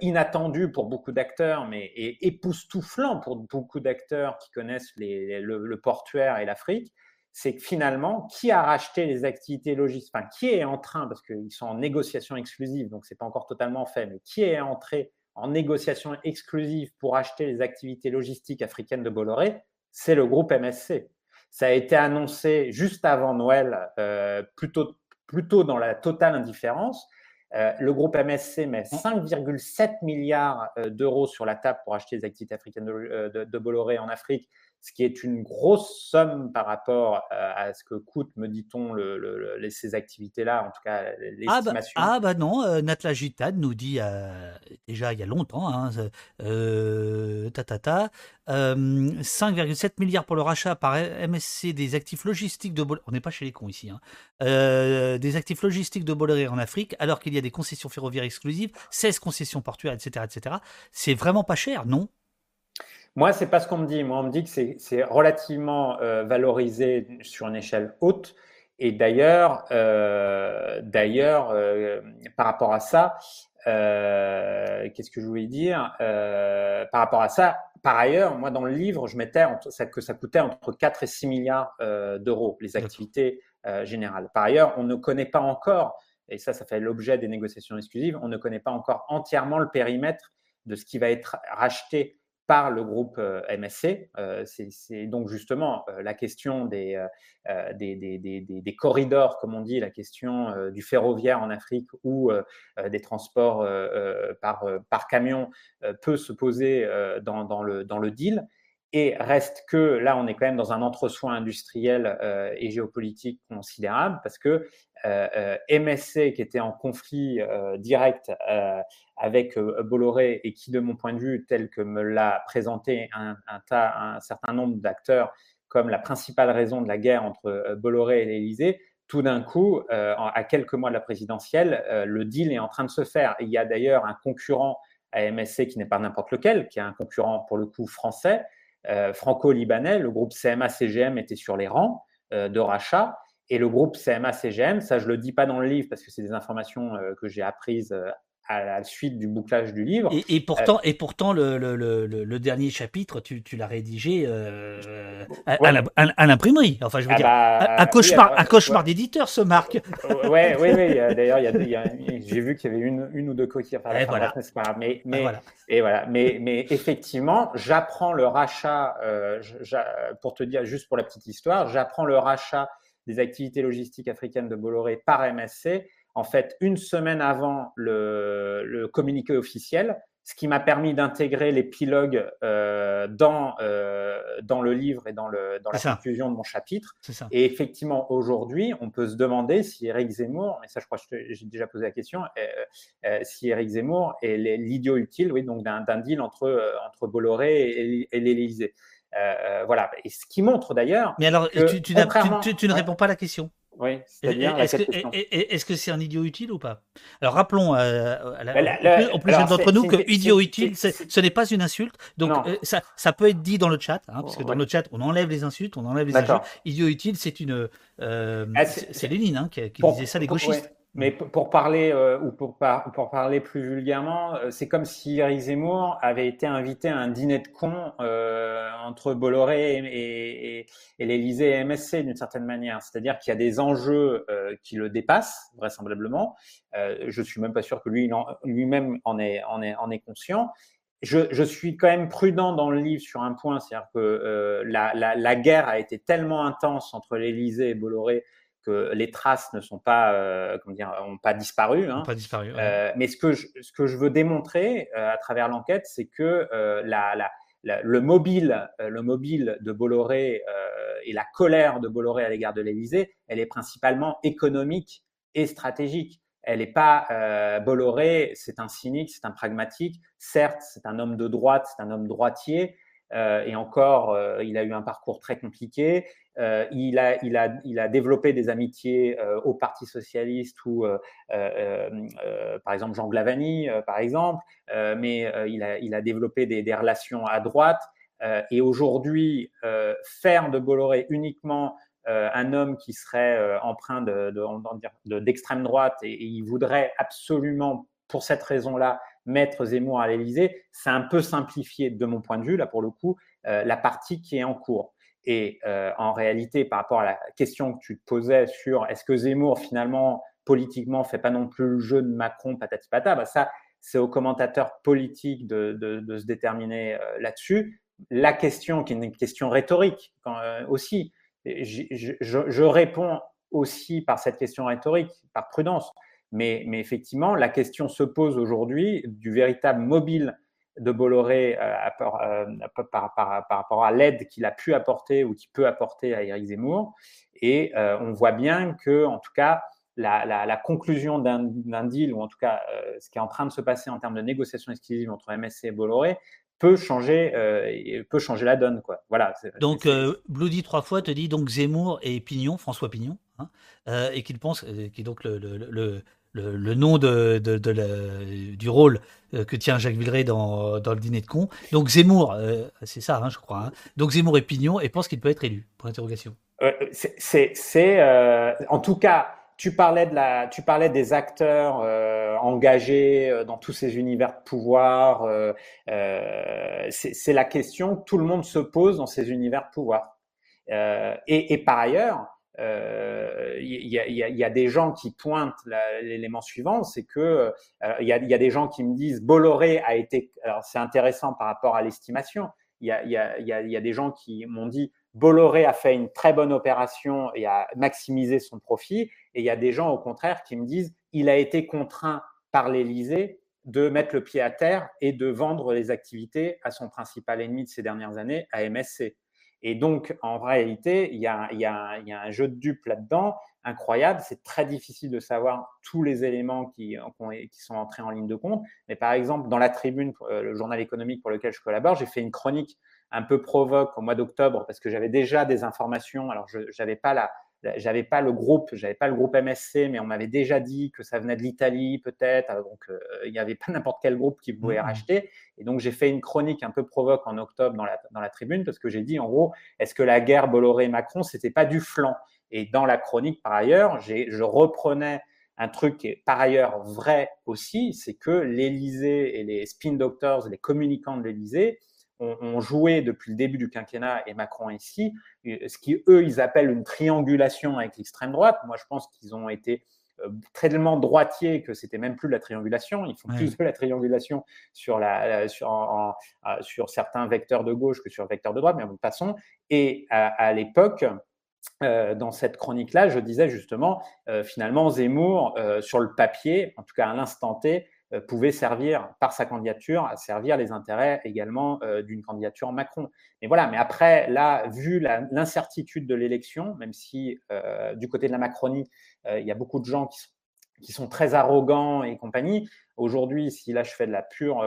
Speaker 2: inattendu pour beaucoup d'acteurs, mais époustouflant pour beaucoup d'acteurs qui connaissent le, portuaire et l'Afrique, c'est que finalement, qui a racheté les activités logistiques, enfin, qui est en train, parce qu'ils sont en négociation exclusive, donc ce n'est pas encore totalement fait, mais qui est entré en négociation exclusive pour acheter les activités logistiques africaines de Bolloré, c'est le groupe MSC. Ça a été annoncé juste avant Noël, euh, plutôt, plutôt dans la totale indifférence. Euh, le groupe MSC met 5,7 milliards euh, d'euros sur la table pour acheter les activités africaines de Bolloré en Afrique ce qui est une grosse somme par rapport euh, à ce que coûte, me dit-on, le, ces activités-là, en tout cas l'estimation.
Speaker 1: Ah, bah, ah bah non, euh, Natla nous dit euh, déjà il y a longtemps, hein, euh, ta, ta, ta 5,7 milliards pour le rachat par MSC des actifs logistiques de Bolloré, on n'est pas chez les cons ici, hein, des actifs logistiques de Bolloré en Afrique, alors qu'il y a des concessions ferroviaires exclusives, 16 concessions portuaires, etc. etc. C'est vraiment pas cher, non?
Speaker 2: Moi, c'est pas ce qu'on me dit. Moi, on me dit que c'est relativement euh, valorisé sur une échelle haute. Et d'ailleurs, euh, d'ailleurs, euh, par rapport à ça, qu'est-ce que je voulais dire Par rapport à ça, par ailleurs, moi, dans le livre, je mettais que ça coûtait entre 4 et 6 milliards d'euros les activités générales. Par ailleurs, on ne connaît pas encore, et ça, ça fait l'objet des négociations exclusives, on ne connaît pas encore entièrement le périmètre de ce qui va être racheté par le groupe euh, MSC. Euh, c'est donc justement euh, la question des, corridors, comme on dit, la question du ferroviaire en Afrique ou des transports par, camion peut se poser dans le deal. Et reste que là, on est quand même dans un entre-soi industriel et géopolitique considérable parce que MSC, qui était en conflit direct avec Bolloré et qui, de mon point de vue, tel que me l'a présenté un, un, certain nombre d'acteurs comme la principale raison de la guerre entre Bolloré et l'Élysée, tout d'un coup, à quelques mois de la présidentielle, le deal est en train de se faire. il y a d'ailleurs un concurrent à MSC qui n'est pas n'importe lequel, qui est un concurrent pour le coup français, franco-libanais. Le groupe CMA-CGM était sur les rangs de rachat. Et le groupe CMA-CGM, ça je le dis pas dans le livre parce que c'est des informations que j'ai apprises à la suite du bouclage du livre.
Speaker 1: Et, pourtant, et pourtant le, le, le, le, dernier chapitre, tu, tu l'as rédigé euh, à, l'imprimerie. Enfin, je veux ah dire, bah, un cauchemar, un cauchemar d'éditeur, ce Marc.
Speaker 2: Oui, oui, oui. D'ailleurs, j'ai vu qu'il y avait une, une ou deux coquilles. Enfin, et voilà. Mais, mais, Et voilà. Mais, mais effectivement, j'apprends le rachat, euh, pour te dire juste pour la petite histoire, j'apprends le rachat des activités logistiques africaines de Bolloré par MSC, en fait, une semaine avant le communiqué officiel, ce qui m'a permis d'intégrer l'épilogue euh, dans, euh, dans le livre et dans, le, dans la conclusion de mon chapitre. Et effectivement, aujourd'hui, on peut se demander si Eric Zemmour, mais ça je crois que j'ai déjà posé la question, euh, si Eric Zemmour est l'idiot utile oui, donc d'un deal entre, entre Bolloré et, et l'Élysée. voilà. Et ce qui montre d'ailleurs.
Speaker 1: Mais alors, tu, tu, ne réponds pas à la question.
Speaker 2: Oui, c'est-à-dire
Speaker 1: Est-ce que c'est un idiot utile ou pas? Alors rappelons euh, aux plus jeunes d'entre nous que idiot utile, ce n'est pas une insulte. Donc euh, ça, ça, peut être dit dans le chat, hein, parce que dans le chat, on enlève les insultes, on enlève les injures. Idiot utile, c'est une, euh, ah, c'est Lénine hein, qui, disait ça, les gauchistes.
Speaker 2: Mais pour parler euh, ou pour, pour, parler plus vulgairement, euh, c'est comme si Eric Zemmour avait été invité à un dîner de cons euh, entre Bolloré et, et, et l'Élysée et MSC d'une certaine manière. C'est-à-dire qu'il y a des enjeux qui le dépassent vraisemblablement. je suis même pas sûr que lui lui-même en est, en, est, en est conscient. Je, je, suis quand même prudent dans le livre sur un point, c'est-à-dire que la, la, la, guerre a été tellement intense entre l'Élysée et Bolloré que les traces ne sont pas, euh, comment dire, ont pas disparu. Hein.
Speaker 1: Pas disparu
Speaker 2: euh, mais ce que, je, ce que je veux démontrer euh, à travers l'enquête, c'est que la, la, le mobile, le mobile de Bolloré et la colère de Bolloré à l'égard de l'Élysée, elle est principalement économique et stratégique. Elle n'est pas Bolloré, c'est un cynique, c'est un pragmatique. Certes, c'est un homme de droite, c'est un homme droitier, euh, et encore, euh, il a eu un parcours très compliqué. Euh, il, a, il, a, il a développé des amitiés au Parti socialiste ou, par exemple, Jean Glavani, par exemple, mais il, a, il a développé des, relations à droite. et aujourd'hui, faire de Bolloré uniquement un homme qui serait empreint d'extrême de, de, droite et, et, il voudrait absolument, pour cette raison-là, mettre Zemmour à l'Élysée, c'est un peu simplifié de mon point de vue, là pour le coup, euh, la partie qui est en cours. Et euh, en réalité, par rapport à la question que tu te posais sur est-ce que Zemmour finalement politiquement fait pas non plus le jeu de Macron patati patata, bah ça c'est aux commentateurs politiques de, de, se déterminer euh, là-dessus. La question qui est une question rhétorique aussi, je, je, réponds aussi par cette question rhétorique, par prudence. Mais, effectivement, la question se pose aujourd'hui du véritable mobile de Bolloré euh, euh, par, rapport à l'aide qu'il a pu apporter ou qu'il peut apporter à Éric Zemmour. Et euh, on voit bien que, en tout cas, la, conclusion d'un deal, ou en tout cas ce qui est en train de se passer en termes de négociations exclusives entre MSC et Bolloré, peut changer, peut changer la donne. Quoi. Voilà,
Speaker 1: donc, Bloody trois fois te dit donc Zemmour et Pignon, François Pignon, hein, et qu'il pense, qui est donc le, le, nom de, du rôle euh, que tient Jacques Villeray dans, le dîner de con. Donc Zemmour, euh, c'est ça, hein, je crois. Hein. Donc Zemmour est Pignon et pense qu'il peut être élu. Pour interrogation.
Speaker 2: Euh, c'est, en tout cas, tu parlais de la, tu parlais des acteurs engagés dans tous ces univers de pouvoir. c'est la question que tout le monde se pose dans ces univers de pouvoir. Et, par ailleurs, il euh, y, a, y, des gens qui pointent l'élément suivant, c'est que euh, il y, a, des gens qui me disent Bolloré a été. Alors c'est intéressant par rapport à l'estimation. Il y a, des gens qui m'ont dit Bolloré a fait une très bonne opération et a maximisé son profit. Et il y a des gens au contraire qui me disent il a été contraint par l'Élysée de mettre le pied à terre et de vendre les activités à son principal ennemi de ces dernières années, à MSC. Et donc, en réalité, il y a, un jeu de dupes là-dedans incroyable. C'est très difficile de savoir tous les éléments qui, qui, sont entrés en ligne de compte. Mais par exemple, dans la tribune, euh, le journal économique pour lequel je collabore, j'ai fait une chronique un peu provoque au mois d'octobre parce que j'avais déjà des informations. Alors, je n'avais pas la, j'avais pas le groupe, j'avais pas le groupe MSC, mais on m'avait déjà dit que ça venait de l'Italie peut-être, donc euh, il n'y avait pas n'importe quel groupe qui pouvait mmh. racheter. Et donc j'ai fait une chronique un peu provoque en octobre dans la, dans la tribune parce que j'ai dit en gros, est-ce que la guerre Bolloré-Macron c'était pas du flanc? Et dans la chronique par ailleurs, je reprenais un truc qui est par ailleurs vrai aussi, c'est que l'Élysée et les spin doctors, les communicants de l'Élysée, ont, joué depuis le début du quinquennat et Macron ici, euh, ce qui eux ils appellent une triangulation avec l'extrême droite. Moi je pense qu'ils ont été euh, tellement droitiers que c'était même plus de la triangulation. Ils font plus de la triangulation sur, la, sur, sur certains vecteurs de gauche que sur vecteurs de droite, mais de toute façon. Et à, l'époque, dans cette chronique-là, je disais justement, finalement, Zemmour, sur le papier, en tout cas à l'instant T, euh, pouvait servir par sa candidature à servir les intérêts également euh, d'une candidature Macron. Mais voilà, mais après, là, vu l'incertitude de l'élection, même si euh, du côté de la Macronie, il y a beaucoup de gens qui sont, qui sont très arrogants et compagnie, aujourd'hui, si là je fais de la pure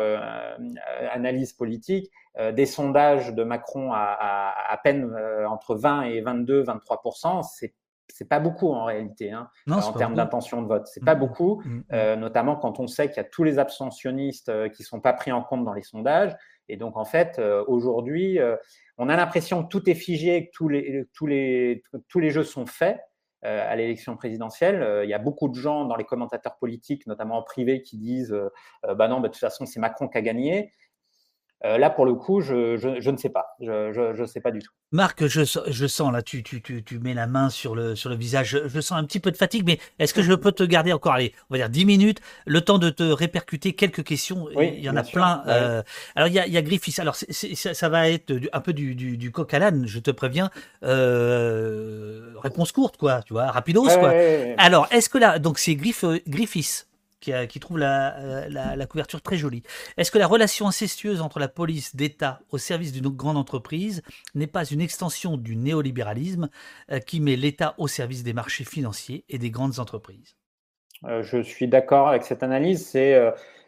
Speaker 2: analyse politique, des sondages de Macron à, à, à peine entre 20 et 22, 23 c'est c'est pas beaucoup en réalité hein, en termes d'intention de vote. C'est pas mmh, mmh. beaucoup, mmh, euh, notamment quand on sait qu'il y a tous les abstentionnistes euh, qui sont pas pris en compte dans les sondages. Et donc en fait, euh, aujourd'hui, on a l'impression que tout est figé, que tous les, tous les, tous les jeux sont faits à l'élection présidentielle. Il y a beaucoup de gens dans les commentateurs politiques, notamment en privé, qui disent bah non, bah, de toute façon, c'est Macron qui a gagné. Euh, là, pour le coup, je, je, ne sais pas. Je ne sais pas du tout.
Speaker 1: Marc, je, je sens, là, tu, tu, tu, tu, mets la main sur le, sur le visage. Je, sens un petit peu de fatigue, mais est-ce que je peux te garder encore, allez, on va dire 10 minutes, le temps de te répercuter quelques questions? Il y en a plein. Euh, alors, il y a, il y a Griffiths. Alors, ça, va être un peu du, du, du coq à l'âne, je te préviens. Euh, réponse courte, quoi, tu vois, rapidos, quoi. Alors, est-ce que là, donc c'est Griff, Griffiths qui, trouve la, la, couverture très jolie. Est-ce que la relation incestueuse entre la police d'État au service d'une grande entreprise n'est pas une extension du néolibéralisme euh, qui met l'État au service des marchés financiers et des grandes entreprises?
Speaker 2: Euh, Je suis d'accord avec cette analyse. C'est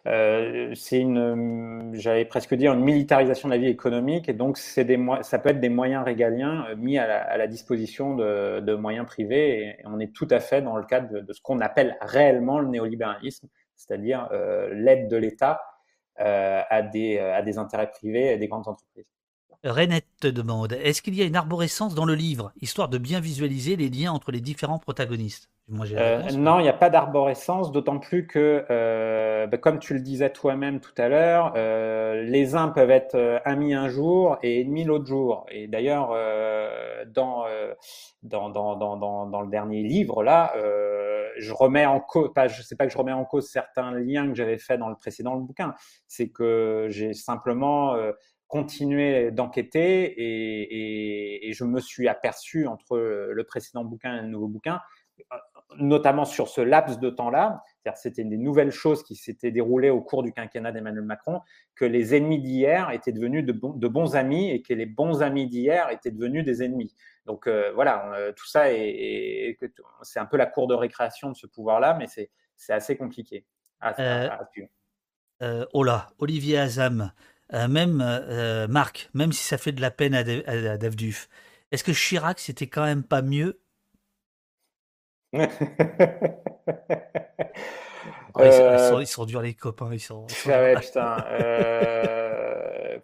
Speaker 2: euh, c'est une, j'allais presque dire, une militarisation de la vie économique, et donc c'est des, ça peut être des moyens régaliens euh, mis à la, à la disposition de, de, moyens privés, et, on est tout à fait dans le cadre de, de ce qu'on appelle réellement le néolibéralisme, c'est-à-dire euh, l'aide de l'État euh, à, des, à des intérêts privés et des grandes entreprises.
Speaker 1: Renette te demande, est-ce qu'il y a une arborescence dans le livre, histoire de bien visualiser les liens entre les différents protagonistes?
Speaker 2: Euh, non, il n'y a pas d'arborescence, d'autant plus que, euh, bah, comme tu le disais toi-même tout à l'heure, euh, les uns peuvent être euh, amis un jour et ennemis l'autre jour. Et d'ailleurs, euh, dans, dans, dans, dans, dans, le dernier livre, là, je remets en cause, pas, je sais pas que je remets en cause certains liens que j'avais faits dans le précédent bouquin, c'est que j'ai simplement continué d'enquêter et, et, et, je me suis aperçu entre le précédent bouquin et le nouveau bouquin notamment sur ce laps de temps-là, c'est-à-dire c'était des nouvelles choses qui s'étaient déroulées au cours du quinquennat d'Emmanuel Macron, que les ennemis d'hier étaient devenus de, bons amis et que les bons amis d'hier étaient devenus des ennemis. Donc euh, voilà, euh, tout ça est, c'est un peu la cour de récréation de ce pouvoir-là, mais c'est assez compliqué à,
Speaker 1: euh, oh là, Olivier Azam, même Marc, même si ça fait de la peine à, à, Davduf, est-ce que Chirac c'était quand même pas mieux?
Speaker 2: Euh,
Speaker 1: ils, sont, durs les copains. Ils sont,
Speaker 2: Ah ouais, putain. Euh...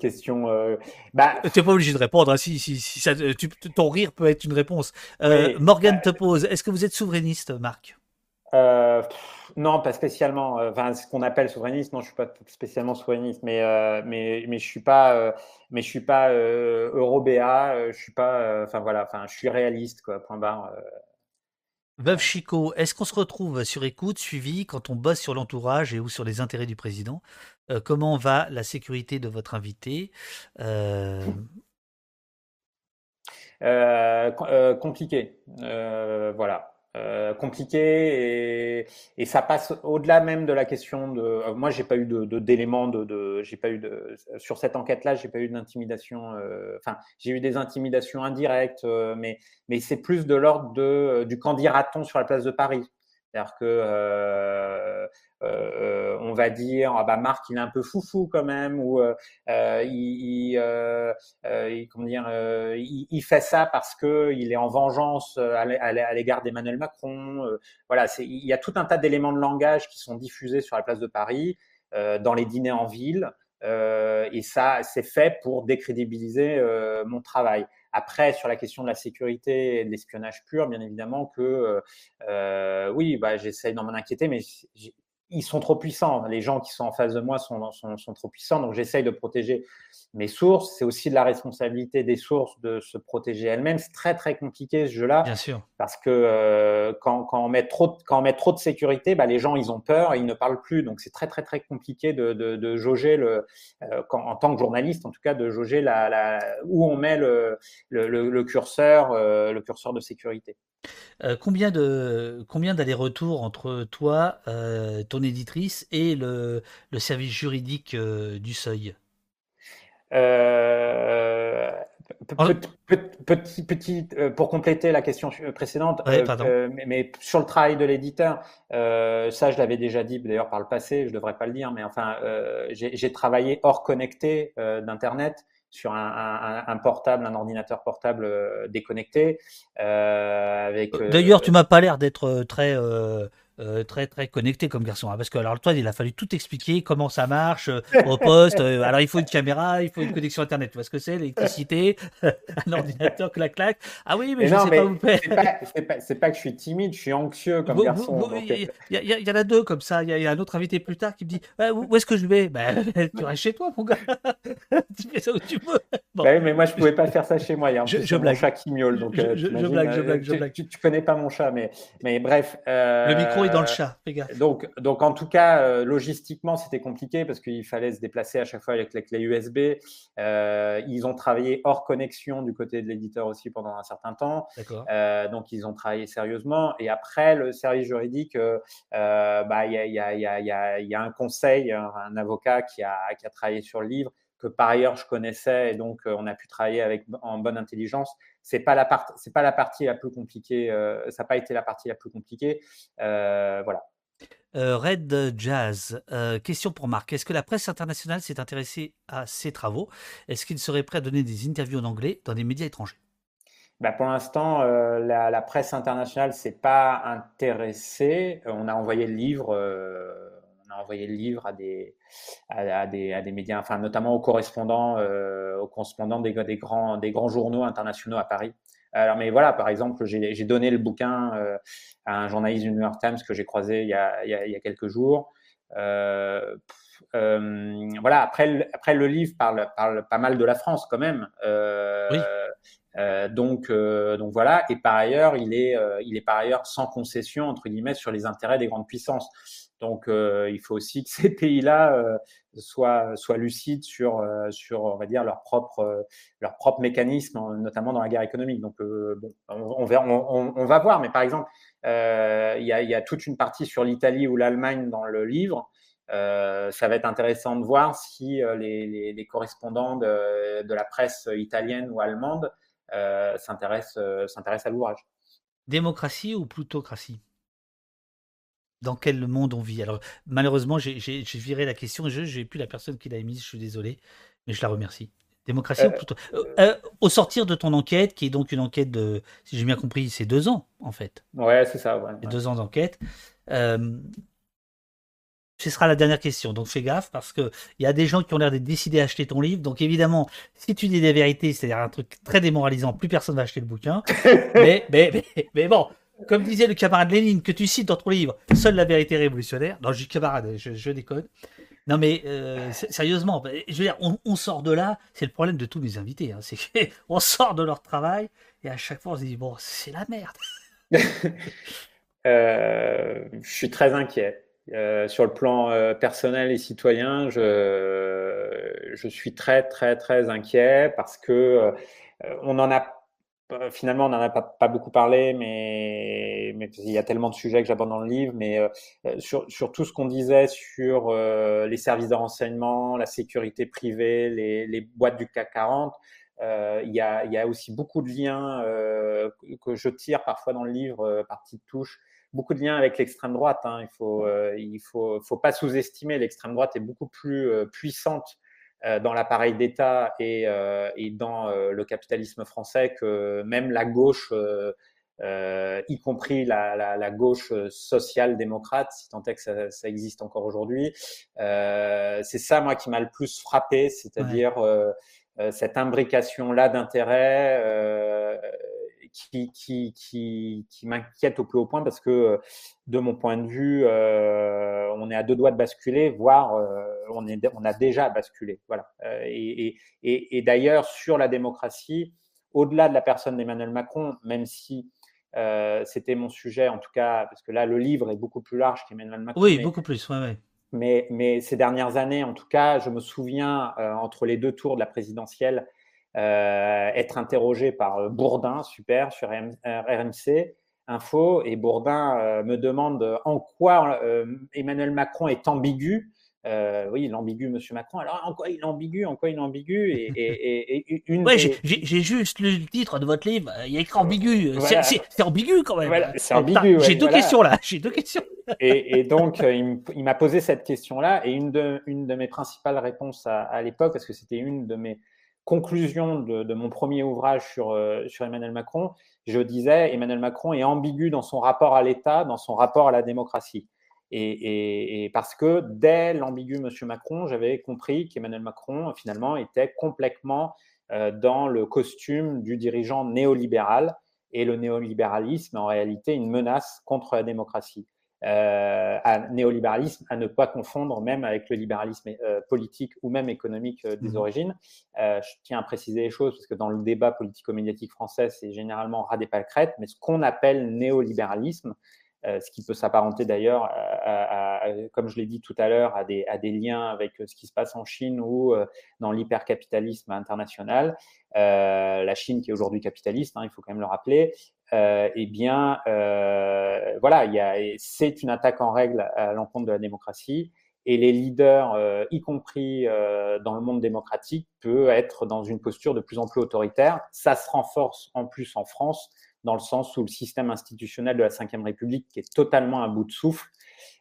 Speaker 2: question. Euh... Bah...
Speaker 1: T'es pas obligé de répondre. Hein, si, si, si ça, tu, ton rire peut être une réponse. Euh, Morgan te pose. Est-ce que vous êtes souverainiste, Marc?
Speaker 2: Euh, non, pas spécialement. Enfin, ce qu'on appelle souverainiste, non, je suis pas spécialement souverainiste, mais euh, mais mais je suis pas, euh, mais je suis pas eurobéa, je suis pas, enfin voilà, enfin, je suis réaliste, quoi. Point barre.
Speaker 1: Veuve Chico, est-ce qu'on se retrouve sur écoute, suivi, quand on bosse sur l'entourage et ou sur les intérêts du président euh, Comment va la sécurité de votre invité euh...
Speaker 2: Euh, Compliqué. voilà. Euh, compliqué et, et, ça passe au-delà même de la question de. Euh, moi, j'ai pas eu de d'éléments de, j'ai pas eu de sur cette enquête-là, j'ai pas eu d'intimidation. Euh, enfin, j'ai eu des intimidations indirectes, mais mais c'est plus de l'ordre de du candidaton sur la place de Paris. C'est-à-dire que euh, euh, on va dire ah bah Marc il est un peu foufou quand même ou euh, il, comment dire il, fait ça parce que il est en vengeance à l'égard d'Emmanuel Macron. voilà, il y a tout un tas d'éléments de langage qui sont diffusés sur la place de Paris, dans les dîners en ville, et ça c'est fait pour décrédibiliser mon travail. Après, sur la question de la sécurité et de l'espionnage pur, bien évidemment que euh, oui, bah, j'essaie d'en m'en inquiéter, mais ils sont trop puissants. Les gens qui sont en face de moi sont, sont, trop puissants. Donc, j'essaye de protéger mes sources. C'est aussi de la responsabilité des sources de se protéger elles-mêmes. C'est très, très compliqué ce jeu-là.
Speaker 1: Bien sûr.
Speaker 2: Parce que euh, quand, quand, on met trop de, quand on met trop de sécurité, bah, les gens, ils ont peur et ils ne parlent plus. Donc, c'est très, très, très compliqué de, de, de jauger, le, euh, quand, en tant que journaliste, en tout cas, de jauger la, la, où on met le, le, le curseur, euh, le curseur de sécurité.
Speaker 1: Euh, combien de combien d'allers-retours entre toi, euh, ton éditrice et le, le service juridique euh, du Seuil?
Speaker 2: Petit, petit, pour compléter la question précédente, mais, sur le travail de l'éditeur, ça je l'avais déjà dit d'ailleurs par le passé, je devrais pas le dire, mais enfin j'ai travaillé hors connecté d'internet sur un, un, portable, un ordinateur portable euh, déconnecté. Euh, avec.
Speaker 1: Euh, D'ailleurs, tu m'as pas l'air d'être très euh, très très connecté comme garçon. Hein, parce que alors toi, il a fallu tout expliquer comment ça marche euh, au poste. Euh, alors il faut une caméra, il faut une connexion internet. Tu vois ce que c'est l'électricité, un ordinateur, clac clac. Ah oui, mais, je sais pas où
Speaker 2: C'est pas, que je suis timide, je suis anxieux comme garçon.
Speaker 1: Il y, en a deux comme ça. Il y, a un autre invité plus tard qui me dit où est-ce que je vais? Ben, tu restes chez toi, mon gars. tu fais ça où tu veux.
Speaker 2: Bon. mais moi je pouvais pas faire ça chez moi. Il y a un je,
Speaker 1: blague.
Speaker 2: chat qui miaule. Donc,
Speaker 1: je, je, blague, je blague, je blague.
Speaker 2: Tu, tu, connais pas mon chat, mais mais bref.
Speaker 1: Le micro est dans le euh, chat,
Speaker 2: Donc, donc, en tout cas, euh, logistiquement, c'était compliqué parce qu'il fallait se déplacer à chaque fois avec les clés USB. Euh, ils ont travaillé hors connexion du côté de l'éditeur aussi pendant un certain temps. donc, ils ont travaillé sérieusement. Et après, le service juridique, bah, il y, a, y, a, y, a, y, a, un conseil, un, avocat qui a, qui a travaillé sur le livre que par ailleurs je connaissais et donc on a pu travailler avec en bonne intelligence c'est pas la partie, c'est pas la partie la plus compliquée. Euh, ça n'a pas été la partie la plus compliquée. Euh, voilà.
Speaker 1: Euh, Red Jazz, question pour Marc. Est-ce que la presse internationale s'est intéressée à ces travaux? Est-ce qu'il serait prêt à donner des interviews en anglais dans des médias étrangers?
Speaker 2: Bah pour l'instant, la, la, presse internationale s'est pas intéressée. on a envoyé le livre a envoyé le livre à des, à, des, à des médias, enfin, notamment aux correspondants, euh, aux correspondants des, des, grands, des grands journaux internationaux à Paris. Alors, mais voilà, par exemple, j'ai donné le bouquin euh, à un journaliste du New York Times que j'ai croisé il y, a, il, y a, quelques jours. Euh, voilà, après, le, après le livre parle, parle pas mal de la France quand même. oui. donc, donc voilà. Et par ailleurs, il est, il est par ailleurs sans concession entre guillemets sur les intérêts des grandes puissances. Donc, euh, il faut aussi que ces pays-là euh, soient, lucides sur, euh, sur, on va dire, leur propre, leur mécanisme, notamment dans la guerre économique. Donc, on, va voir. Mais par exemple, il y, a, toute une partie sur l'Italie ou l'Allemagne dans le livre. ça va être intéressant de voir si les, correspondants de, la presse italienne ou allemande s'intéressent à l'ouvrage.
Speaker 1: Démocratie ou plutocratie? Dans quel monde on vit. Alors, malheureusement, j'ai viré la question je n'ai plus la personne qui l'a émise, je suis désolé, mais je la remercie. Démocratie euh, plutôt. Euh, euh, au sortir de ton enquête, qui est donc une enquête de, si j'ai bien compris, c'est deux ans, en fait.
Speaker 2: Ouais, c'est ça, ouais.
Speaker 1: Deux ans d'enquête. ce sera la dernière question, donc fais gaffe parce qu'il y a des gens qui ont l'air d'être décidés à acheter ton livre. Donc évidemment, si tu dis des vérités, c'est-à-dire un truc très démoralisant, plus personne va acheter le bouquin. mais, mais, mais bon, comme disait le camarade Lénine que tu cites dans ton livre, seule la vérité révolutionnaire. Non, je dis camarade, je, déconne. Non mais euh, sérieusement, je veux dire, on, sort de là, c'est le problème de tous les invités, hein, c'est qu'on sort de leur travail et à chaque fois on se dit bon, c'est la merde.
Speaker 2: euh, je suis très inquiet. Euh, sur le plan personnel et citoyen, je, je suis très très très inquiet parce que on en a finalement, on n'en a pas, beaucoup parlé, mais, mais, il y a tellement de sujets que j'aborde dans le livre. Mais euh, euh, sur, sur, tout ce qu'on disait sur les services de renseignement, la sécurité privée, les, les boîtes du CAC 40, il y, a, il, y a, aussi beaucoup de liens que je tire parfois dans le livre par petites touches. Beaucoup de liens avec l'extrême droite. Hein. Il faut, il faut, faut pas sous-estimer. L'extrême droite est beaucoup plus puissante euh, dans l'appareil d'État et, euh, et, dans euh, le capitalisme français que même la gauche, y compris la, la, la gauche social-démocrate, si tant est que ça, ça existe encore aujourd'hui, c'est ça moi qui m'a le plus frappé, c'est-à-dire cette imbrication là d'intérêts qui, qui, qui, qui m'inquiète au plus haut point parce que, de mon point de vue, euh, on est à deux doigts de basculer, voire euh, on, est, on a déjà basculé. Voilà. Euh, et, et, et d'ailleurs, sur la démocratie, au-delà de la personne d'Emmanuel Macron, même si euh, c'était mon sujet, en tout cas, parce que là, le livre est beaucoup plus large qu'Emmanuel Macron.
Speaker 1: Oui, beaucoup plus, ouais, ouais.
Speaker 2: Mais, mais, ces dernières années, en tout cas, je me souviens, euh, entre les deux tours de la présidentielle, euh, être interrogé par euh, Bourdin, super, sur RMC Info, et Bourdin me demande en quoi Emmanuel Macron est ambigu. Euh, oui, l'ambigu, Monsieur Macron. Alors, en quoi il est ambigu En quoi il est ambigu et, et,
Speaker 1: et, une. Ouais, j'ai juste le titre de votre livre. Il y a écrit ambigu. C'est ambigu quand même.
Speaker 2: Voilà, c'est ambigu.
Speaker 1: j'ai deux questions là. J'ai deux questions.
Speaker 2: et, donc, il m'a posé cette question-là. Et une de, une de mes principales réponses à, à l'époque, parce que c'était une de mes conclusions de, mon premier ouvrage sur, sur Emmanuel Macron, je disais Emmanuel Macron est ambigu dans son rapport à l'État, dans son rapport à la démocratie. Et, et, parce que dès l'ambigu Monsieur Macron, j'avais compris qu'Emmanuel Macron, finalement, était complètement euh, dans le costume du dirigeant néolibéral. Et le néolibéralisme, en réalité, une menace contre la démocratie. Euh, à néolibéralisme, à ne pas confondre même avec le libéralisme euh, politique ou même économique euh, des mmh origines. Euh, je tiens à préciser les choses parce que dans le débat politico-médiatique français, c'est généralement ras des pâquerettes, mais ce qu'on appelle néolibéralisme, euh, ce qui peut s'apparenter d'ailleurs, comme je l'ai dit tout à l'heure, à des, liens avec ce qui se passe en Chine ou euh, dans l'hypercapitalisme international. Euh, la Chine qui est aujourd'hui capitaliste, hein, il faut quand même le rappeler. eh bien, voilà, c'est une attaque en règle à l'encontre de la démocratie et les leaders, y compris dans le monde démocratique, peuvent être dans une posture de plus en plus autoritaire. Ça se renforce en plus en France dans le sens où le système institutionnel de la Ve République est totalement à bout de souffle,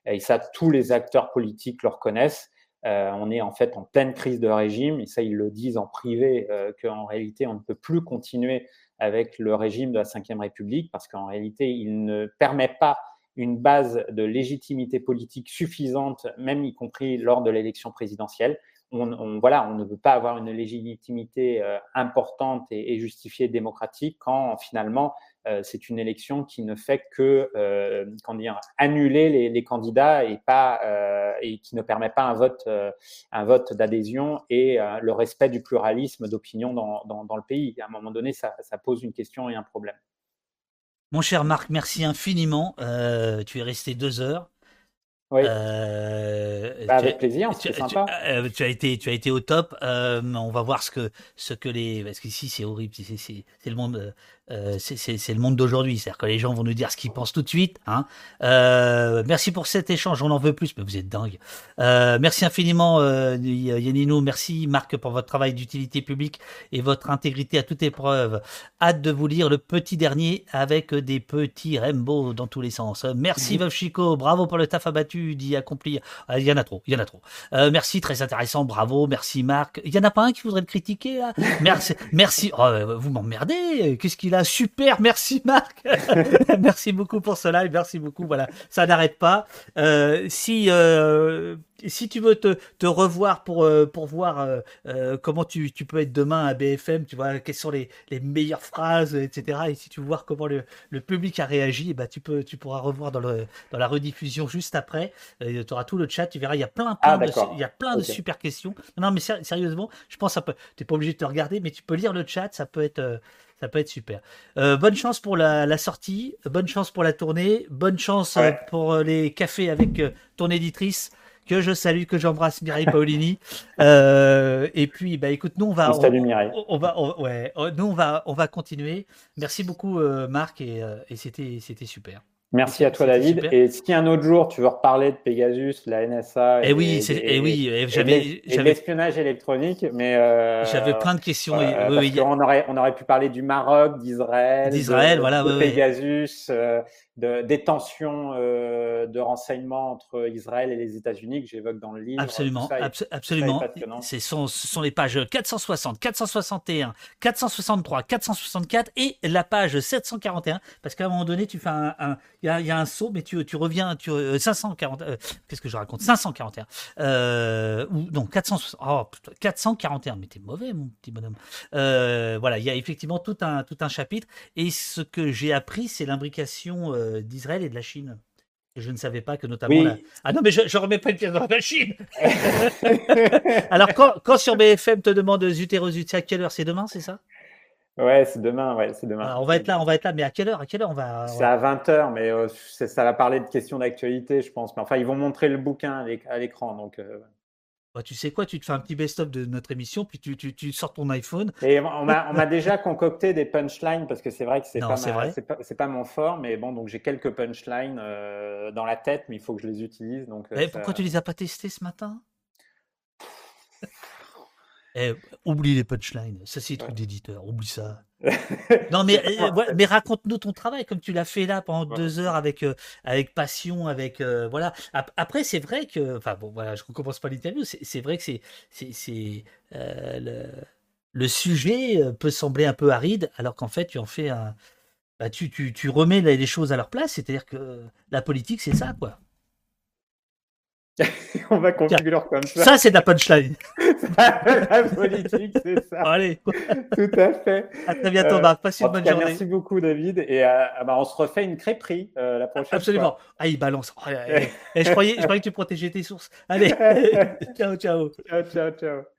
Speaker 2: et ça tous les acteurs politiques le reconnaissent, euh, on est en fait en pleine crise de régime, et ça ils le disent en privé, euh, qu'en réalité on ne peut plus continuer avec le régime de la Ve République, parce qu'en réalité il ne permet pas une base de légitimité politique suffisante, même y compris lors de l'élection présidentielle on, voilà, on ne veut pas avoir une légitimité euh, importante et, justifiée démocratique quand finalement euh, c'est une élection qui ne fait que euh, annuler les, candidats et qui ne permet pas un vote un vote d'adhésion et le respect du pluralisme d'opinion dans, le pays. À un moment donné, ça pose une question et un problème.
Speaker 1: Mon cher Marc, merci infiniment. tu es resté deux heures.
Speaker 2: Oui. Euh, bah, avec plaisir, c'est sympa.
Speaker 1: Euh, tu, as été, tu as été au top. Euh, on va voir ce que, ce que les, parce qu'ici c'est horrible, c'est le monde, euh, c'est le monde d'aujourd'hui. C'est-à-dire que les gens vont nous dire ce qu'ils pensent tout de suite. Hein. Euh, merci pour cet échange. On en veut plus, mais vous êtes dingue. Euh, merci infiniment, Yanino. Merci, Marc, pour votre travail d'utilité publique et votre intégrité à toute épreuve. Hâte de vous lire le petit dernier avec des petits Rainbow dans tous les sens. Merci. Veuve Chico. Bravo pour le taf abattu d'y accomplir. Ah, il y en a trop. Il y en a trop. Merci, très intéressant. Bravo. Merci, Marc. Il y en a pas un qui voudrait le critiquer, là? Merci. merci. Oh, vous m'emmerdez. Qu'est-ce qu'il super, merci Marc. merci beaucoup pour ce live, merci beaucoup. Voilà, ça n'arrête pas. Euh, si euh, si tu veux te, te revoir pour, euh, pour voir comment tu, tu, peux être demain à BFM, tu vois, quelles sont les, les meilleures phrases, etc. Et si tu veux voir comment le, le public a réagi, bah, tu, peux, tu pourras revoir dans, le, dans la rediffusion juste après. tu auras tout le chat, tu verras, il y a plein, plein, ah, de, il y a plein de super questions. Non, mais sérieusement, je pense que tu n'es pas obligé de te regarder, mais tu peux lire le chat, ça peut être ça peut être super. Euh, bonne chance pour la, la, sortie, bonne chance pour la tournée, bonne chance pour les cafés avec ton éditrice que je salue, que j'embrasse Mireille Paolini. euh, et puis, bah écoute, nous on va, on, on, va, ouais, nous on va, on va continuer. Merci beaucoup euh, Marc et, euh, et c'était, c'était super.
Speaker 2: Merci à toi, David. Et si un autre jour tu veux reparler de Pegasus, la NSA
Speaker 1: et, et oui, et, oui, j'avais
Speaker 2: l'espionnage électronique, mais euh,
Speaker 1: j'avais plein de questions.
Speaker 2: Euh, oui, on aurait on aurait pu parler du Maroc, d'Israël,
Speaker 1: d'Israël, voilà,
Speaker 2: de Pegasus, euh, de, des tensions euh, de renseignements entre Israël et les États-Unis que j'évoque dans le livre.
Speaker 1: Absolument, absolument. Ce sont, ce sont les pages 460, 461, 463, 464 et la page 741, parce qu'à un moment donné, tu fais un, il y a, un saut, mais tu, tu reviens, tu, 540, qu'est-ce que je raconte? 541. ou non, 400, oh, 441, mais t'es mauvais, mon petit bonhomme. voilà, il y a effectivement tout un, tout un chapitre. Et ce que j'ai appris, c'est l'imbrication d'Israël et de la Chine. Je ne savais pas que notamment. Ah non, mais je ne remets pas une pièce dans la machine. Alors, quand, sur BFM te demande zut et à quelle heure C'est demain, c'est ça?
Speaker 2: Ouais, c'est demain, ouais, c'est demain.
Speaker 1: on va être là, on va être là, mais à quelle heure À quelle heure on va
Speaker 2: C'est à 20h, mais euh, ça va parler de questions d'actualité, je pense. Mais enfin, ils vont montrer le bouquin à l'écran, donc. Euh,
Speaker 1: bah, tu sais quoi, tu te fais un petit best-of de notre émission, puis tu, tu, tu sors ton iPhone.
Speaker 2: Et on m'a déjà concocté des punchlines, parce que c'est vrai que c'est pas, pas, pas, mon fort, mais bon, donc j'ai quelques punchlines euh, dans la tête, mais il faut que je les utilise. Donc,
Speaker 1: euh, Pourquoi tu les as pas testés ce matin? Eh, Oublie les punchlines, ça c'est truc d'éditeur, oublie ça. non, mais, euh, mais raconte-nous ton travail, comme tu l'as fait là pendant deux heures avec, euh, avec passion, avec. Euh, voilà. Après, c'est vrai que. Enfin, bon, voilà, je ne recommence pas l'interview. C'est vrai que c'est. c'est le, le, sujet peut sembler un peu aride, alors qu'en fait, tu en fais un. Bah, tu, tu, tu remets les choses à leur place, c'est-à-dire que la politique, c'est ça, quoi.
Speaker 2: on va conclure comme ça.
Speaker 1: Ça, c'est de la punchline.
Speaker 2: la politique, c'est ça.
Speaker 1: Allez.
Speaker 2: Tout à fait.
Speaker 1: À très bientôt, euh, Marc. Passe une bonne journée.
Speaker 2: Merci beaucoup, David. Et euh, ah bah, on se refait une crêperie euh, la prochaine
Speaker 1: Absolument. Ah, il balance. Oh, je, croyais, je croyais que tu protégeais tes sources. Allez, ciao, ciao.
Speaker 2: Ciao, ciao, ciao.